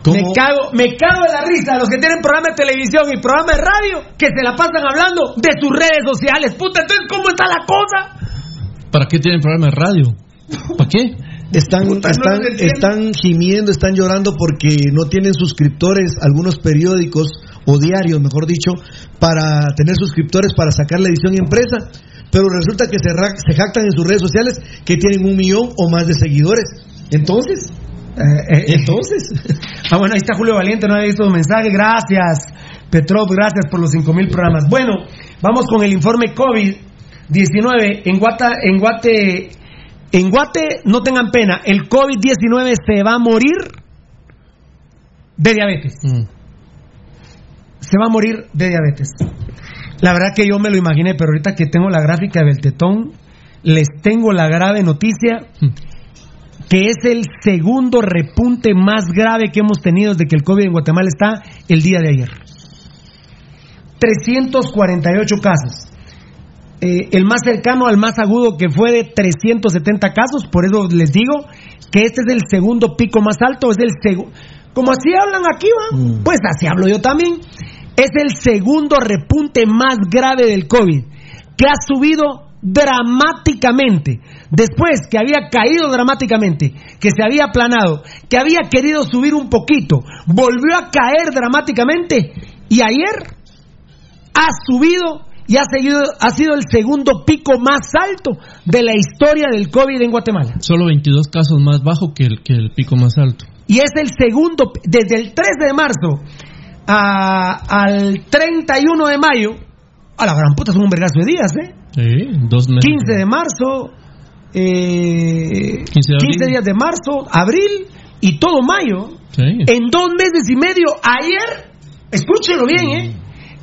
Me cago, me cago de la risa a los que tienen programa de televisión y programa de radio que se la pasan hablando de sus redes sociales. Puta, entonces, ¿cómo está la cosa? ¿Para qué tienen programa de radio? ¿Para qué? Están, están, están gimiendo, están llorando porque no tienen suscriptores, algunos periódicos o diarios, mejor dicho, para tener suscriptores para sacar la edición impresa. Pero resulta que se, jactan en sus redes sociales que tienen un millón o más de seguidores. Entonces, entonces, Ah, bueno, ahí está Julio Valiente, no había visto su mensaje. Gracias, Petrov, gracias por los 5000 programas. Bueno, vamos con el informe COVID-19. En Guata, en Guate, en Guate, no tengan pena, el COVID-19 se va a morir de diabetes. Mm. Se va a morir de diabetes. La verdad que yo me lo imaginé, pero ahorita que tengo la gráfica del tetón, les tengo la grave noticia que es el segundo repunte más grave que hemos tenido desde que el COVID en Guatemala está el día de ayer. 348 casos. Eh, el más cercano al más agudo que fue de 370 casos, por eso les digo que este es el segundo pico más alto, es el segundo... Como así hablan aquí, ¿va? Pues así hablo yo también. Es el segundo repunte más grave del COVID, que ha subido dramáticamente. Después que había caído dramáticamente, que se había aplanado, que había querido subir un poquito, volvió a caer dramáticamente y ayer ha subido y ha, seguido, ha sido el segundo pico más alto de la historia del COVID en Guatemala. Solo 22 casos más bajo que el, que el pico más alto. Y es el segundo, desde el 13 de marzo a- al 31 de mayo, a la gran puta son un vergazo de días, ¿eh? Sí, dos meses. 15 de marzo, eh, 15 de abril. 15 días de marzo, abril y todo mayo. Sí. En dos meses y medio, ayer, escúchenlo bien, ¿eh?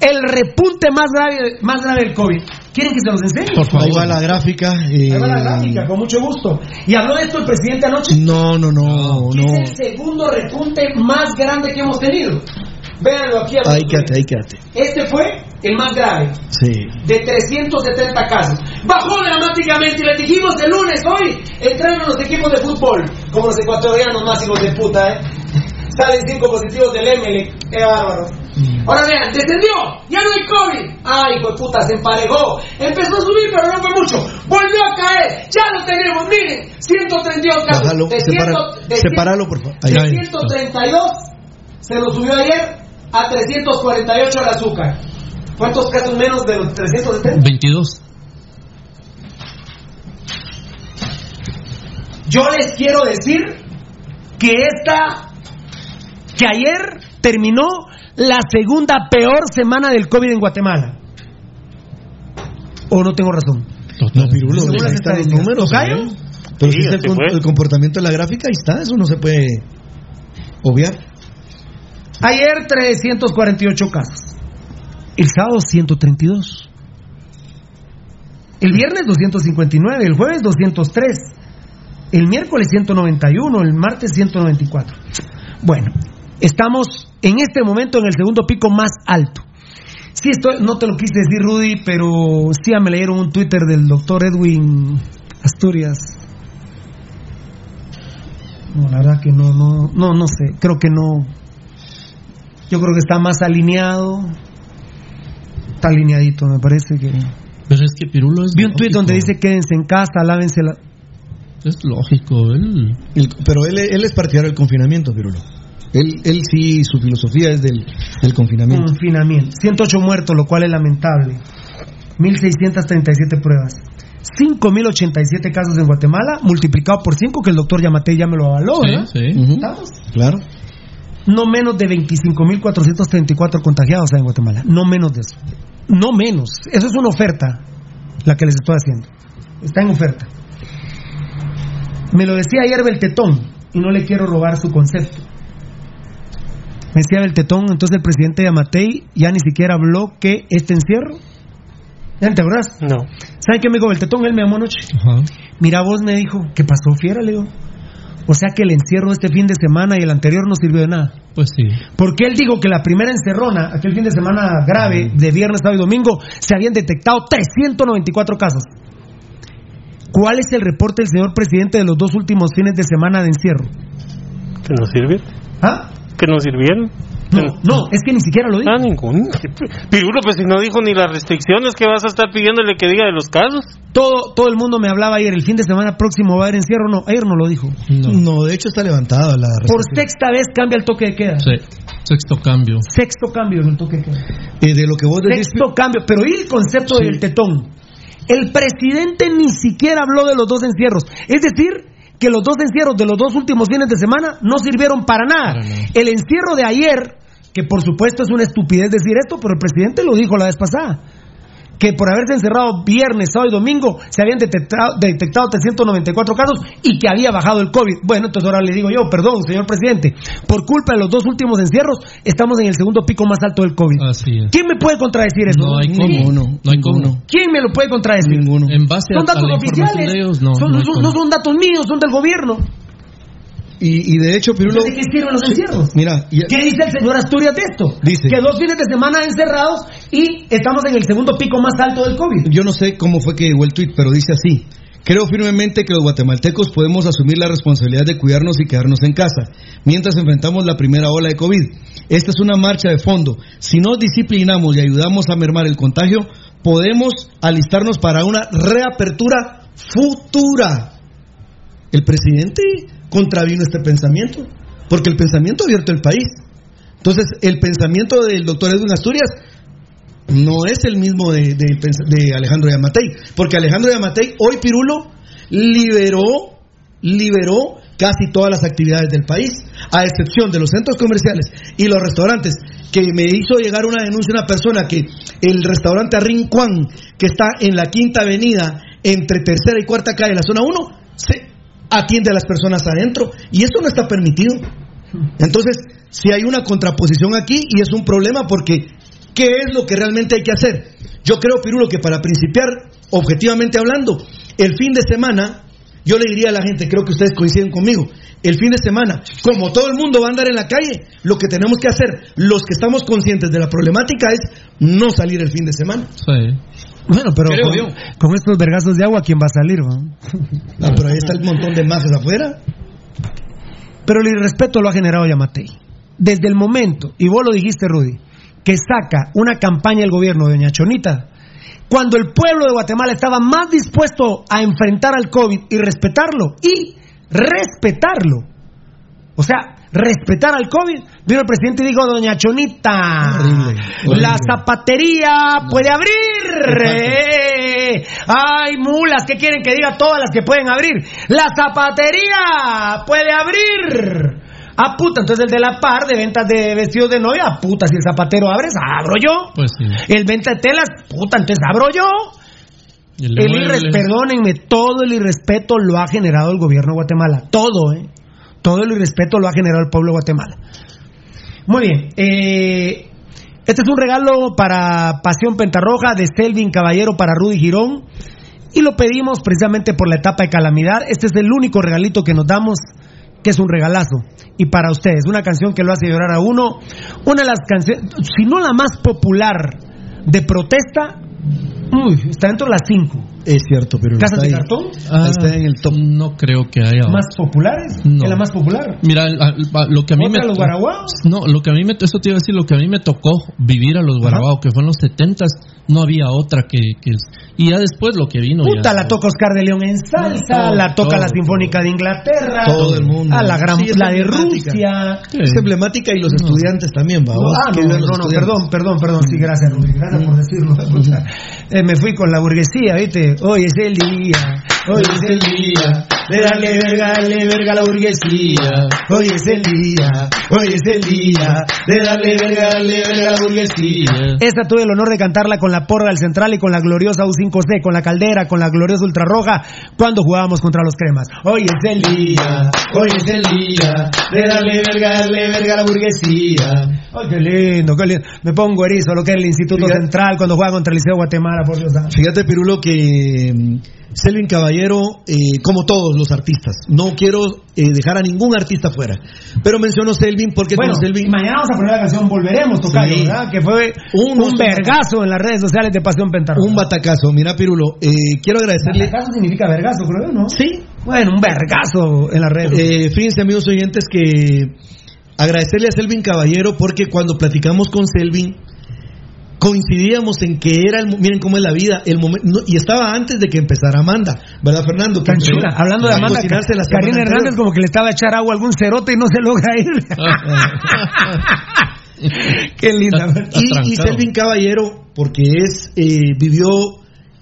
El repunte más grave, más grave del COVID. ¿Quieren que se los enseñe? Por ahí va la gráfica. eh, Ahí va la gráfica, con mucho gusto. ¿Y habló de esto el presidente anoche? No, no, no, Que no. Es el segundo repunte más grande que hemos tenido. Véanlo aquí. Ahí quédate, ahí quédate. Este fue el más grave, Sí. de 370 casos. Bajó dramáticamente y le dijimos el lunes, hoy entraron los equipos de fútbol, como los ecuatorianos más hijos de puta, ¿eh? Salen cinco positivos del ML, qué bárbaro. Ahora vean, descendió, ya no hay COVID. Ay, hijo de puta, se emparejó. Empezó a subir, pero no fue mucho. Volvió a caer, ya lo tenemos, miren, 132 casos. Bájalo, de de sepáralo, por favor. Ahí. de 132 se lo subió ayer a 348 el azúcar. ¿Cuántos casos menos de los 370? 22. Yo les quiero decir que esta, que ayer terminó la segunda peor semana del COVID en Guatemala. ¿O no tengo razón? No, Pirulo, Según las ahí están los estadísticas. números. ¿Tocayo? ¿eh? Pero Sí, si es el, el comportamiento de la gráfica, ahí está, eso no se puede obviar. Ayer 348 casos. El sábado 132. El viernes 259. El jueves 203. El miércoles 191. El martes 194. Bueno, estamos en este momento en el segundo pico más alto. Sí, estoy, no te lo quise decir, Rudy, pero sí me leyeron un Twitter del doctor Edwin Asturias. No, la verdad que no, no, no, no sé. Creo que no. Yo creo que está más alineado. Está alineadito, me parece que. Pero es que Pirulo es. Vi un tuit donde dice quédense en casa, lávense la. Es lógico, él. El- pero él, él es partidario del confinamiento, Pirulo. Él, él sí, su filosofía es del, del confinamiento. Confinamiento. 108 muertos, lo cual es lamentable. 1.637 pruebas. 5.087 casos en Guatemala, multiplicado por 5, que el doctor Yamate ya me lo avaló, ¿verdad? Sí, sí. ¿Estamos? Claro. No menos de 25.434 contagiados hay en Guatemala. No menos de eso. No menos. Eso es una oferta, la que les estoy haciendo. Está en oferta. Me lo decía ayer Beltetón, y no le quiero robar su concepto. Me decía Beltetón, entonces el presidente de Amatei ya ni siquiera habló que este encierro. ¿Ya te acordás? No. ¿Saben qué me dijo Beltetón? Él me llamó anoche. Ajá. Mira, vos me dijo, ¿qué pasó, fiera? Le digo. O sea que el encierro de este fin de semana y el anterior no sirvió de nada. Pues sí. Porque él dijo que la primera encerrona, aquel fin de semana grave, de viernes, sábado y domingo, se habían detectado 394 casos. ¿Cuál es el reporte del señor presidente de los dos últimos fines de semana de encierro? Que no sirve. ¿Ah? Que no sirvieron. No, no, es que ni siquiera lo dijo. Ah, ningún. Pirulo, pues si no dijo ni las restricciones que vas a estar pidiéndole que diga de los casos. Todo, todo el mundo me hablaba ayer, el fin de semana próximo va a haber encierro. No, ayer no lo dijo. No, de hecho está levantada la Por sexta vez cambia el toque de queda. Sí. Sexto cambio. Sexto cambio en el toque de queda. Eh, de lo que vos decís, Sexto cambio, pero ¿y el concepto Sí. del tetón? El presidente ni siquiera habló de los dos encierros. Es decir, que los dos encierros de los dos últimos fines de semana no sirvieron para nada. Para nada. El encierro de ayer, que por supuesto es una estupidez decir esto, pero el presidente lo dijo la vez pasada. Que por haberse encerrado viernes, sábado y domingo se habían detectado, detectado 394 casos y que había bajado el COVID. Bueno, entonces ahora le digo yo, perdón, señor presidente, por culpa de los dos últimos encierros, estamos en el segundo pico más alto del COVID. Así es. ¿Quién me puede contradecir eso? No hay cómo. Ninguno, No hay cómo. ninguno. ¿Quién me lo puede contradecir? Ninguno. En base a, Son a datos la información oficiales. de ellos, no. son, no son datos míos, son del gobierno. Y, y de hecho, Pirulo, ¿De qué sirven los encierros? mira, y- ¿Qué dice el señor Asturias de esto? Dice- que dos fines de semana encerrados y estamos en el segundo pico más alto del COVID. yo no sé cómo fue que llegó el tweet, pero dice así. Creo firmemente que los guatemaltecos podemos asumir la responsabilidad de cuidarnos y quedarnos en casa, mientras enfrentamos la primera ola de COVID. Esta es una marcha de fondo. Si nos disciplinamos y ayudamos a mermar el contagio, podemos alistarnos para una reapertura futura. El presidente contravino este pensamiento, porque el pensamiento abierto el país. Entonces, el pensamiento del doctor Edwin Asturias no es el mismo de, Alejandro Yamatei, porque Alejandro Yamatei, hoy Pirulo, liberó, liberó casi todas las actividades del país, a excepción de los centros comerciales y los restaurantes, que me hizo llegar una denuncia una persona que el restaurante Rincón, que está en la quinta avenida, entre tercera y cuarta calle, la zona 1, se atiende a las personas adentro, y eso no está permitido. Entonces, si hay una contraposición aquí y es un problema porque ¿qué es lo que realmente hay que hacer? Yo creo, Pirulo, que para principiar, objetivamente hablando, el fin de semana, yo le diría a la gente, creo que ustedes coinciden conmigo, el fin de semana, como todo el mundo va a andar en la calle, lo que tenemos que hacer, los que estamos conscientes de la problemática, es no salir el fin de semana. Bueno, pero con, yo. con estos vergazos de agua, ¿quién va a salir? Ah, pero ahí está el montón de masas afuera. Pero el irrespeto lo ha generado Yamatei. Desde el momento, y vos lo dijiste, Rudy, que saca una campaña el gobierno de Doña Chonita, cuando el pueblo de Guatemala estaba más dispuesto a enfrentar al COVID y respetarlo, y respetarlo. O sea, respetar al COVID. Vino el presidente y dijo, doña Chonita, la zapatería puede abrir. Eh, Ay, mulas, ¿qué quieren que diga todas las que pueden abrir? La zapatería puede abrir. Ah, puta, entonces el de la par de ventas de vestidos de novia, ah, puta, si el zapatero abre, abro yo. Pues sí. El venta de telas, puta, entonces abro yo. El El irres- perdónenme, todo el irrespeto lo ha generado el gobierno de Guatemala. Todo, ¿eh? Todo el irrespeto lo ha generado el pueblo Guatemala. Muy bien. eh, este es un regalo para Pasión Pentarroja de Selvin Caballero para Rudy Girón. Y lo pedimos precisamente por la etapa de calamidad. Este es el único regalito que nos damos, que es un regalazo. Y para ustedes, una canción que lo hace llorar a uno. Una de las canciones, si no la más popular de protesta, está dentro de las cinco. Es cierto, pero ¿Casas está de ahí. cartón? Ah, está en el top. No creo que haya. ¿Más populares? No. ¿Es la más popular? Mira, lo que a mí ¿Otra me los guaraguaos? No, lo que a mí me eso te iba a decir, lo que a mí me tocó vivir a los guaraguaos, que fue en los setentas, no había otra que, que y ya después lo que vino Puta, ya. la toca Oscar de León en salsa, todo, la toca todo, la Sinfónica de Inglaterra, Todo el mundo. a la gran, Sí, la de emblemática. Rusia. Es emblemática y los estudiantes también, va. No, ah, no, no, no, perdón, perdón, perdón, sí, gracias, Rubén, gracias por decirlo. Eh, me fui con la burguesía, ¿viste? Hoy es el día, hoy es el día de darle verga, darle verga a la burguesía. Hoy es el día, hoy es el día de darle verga, darle verga a la burguesía. Esta tuve el honor de cantarla con la porra del Central y con la gloriosa U5C, con la Caldera, con la gloriosa Ultrarroja, cuando jugábamos contra los cremas. Hoy es el día, hoy es el día de darle verga, darle verga a la burguesía. Ay, qué lindo, qué lindo. Me pongo erizo lo que es el Instituto. Central cuando juega contra el Liceo de Por Dios. Fíjate, Pirulo, que mm, Selvin Caballero, eh, como todos los artistas, no quiero eh, dejar a ningún artista fuera, pero menciono Selvin porque Bueno, Selvin... mañana vamos a poner la canción Volveremos, Tocayo, Sí. ¿verdad? Que fue Un- un, vergazo en las redes sociales de Pasión Pentarroja. Un batacazo. Mira, Pirulo, eh, quiero agradecerle... Vergazo significa vergazo, creo, ¿no? Sí. Bueno, un vergazo en las redes. Fíjense, amigos oyentes, que agradecerle a Selvin Caballero porque cuando platicamos con Selvin coincidíamos en que era el miren cómo es la vida el momento no, y estaba antes de que empezara Amanda verdad Fernando Tan Que chula. empezó Hablando de Amanda, anterior. Hernández como que le estaba a echar agua a algún cerote y no se logra ir. Qué linda. y, y Selvin Caballero porque es eh, vivió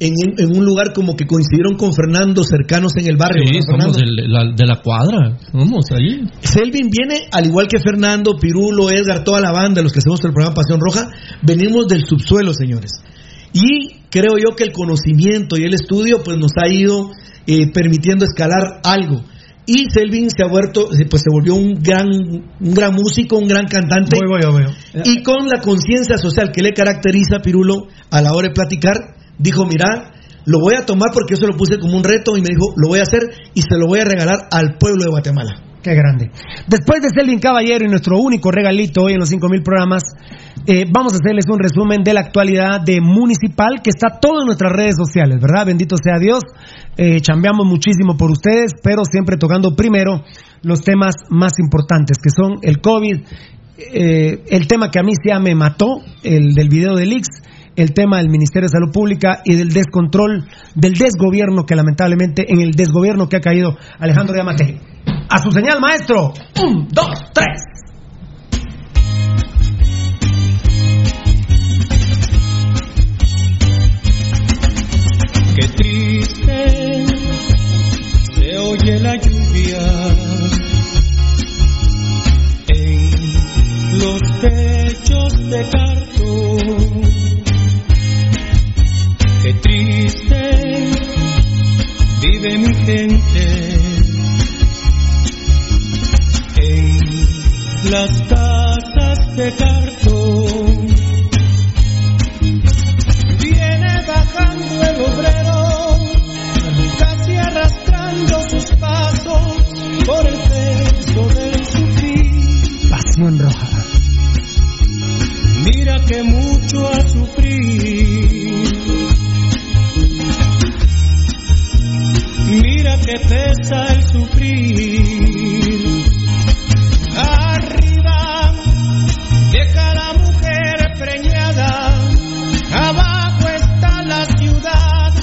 en, en un lugar como que coincidieron con Fernando cercanos en el barrio de la cuadra, somos ahí. Selvin viene, al igual que Fernando, Pirulo, Edgar, toda la banda, los que hacemos el programa Pasión Roja, venimos del subsuelo, señores. Y creo yo que el conocimiento y el estudio pues nos ha ido eh, permitiendo escalar algo. Y Selvin se ha vuelto, pues se volvió un gran, un gran músico, un gran cantante. Voy, voy, voy. Y con la conciencia social que le caracteriza a Pirulo a la hora de platicar, dijo, mira, lo voy a tomar porque yo se lo puse como un reto y me dijo, lo voy a hacer y se lo voy a regalar al pueblo de Guatemala. Qué grande. Después de Selvin Caballero y nuestro único regalito hoy en los 5000 programas, eh, vamos a hacerles un resumen de la actualidad de Municipal, que está todo en nuestras redes sociales, ¿verdad? Bendito sea Dios. Eh, chambeamos muchísimo por ustedes, pero siempre tocando primero los temas más importantes, que son el COVID, eh, el tema que a mí ya me mató, el del video del Ix, el tema del Ministerio de Salud Pública y del descontrol, del desgobierno que lamentablemente, en el desgobierno que ha caído Alejandro Yamate. A su señal, maestro. Un, dos, tres. Qué triste se oye la lluvia en los techos de cartón. Qué triste vive mi gente en las casas de cartón. Viene bajando el obrero, casi arrastrando sus pasos por el peso del sufrir. Pasión roja. Mira que mucho ha sufrido. que pesa el sufrir. Arriba de cada mujer preñada, abajo está la ciudad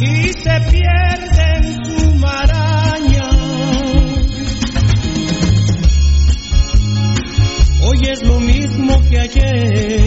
y se pierde en su maraña. Hoy es lo mismo que ayer.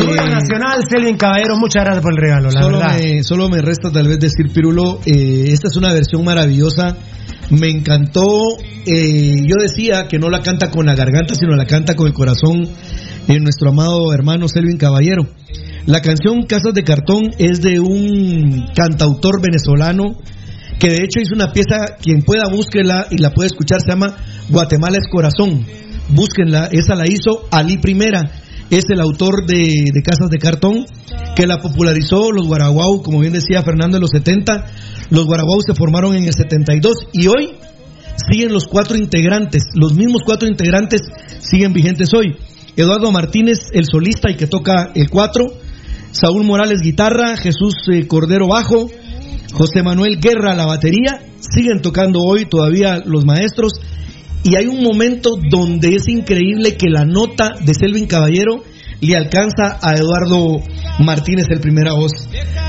Orgullo Eh, Nacional, Selvin Caballero, muchas gracias por el regalo, la solo, verdad. me, solo me resta tal vez decir, Pirulo, eh, esta es una versión maravillosa. Me encantó. eh, yo decía que no la canta con la garganta, sino la canta con el corazón eh, nuestro amado hermano Selvin Caballero. La canción Casas de Cartón es de un cantautor venezolano que de hecho hizo una pieza, quien pueda búsquela y la puede escuchar, se llama Guatemala es Corazón. Búsquenla, esa la hizo Ali Primera, es el autor de, de Casas de Cartón, que la popularizó los Guaraguau, como bien decía Fernando en los 70, los Guaraguau se formaron en el 72 y hoy siguen los cuatro integrantes, los mismos cuatro integrantes siguen vigentes hoy. Eduardo Martínez, el solista y que toca el cuatro, Saúl Morales guitarra, Jesús eh, Cordero bajo, José Manuel Guerra la batería, siguen tocando hoy todavía los maestros y hay un momento donde es increíble que la nota de Selvin Caballero le alcanza a Eduardo Martínez el primera voz.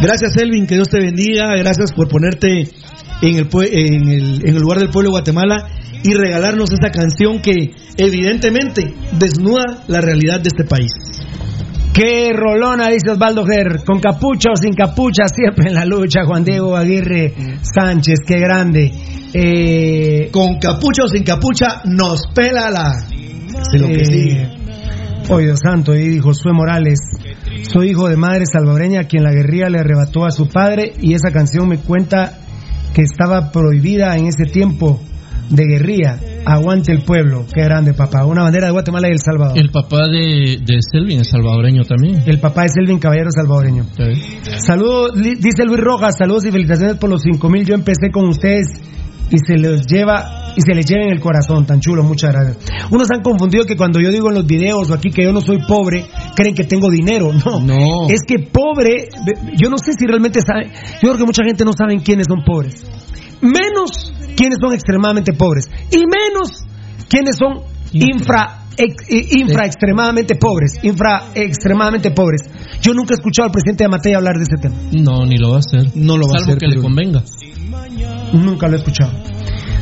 Gracias Selvin, que Dios te bendiga, gracias por ponerte en el, en el, en el lugar del pueblo de Guatemala y regalarnos esta canción que evidentemente desnuda la realidad de este país. Qué rolona, dice Osvaldo Ger, con capucha o sin capucha, siempre en la lucha, Juan Diego Aguirre Sánchez, qué grande. Eh, Con capucha o sin capucha, nos pela la... Sí, lo que sigue. Oh Dios santo, y Josué Morales, soy hijo de madre salvadoreña a quien la guerrilla le arrebató a su padre y esa canción me cuenta que estaba prohibida en ese tiempo de guerrilla. Aguante el pueblo, qué grande papá, una bandera de Guatemala y El Salvador. El papá de, de Selvin es salvadoreño también. El papá es Elvin Caballero salvadoreño. Saludos, dice Luis Rojas, saludos y felicitaciones por los 5000. Yo empecé con ustedes y se les lleva y se les lleva en el corazón, tan chulo, muchas gracias. Unos han confundido que cuando yo digo en los videos o aquí que yo no soy pobre, creen que tengo dinero. No, No. es que pobre, yo no sé si realmente saben, yo creo que mucha gente no saben quiénes son pobres. Menos quiénes son extremadamente pobres y menos quiénes son infra ex- eh, infra extremadamente pobres, infra extremadamente pobres. Yo nunca he escuchado al presidente de Matei hablar de este tema. No, ni lo va a hacer. No lo va a hacer, que le convenga. Nunca lo he escuchado.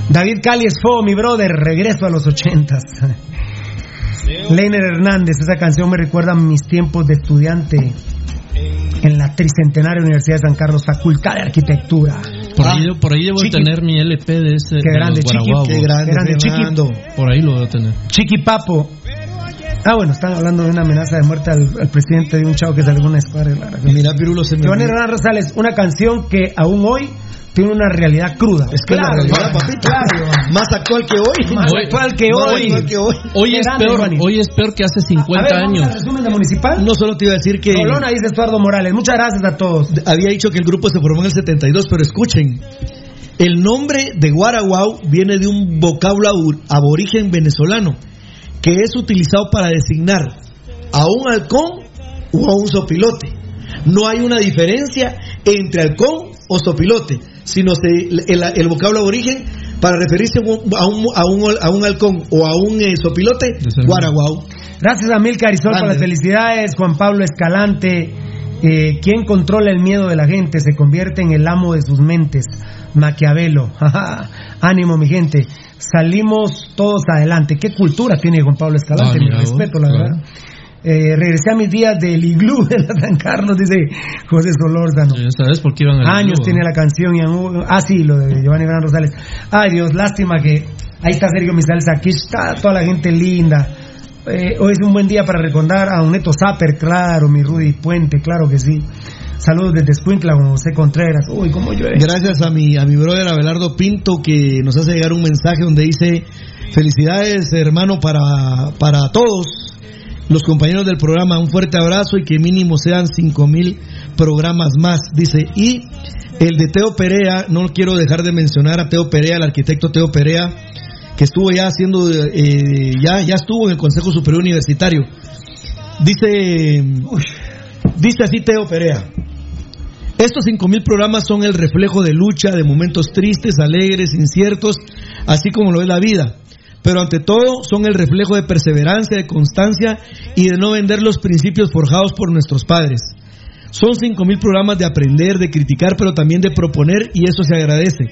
David Cali es fo, mi brother, regreso a los ochentas. Leiner Hernández, esa canción me recuerda a mis tiempos de estudiante en la tricentenaria Universidad de San Carlos, Facultad de Arquitectura. Por, ahí, por ahí debo Chiqui. tener mi LP de ese. Qué de grande, Chiqui, qué grande, grande, Chiqui. Por ahí lo debo tener. Chiqui Papo. Ah, bueno, están hablando de una amenaza de muerte al, al presidente de un chavo que salió en una escuadra. Mira, Pirulo, se me Giovanni Hernán Rosales, una canción que aún hoy tiene una realidad cruda. Es que la realidad, papito. Más actual que hoy. Más Hoy- actual que Más hoy. actual que hoy. Hoy es, grande, peor, Giovanni. hoy es peor que hace 50 A ver, vamos años. resumen de municipal. No solo te iba a decir que Colona, dice Estuardo Morales. Muchas gracias a todos. había dicho que el grupo se formó en el 72, pero escuchen, El nombre de Guaraguao viene de un vocablo abor- aborigen venezolano que es utilizado para designar a un halcón o a un sopilote. No hay una diferencia entre halcón o sopilote, sino se- el, el vocablo aborigen para referirse a un, a un, a un- a un halcón o a un eh, sopilote, Guaraguao. Gracias a Mil Carizol por las felicidades. Juan Pablo Escalante, eh, quien controla el miedo de la gente se convierte en el amo de sus mentes. Maquiavelo. Ánimo, mi gente. Salimos todos adelante. ¿Qué cultura tiene Juan Pablo Escalante? Ah, mi respeto, la claro. verdad. Eh, regresé a mis días del iglú de la San Carlos, dice José Solórzano. Sabes por qué iban al Años tiene la canción. Y ah, sí, lo de Giovanni Gran Rosales. Ay, Dios, lástima que ahí está Sergio Misales. Aquí está toda la gente linda. Eh, hoy es un buen día para recordar a un Neto Zapper, claro, mi Rudy Puente, claro que sí. Saludos desde Escuintla, con José Contreras. Uy, cómo llueve. Gracias a mi, a mi brother Abelardo Pinto que nos hace llegar un mensaje donde dice felicidades hermano para, para todos los compañeros del programa, un fuerte abrazo y que mínimo sean cinco mil programas más, dice. Y el de Teo Perea, no quiero dejar de mencionar a Teo Perea, el arquitecto Teo Perea, que estuvo ya haciendo, eh, ya, ya estuvo en el Consejo Superior Universitario. Dice, dice así Teo Perea. Estos 5.000 programas son el reflejo de lucha, de momentos tristes, alegres, inciertos, así como lo es la vida. Pero ante todo son el reflejo de perseverancia, de constancia y de no vender los principios forjados por nuestros padres. Son 5.000 programas de aprender, de criticar, pero también de proponer y eso se agradece.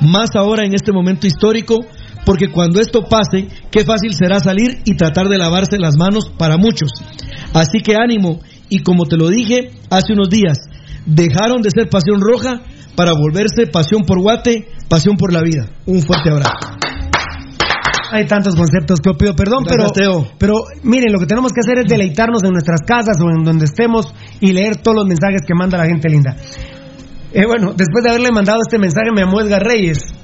Más ahora en este momento histórico, porque cuando esto pase, qué fácil será salir y tratar de lavarse las manos para muchos. Así que ánimo, y como te lo dije hace unos días, dejaron de ser pasión roja para volverse pasión por guate, pasión por la vida. Un fuerte abrazo. Hay tantos conceptos que pido perdón, pero, pero miren, lo que tenemos que hacer es deleitarnos en nuestras casas o en donde estemos y leer todos los mensajes que manda la gente linda. Eh, bueno, después de haberle mandado este mensaje, me llamó Edgar Reyes.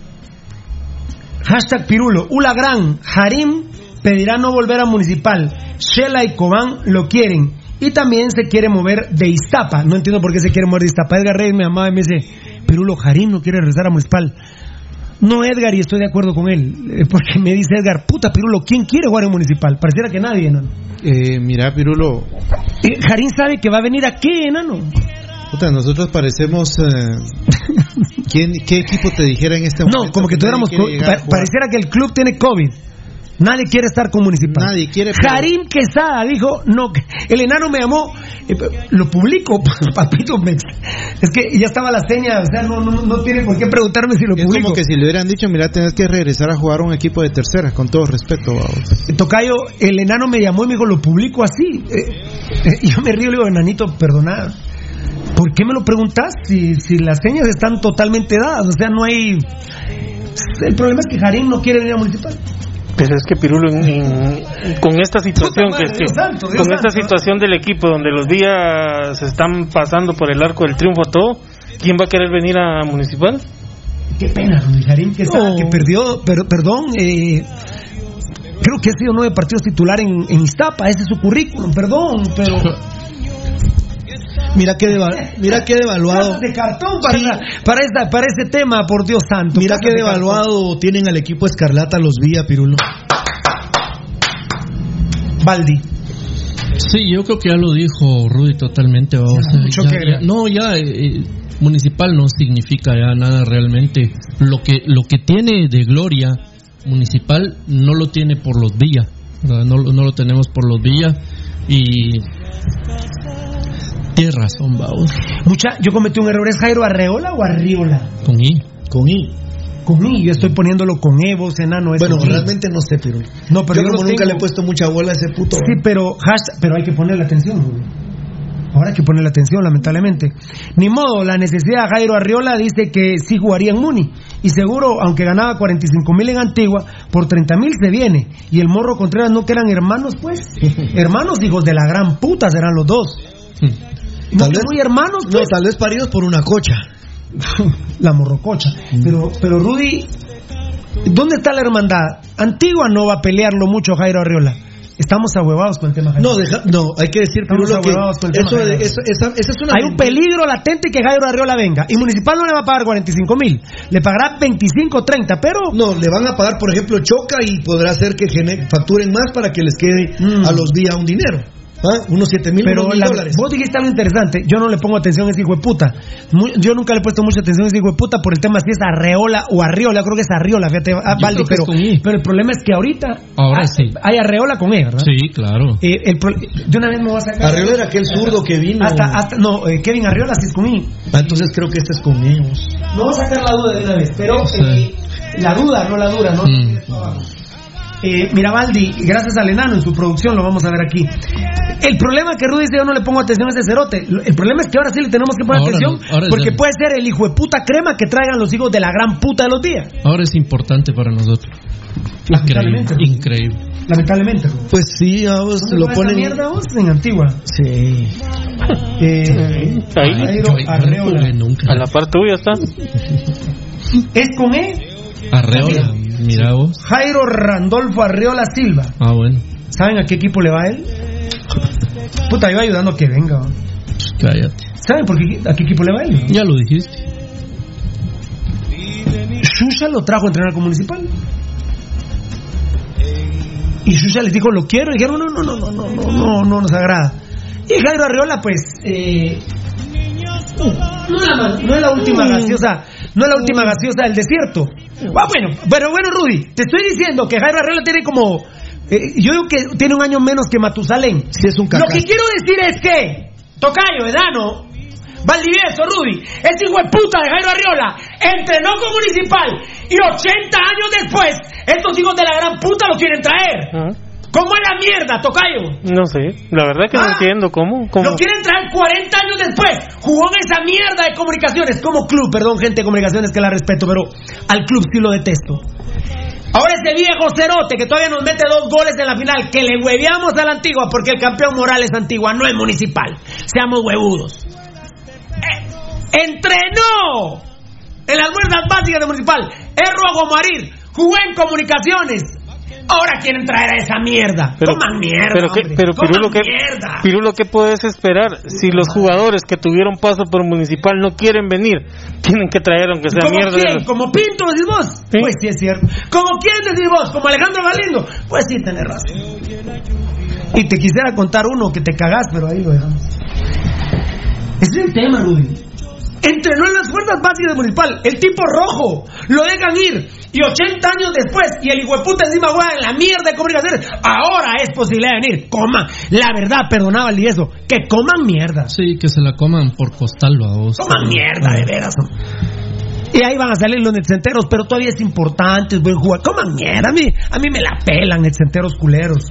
Hashtag Pirulo. Ula Gran. Harim pedirá no volver a Municipal. Shela y Cobán lo quieren. Y también se quiere mover de Iztapa. No entiendo por qué se quiere mover de Iztapa. Edgar Reyes me llamaba y me dice, Pirulo, Harim no quiere regresar a Municipal. No, Edgar, y estoy de acuerdo con él. eh, Porque me dice Edgar, puta Pirulo, ¿quién quiere jugar en Municipal? Pareciera que nadie, enano. Eh, mira, Pirulo, Eh, Harim sabe que va a venir aquí, enano. puta, nosotros parecemos... eh, ¿quién, ¿Qué equipo te dijera en este momento? No, como que tuviéramos. pa- pareciera que el club tiene COVID. Nadie quiere estar con Municipal. Nadie quiere, Karim Quesada dijo, no, el enano me llamó, eh, lo publico, papito. me- es que ya estaba la seña, o sea, no, no, no tiene por qué preguntarme si lo Es publico. como que si le hubieran dicho, mira, tenés que regresar a jugar a un equipo de tercera, con todo respeto. vamos. Tocayo, el enano me llamó y me dijo, lo publico así. Eh, eh, y yo me río y le digo, enanito, perdona. ¿Por qué me lo preguntas si, si las señas están totalmente dadas? O sea, no hay... El problema es que Harim no quiere venir a Municipal. Pero es que Pirulo, en- en- con esta situación, madre, que, que- santo, con esta situación del equipo, donde los días se están pasando por el arco del triunfo todo, ¿quién va a querer venir a Municipal? Qué pena, Luis Harim, que, está- que perdió, per- perdón, eh, creo que ha sido nueve partidos titular en, en Iztapa, ese es su currículum, perdón, pero... Mira qué, deva- mira qué devaluado. De cartón para, para, esta, para este tema, por Dios santo. Mira qué cartón. devaluado tienen al equipo Escarlata los Vía, Pirulo. Baldi. Sí, yo creo que ya lo dijo Rudy totalmente. o sea, mucho ya- que ya- no, ya eh, eh, municipal no significa ya nada realmente. Lo que lo que tiene de gloria municipal no lo tiene por los Villa, ¿verdad? no, lo- no lo tenemos por los Villa y tienes razón, vamos. Mucha, yo cometí un error, ¿es Jairo Arreola o Arriola? Con I. Con I. Con I, yo estoy poniéndolo con Evo, enano. es Bueno, I. realmente no sé, Pirulo. No, pero yo yo como nunca tengo. le he puesto mucha bola a ese puto. Sí, pero hashtag- pero hay que ponerle atención. güey. Ahora hay que ponerle atención, lamentablemente. Ni modo, la necesidad Jairo Arriola dice que sí jugaría en Muni. Y seguro, aunque ganaba 45 mil en Antigua, por 30 mil se viene. Y el Morro Contreras no que eran hermanos, pues. hermanos, hijos de la gran puta serán los dos. No, Tal vez- muy hermanos, No, pues. tal vez paridos por una cocha. la morrococha. Pero, pero Rudy, ¿dónde está la hermandad? Antigua no va a pelearlo mucho Jairo Arriola. estamos ahuevados con el tema No, deja- no, hay que decir, Estamos Pirulo, que con el tema eso, Jairo. eso- esa, esa es una Hay un peligro latente que Jairo Arriola venga. Y Municipal no le va a pagar 45 mil. Le pagará 25, 30, pero. No, le van a pagar, por ejemplo, Choca y podrá hacer que facturen más para que les quede Mm. a los días un dinero. ¿Ah? Unos 7 mil, Pero la- dólares. vos dijiste algo interesante. Yo no le pongo atención a ese hijo de puta. Yo nunca le he puesto mucha atención a ese hijo de puta por el tema si es Arreola o Arriola. Creo que es Arriola, fíjate, ah, Valdi, pero, pero el problema es que ahorita. Ahora ah, sí. Hay Arreola con E, ¿verdad? Sí, claro. Eh, el pro- de una vez me voy a sacar. Arriola era aquel zurdo que vino. Hasta, hasta, no, eh, Kevin Arriola sí es con I. Ah, entonces creo que este es con ellos. No voy a sacar la duda de una vez, pero Sí. eh, la duda, no la dura, ¿no? Mm. Eh, mira, Valdi, gracias al enano en su producción, lo vamos a ver aquí. El problema que Rudy dice, yo no le pongo atención a ese cerote. El problema es que ahora sí le tenemos que poner Ahora atención, no, ahora es porque puede ser el hijo de puta crema que traigan los hijos de la gran puta de los días. Ahora es importante para nosotros. Increíble, Lamentablemente. increíble. Lamentablemente. Pues sí, vamos, ¿Dónde lo ponen. mierda vos? En Antigua. Sí. Eh, Ahí. A la par tuya está. ¿Es con E? Arreola, mira vos. Jairo Randolfo Arreola Silva. Ah, bueno. ¿Saben a qué equipo le va él? Puta, iba ayudando a que venga. Cállate. ¿Saben por qué, a qué equipo le va él? Ya lo dijiste. Shusha lo trajo a entrenar con Municipal. Y Shusha les dijo, lo quiero. Y dijeron, no, no, no, no, no, no, no, no nos agrada. Y Jairo Arreola, pues, eh, no, es la, no es la última gaseosa, no es la última gaseosa del desierto. Ah, bueno, pero bueno, Rudy, te estoy diciendo que Jairo Arreola tiene como, eh, yo digo que tiene un año menos que Matusalén. Sí, es un Lo que quiero decir es que, Tocayo, Edano, Valdivieso, Rudy, este hijo de puta de Jairo Arriola entrenó con Municipal y 80 años después, estos hijos de la gran puta lo quieren traer. Ajá. ¿Cómo es la mierda, Tocayo? No sé, la verdad que no Ah. entiendo cómo. cómo. Lo quieren traer 40 años después. Jugó en esa mierda de comunicaciones. Como club, perdón, gente de comunicaciones que la respeto, pero al club sí lo detesto. Ahora ese viejo cerote que todavía nos mete dos goles en la final, que le hueveamos a la antigua porque el campeón moral es antigua, no es municipal. Seamos huevudos. Eh, entrenó en las fuerzas básicas de municipal. Es Marir. Jugó en comunicaciones. Ahora quieren traer a esa mierda. Pero, Coman mierda. pero, que, pero Coman Pirulo, ¿qué, mierda. Pirulo, ¿qué puedes esperar? Si los jugadores que tuvieron paso por Municipal no quieren venir, tienen que traer aunque sea ¿Como mierda. quién? los- ¿Como Pinto decís vos? Sí. Pues sí es cierto. ¿Como quién decís vos? ¿Como Alejandro Galindo? Pues sí, tenés razón. Y te quisiera contar uno que te cagás, pero ahí lo dejamos. Ese es el tema, Rudy. Entrenó en las fuerzas básicas de Municipal. El tipo rojo. Lo dejan ir. Y 80 años después, y el hijo de puta encima juega en la mierda de comunicaciones. Ahora es posible de venir. Coman. La verdad, perdonaba el eso. Que coman mierda. Sí, que se la coman por costal, a vos. Coman mierda, de veras. Y ahí van a salir los netcenteros, pero todavía es importante, buen jugar. Coman mierda, a mí, a mí me la pelan netcenteros culeros.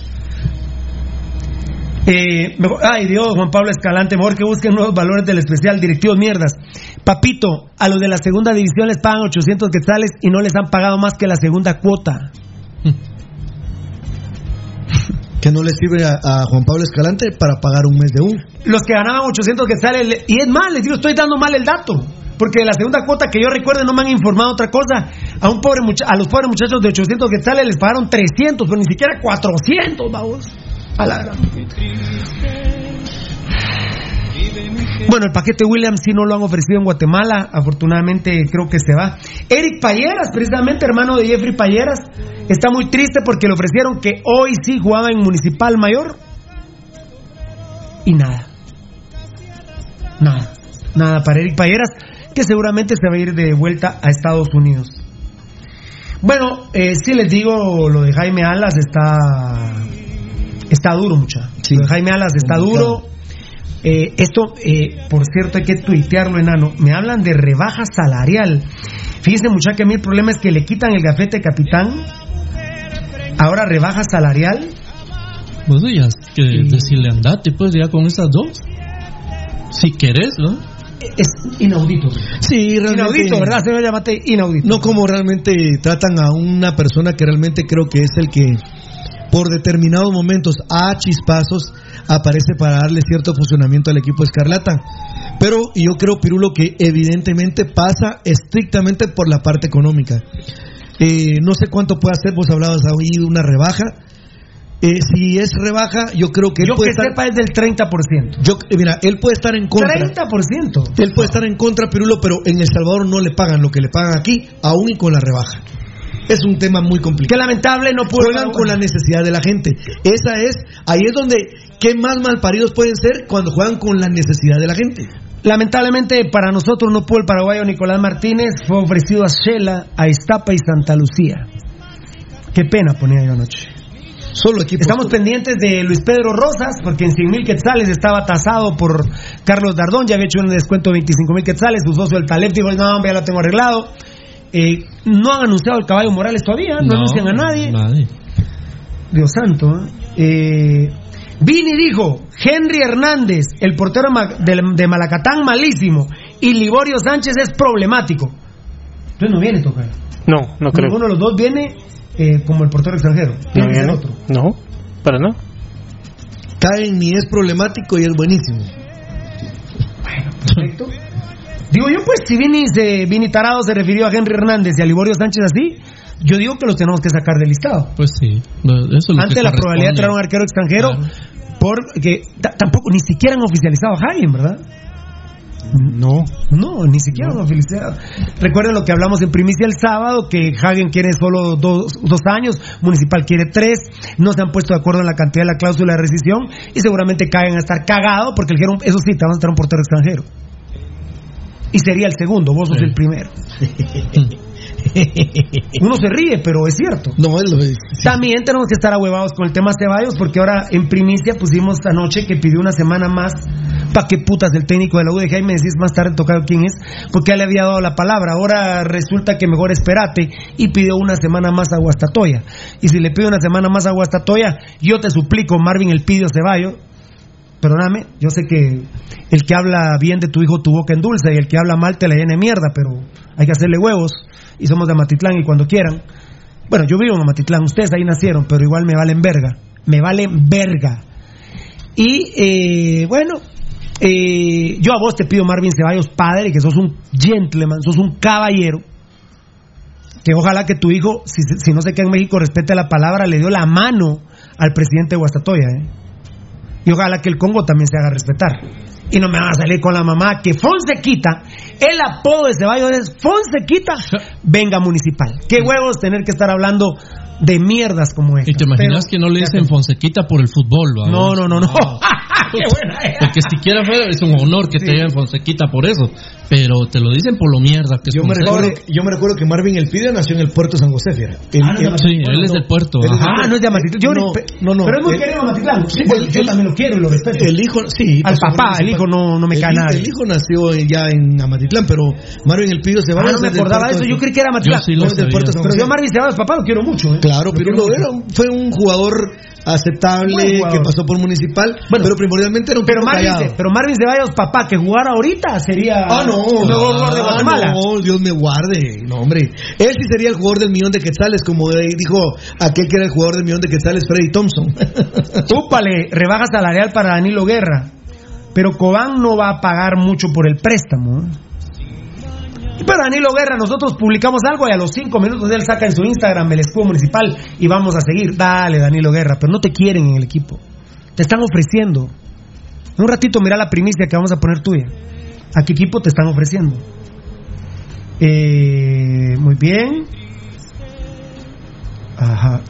Eh, mejor- ay Dios, Juan Pablo Escalante, mejor que busquen nuevos valores del especial, directivos mierdas. Papito, a los de la segunda división les pagan 800 quetzales y no les han pagado más que la segunda cuota. Que no le sirve a, a Juan Pablo Escalante para pagar un mes de U. Los que ganaban 800 quetzales, le- y es mal, les digo, estoy dando mal el dato. Porque de la segunda cuota que yo recuerde no me han informado otra cosa. A un pobre mucha- a los pobres muchachos de 800 quetzales les pagaron 300, pero ni siquiera 400, vamos. A la gran. Bueno, el paquete Williams sí no lo han ofrecido en Guatemala. Afortunadamente creo que se va. Eric Payeras, precisamente hermano de Jeffrey Payeras, está muy triste porque le ofrecieron que hoy sí jugaba en Municipal Mayor. Y nada. Nada. Nada para Eric Payeras, que seguramente se va a ir de vuelta a Estados Unidos. Bueno, eh, sí les digo, lo de Jaime Alas está está duro, mucha. Lo de Jaime Alas está duro. Eh, esto, eh, por cierto, hay que tuitearlo, enano. Me hablan de rebaja salarial. Fíjense, mucha, que a mí el problema es que le quitan el gafete capitán. Ahora rebaja salarial. Vos ya que decirle andate, pues ya con esas dos. Si querés, ¿no? Es inaudito. Sí, realmente. Inaudito, ¿verdad, señor Yamate? Inaudito. No como realmente tratan a una persona que realmente creo que es el que por determinados momentos a chispazos aparece para darle cierto funcionamiento al equipo Escarlata. Pero yo creo, Pirulo, que evidentemente pasa estrictamente por la parte económica. Eh, no sé cuánto puede hacer, vos hablabas ahí de una rebaja. Eh, si es rebaja, yo creo que él Yo puede que estar. sepa es del 30%. Yo, eh, mira, él puede estar en contra. 30%. Él puede estar en contra, Pirulo, pero en El Salvador no le pagan lo que le pagan aquí, aún y con la rebaja. Es un tema muy complicado. Qué lamentable, no pudo. Juegan con la necesidad de la gente. Esa es, ahí es donde, qué más malparidos pueden ser cuando juegan con la necesidad de la gente. Lamentablemente para nosotros no pudo el paraguayo Nicolás Martínez, fue ofrecido a Shela, a Iztapa y Santa Lucía. Qué pena ponía yo anoche. Solo equipos. Estamos pendientes de Luis Pedro Rosas, porque en 100 mil quetzales estaba tasado por Carlos Dardón, ya había hecho un descuento de 25 mil quetzales, su socio del Talep dijo, no, hombre, ya lo tengo arreglado. Eh, no han anunciado el caballo Morales todavía, no, anuncian a nadie. Dios santo. ¿eh? Eh, Vini dijo, Henry Hernández, el portero de, de Malacatán, malísimo, y Liborio Sánchez es problemático. Entonces no viene tocar. No, no creo. Ninguno de los dos viene eh, como el portero extranjero. No que ser viene. otro. No, para no. Caen ni es problemático y es buenísimo. Perfecto. Digo yo, pues, si Vini, se, Vini Tarado se refirió a Henry Hernández y a Liborio Sánchez así, yo digo que los tenemos que sacar del listado. Pues sí. Eso es lo Ante que la probabilidad de traer un arquero extranjero, porque ta- tampoco, ni siquiera han oficializado a Hagen, ¿verdad? No. No, ni siquiera han oficializado. Recuerden lo que hablamos en primicia el sábado, que Hagen quiere solo dos, dos años, Municipal quiere tres, no se han puesto de acuerdo en la cantidad de la cláusula de rescisión y seguramente caen a estar cagados porque dijeron, eso sí, te vamos a traer un portero extranjero. Y sería el segundo, vos sos el primero. Uno se ríe, pero es cierto. No, es lo También tenemos que estar ahuevados con el tema Ceballos, porque ahora en primicia pusimos anoche que pidió una semana más. ¿Pa' qué putas el técnico de la UDG? Y me decís más tarde tocado quién es, porque ya le había dado la palabra. Ahora resulta que mejor espérate y pidió una semana más a Guastatoya. Y si le pido una semana más a Guastatoya, yo te suplico, Marvin el pidio Ceballos. Perdóname, yo sé que el que habla bien de tu hijo tu boca endulza y el que habla mal te la llena mierda, pero hay que hacerle huevos y somos de Amatitlán y cuando quieran. Bueno, yo vivo en Amatitlán, ustedes ahí nacieron, pero igual me valen verga, me valen verga. Y eh, bueno, eh, yo a vos te pido, Marvin Ceballos, padre, que sos un gentleman, sos un caballero, que ojalá que tu hijo, si, si no se queda en México, respete la palabra, le dio la mano al presidente de Guastatoya, ¿eh? Y ojalá que el Congo también se haga respetar. Y no me van a salir con la mamá que Fonsequita, el apodo de Ceballos es Fonsequita, venga municipal. Qué huevos tener que estar hablando de mierdas como esta. ¿Y te imaginas que no le dicen Fonsequita por el fútbol? ¿va? No, no, no, no. Qué buena Porque siquiera fue, es un honor que te digan Fonsequita por eso. Pero te lo dicen por lo mierda que es Yo me, Fonseca. recuerdo, yo me recuerdo que Marvin El Pidio nació en el puerto San José, fiera. El- Ah, no, el- no, Sí, él es del puerto. Es. Ah, no es de Amatitlán. Yo- No, no, no. Pero es muy El- querido Amatitlán. Sí, bueno, yo el- también lo quiero y lo respeto. El hijo, sí. Al papá, el hijo no, no me cae nada. El hijo nació ya en Amatitlán, pero Marvin El Pidio se va Ah, no me acordaba de eso. Yo creí que era Amatitlán. Yo sí lo del sabía. puerto San Pero yo a Marvin Ceballos, papá, lo quiero mucho. ¿eh? Claro, pero era, fue un jugador aceptable que pasó por municipal, Bueno, pero primordialmente era un Pero Marvin. Ce- pero Marvin Ceballos, papá, que jugara ahorita sería Ah, no, el mejor jugador de ah, Guatemala. no, Dios me guarde. No, hombre. Él sí sería el jugador del millón de quetzales, como dijo aquel que era el jugador del millón de quetzales, Freddy Thompson. Úpale, rebaja salarial para Danilo Guerra. Pero Cobán no va a pagar mucho por el préstamo. ¿eh? Pero Danilo Guerra, nosotros publicamos algo y a los cinco minutos él saca en su Instagram el escudo municipal y vamos a seguir. Dale, Danilo Guerra, pero no te quieren en el equipo. Te están ofreciendo. En un ratito mira la primicia que vamos a poner tuya. ¿A qué equipo te están ofreciendo? Eh, muy bien. Ajá.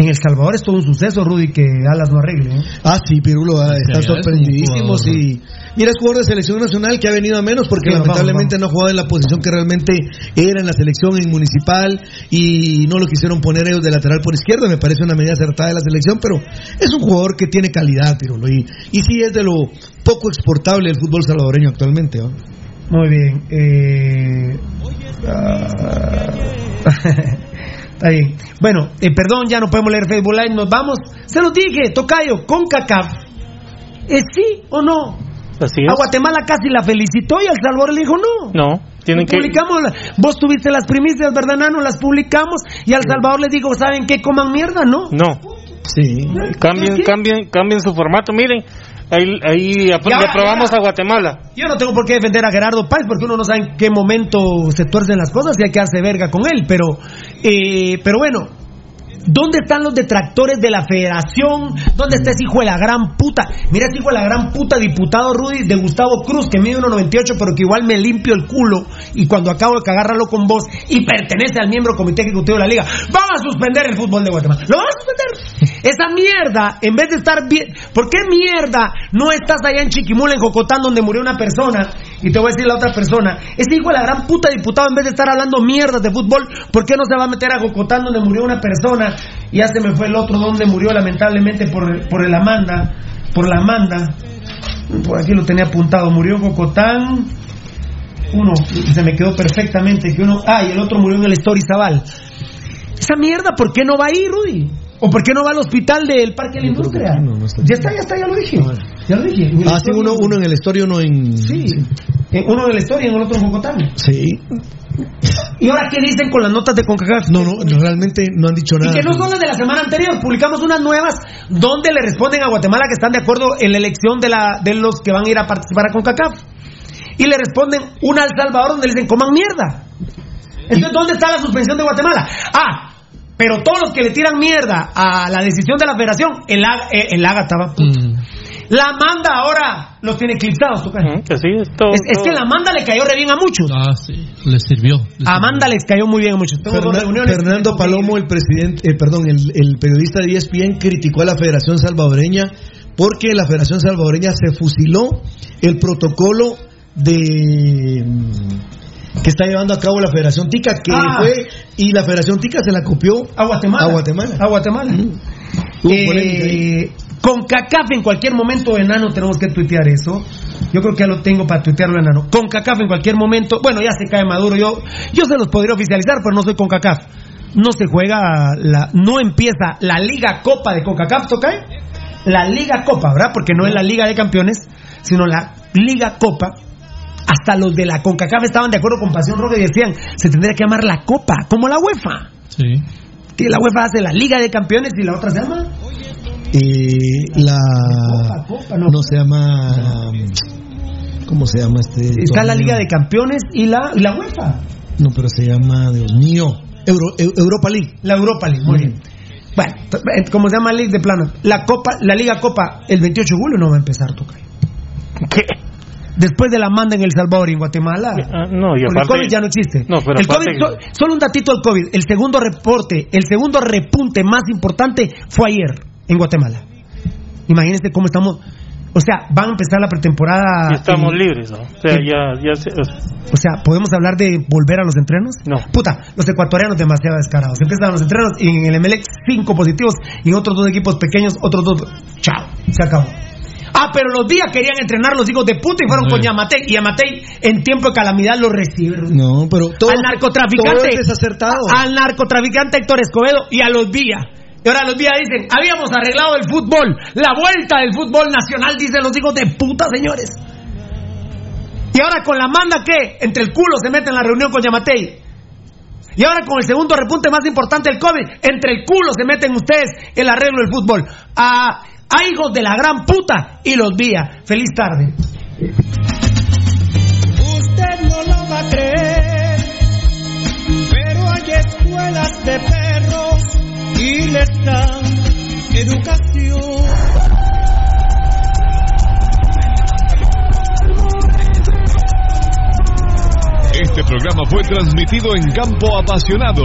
En El Salvador es todo un suceso, Rudy, que Alas no arregle. ¿eh? ah, sí, Pirulo, ah, es sorprendidísimos jugador. y... Mira, es jugador de selección nacional que ha venido a menos porque Sí, lamentablemente vamos, no ha jugado en la posición que realmente era en la selección en municipal y no lo quisieron poner ellos de lateral por izquierda. Me parece una medida acertada de la selección, pero es un jugador que tiene calidad, Pirulo. Y, y sí es de lo poco exportable del fútbol salvadoreño actualmente. ¿no? Muy bien. Eh... ah, Está bien. Bueno, eh, perdón, ya no podemos leer Facebook Live. Nos vamos. Se lo dije, Tocayo, con CACAF. ¿Es sí o no? Así A es. Guatemala casi la felicitó y al Salvador le dijo no. No, tienen que. Publicamos, la- vos tuviste las primicias, ¿verdad, Nano? Las publicamos y al Salvador les digo, ¿saben qué? Coman mierda, ¿no? No, Sí. cambien, cambien, cambien su formato. Miren, ahí, ahí ya va. a Guatemala. Yo no tengo por qué defender a Gerardo Páez porque uno no sabe en qué momento se tuercen las cosas y hay que hacer verga con él, pero, eh, pero bueno, ¿Dónde están los detractores de la federación? ¿Dónde está ese hijo de la gran puta? Mira ese hijo de la gran puta diputado Rudy de Gustavo Cruz, que mide 1.98, pero que igual me limpio el culo y cuando acabo de cagarlo con vos y pertenece al miembro comité ejecutivo de la liga. Van a suspender el fútbol de Guatemala. Lo van a suspender. Esa mierda, en vez de estar bien. ¿Por qué mierda no estás allá en Chiquimula, en Jocotán, donde murió una persona? Y te voy a decir la otra persona. Ese hijo de la gran puta diputado, en vez de estar hablando mierdas de fútbol, ¿por qué no se va a meter a Jocotán, donde murió una persona? Y ya se me fue el otro, donde murió lamentablemente por, por el Amanda. Por la Amanda. Por aquí lo tenía apuntado. Murió en Jocotán. Uno, se me quedó perfectamente. Que uno, ah, y el otro murió en el Story Zabal. Esa mierda, ¿por qué no va ahí, Rudy? ¿O por qué no va al hospital del Parque de la Industria? ya está, ya está, ya lo dije. Ya lo dije. Ah, sí, uno, uno en el Story, uno en. Sí. Eh, Uno en el Story y en el otro en Jocotán. Sí. ¿Y ahora qué dicen con las notas de CONCACAF? No, no, realmente no han dicho Y nada. que no son las de la semana anterior, publicamos unas nuevas donde le responden a Guatemala que están de acuerdo en la elección de, la, de los que van a ir a participar a CONCACAF. Y le responden una al Salvador donde le dicen coman mierda. Entonces, ¿dónde está la suspensión de Guatemala? Ah, pero todos los que le tiran mierda a la decisión de la federación, el, Aga- eh, el estaba puto. La manda ahora los tiene eclipsados, ¿tú crees? Que sí, es todo- Es, es todo. que la manda le cayó re bien a muchos. Ah, sí, les sirvió. les A Amanda les cayó muy bien a muchos. Fernan- reuniones. Fernando Palomo, el presidente, eh, perdón, el, el periodista de ESPN criticó a la Federación Salvadoreña porque la Federación Salvadoreña se fusiló el protocolo de mm, que está llevando a cabo la Federación Tica, que Ah. fue y la Federación Tica se la copió a Guatemala. A Guatemala. A Guatemala. Eh, con CACAF en cualquier momento, enano, tenemos que tuitear eso. Yo creo que ya lo tengo para tuitearlo, enano. Con CACAF en cualquier momento, bueno, ya se cae Maduro. Yo, yo se los podría oficializar, pero no soy con CACAF. No se juega, la, no empieza la Liga Copa de CONCACAF, ¿toca? La Liga Copa, ¿verdad? Porque no es la Liga de Campeones, sino la Liga Copa. Hasta los de la CONCACAF estaban de acuerdo con Pasión Roja y decían, se tendría que llamar la Copa, como la UEFA. Sí. Que la UEFA hace la Liga de Campeones y la otra se llama Eh, la Copa, no. se llama ¿cómo se llama este? Está la? Liga de Campeones y la, y la UEFA. No, pero se llama, Dios mío, Euro- Eu- Europa League. La Europa League, muy bien. Bueno, eh, como se llama League de plano, la Copa, la Liga Copa, el 28 de julio no va a empezar, Tocayo. ¿Qué? Después de la manda en El Salvador y en Guatemala. Ah, no, y Porque aparte- el COVID ya no existe. No, pero el COVID, so- solo un datito del COVID. El segundo reporte, el segundo repunte más importante fue ayer en Guatemala. Imagínense cómo estamos. O sea, van a empezar la pretemporada. Ya estamos en- libres, ¿no? O sea, en- ya, ya se- o sea, O sea, ¿podemos hablar de volver a los entrenos? No. Puta, los ecuatorianos demasiado descarados. Empiezan los entrenos y en el MLX cinco positivos y en otros dos equipos pequeños, otros dos. Chao, se acabó. Ah, pero los días querían entrenar los hijos de puta y fueron con Yamatei. Y Yamatei en tiempo de calamidad lo recibe. No, pero todo, al narcotraficante. todo es desacertado. Al narcotraficante Héctor Escobedo y a los días. Y ahora los días dicen, habíamos arreglado el fútbol, la vuelta del fútbol nacional, dicen los hijos de puta, señores. Y ahora con la manda que entre el culo se mete en la reunión con Yamatei. Y ahora con el segundo repunte más importante del COVID, entre el culo se meten ustedes el arreglo del fútbol. A, a hijos de la gran puta y los días. Feliz tarde. Usted no lo va a creer, pero hay escuelas de perros y les dan educación. Este programa fue transmitido en Campo Apasionado.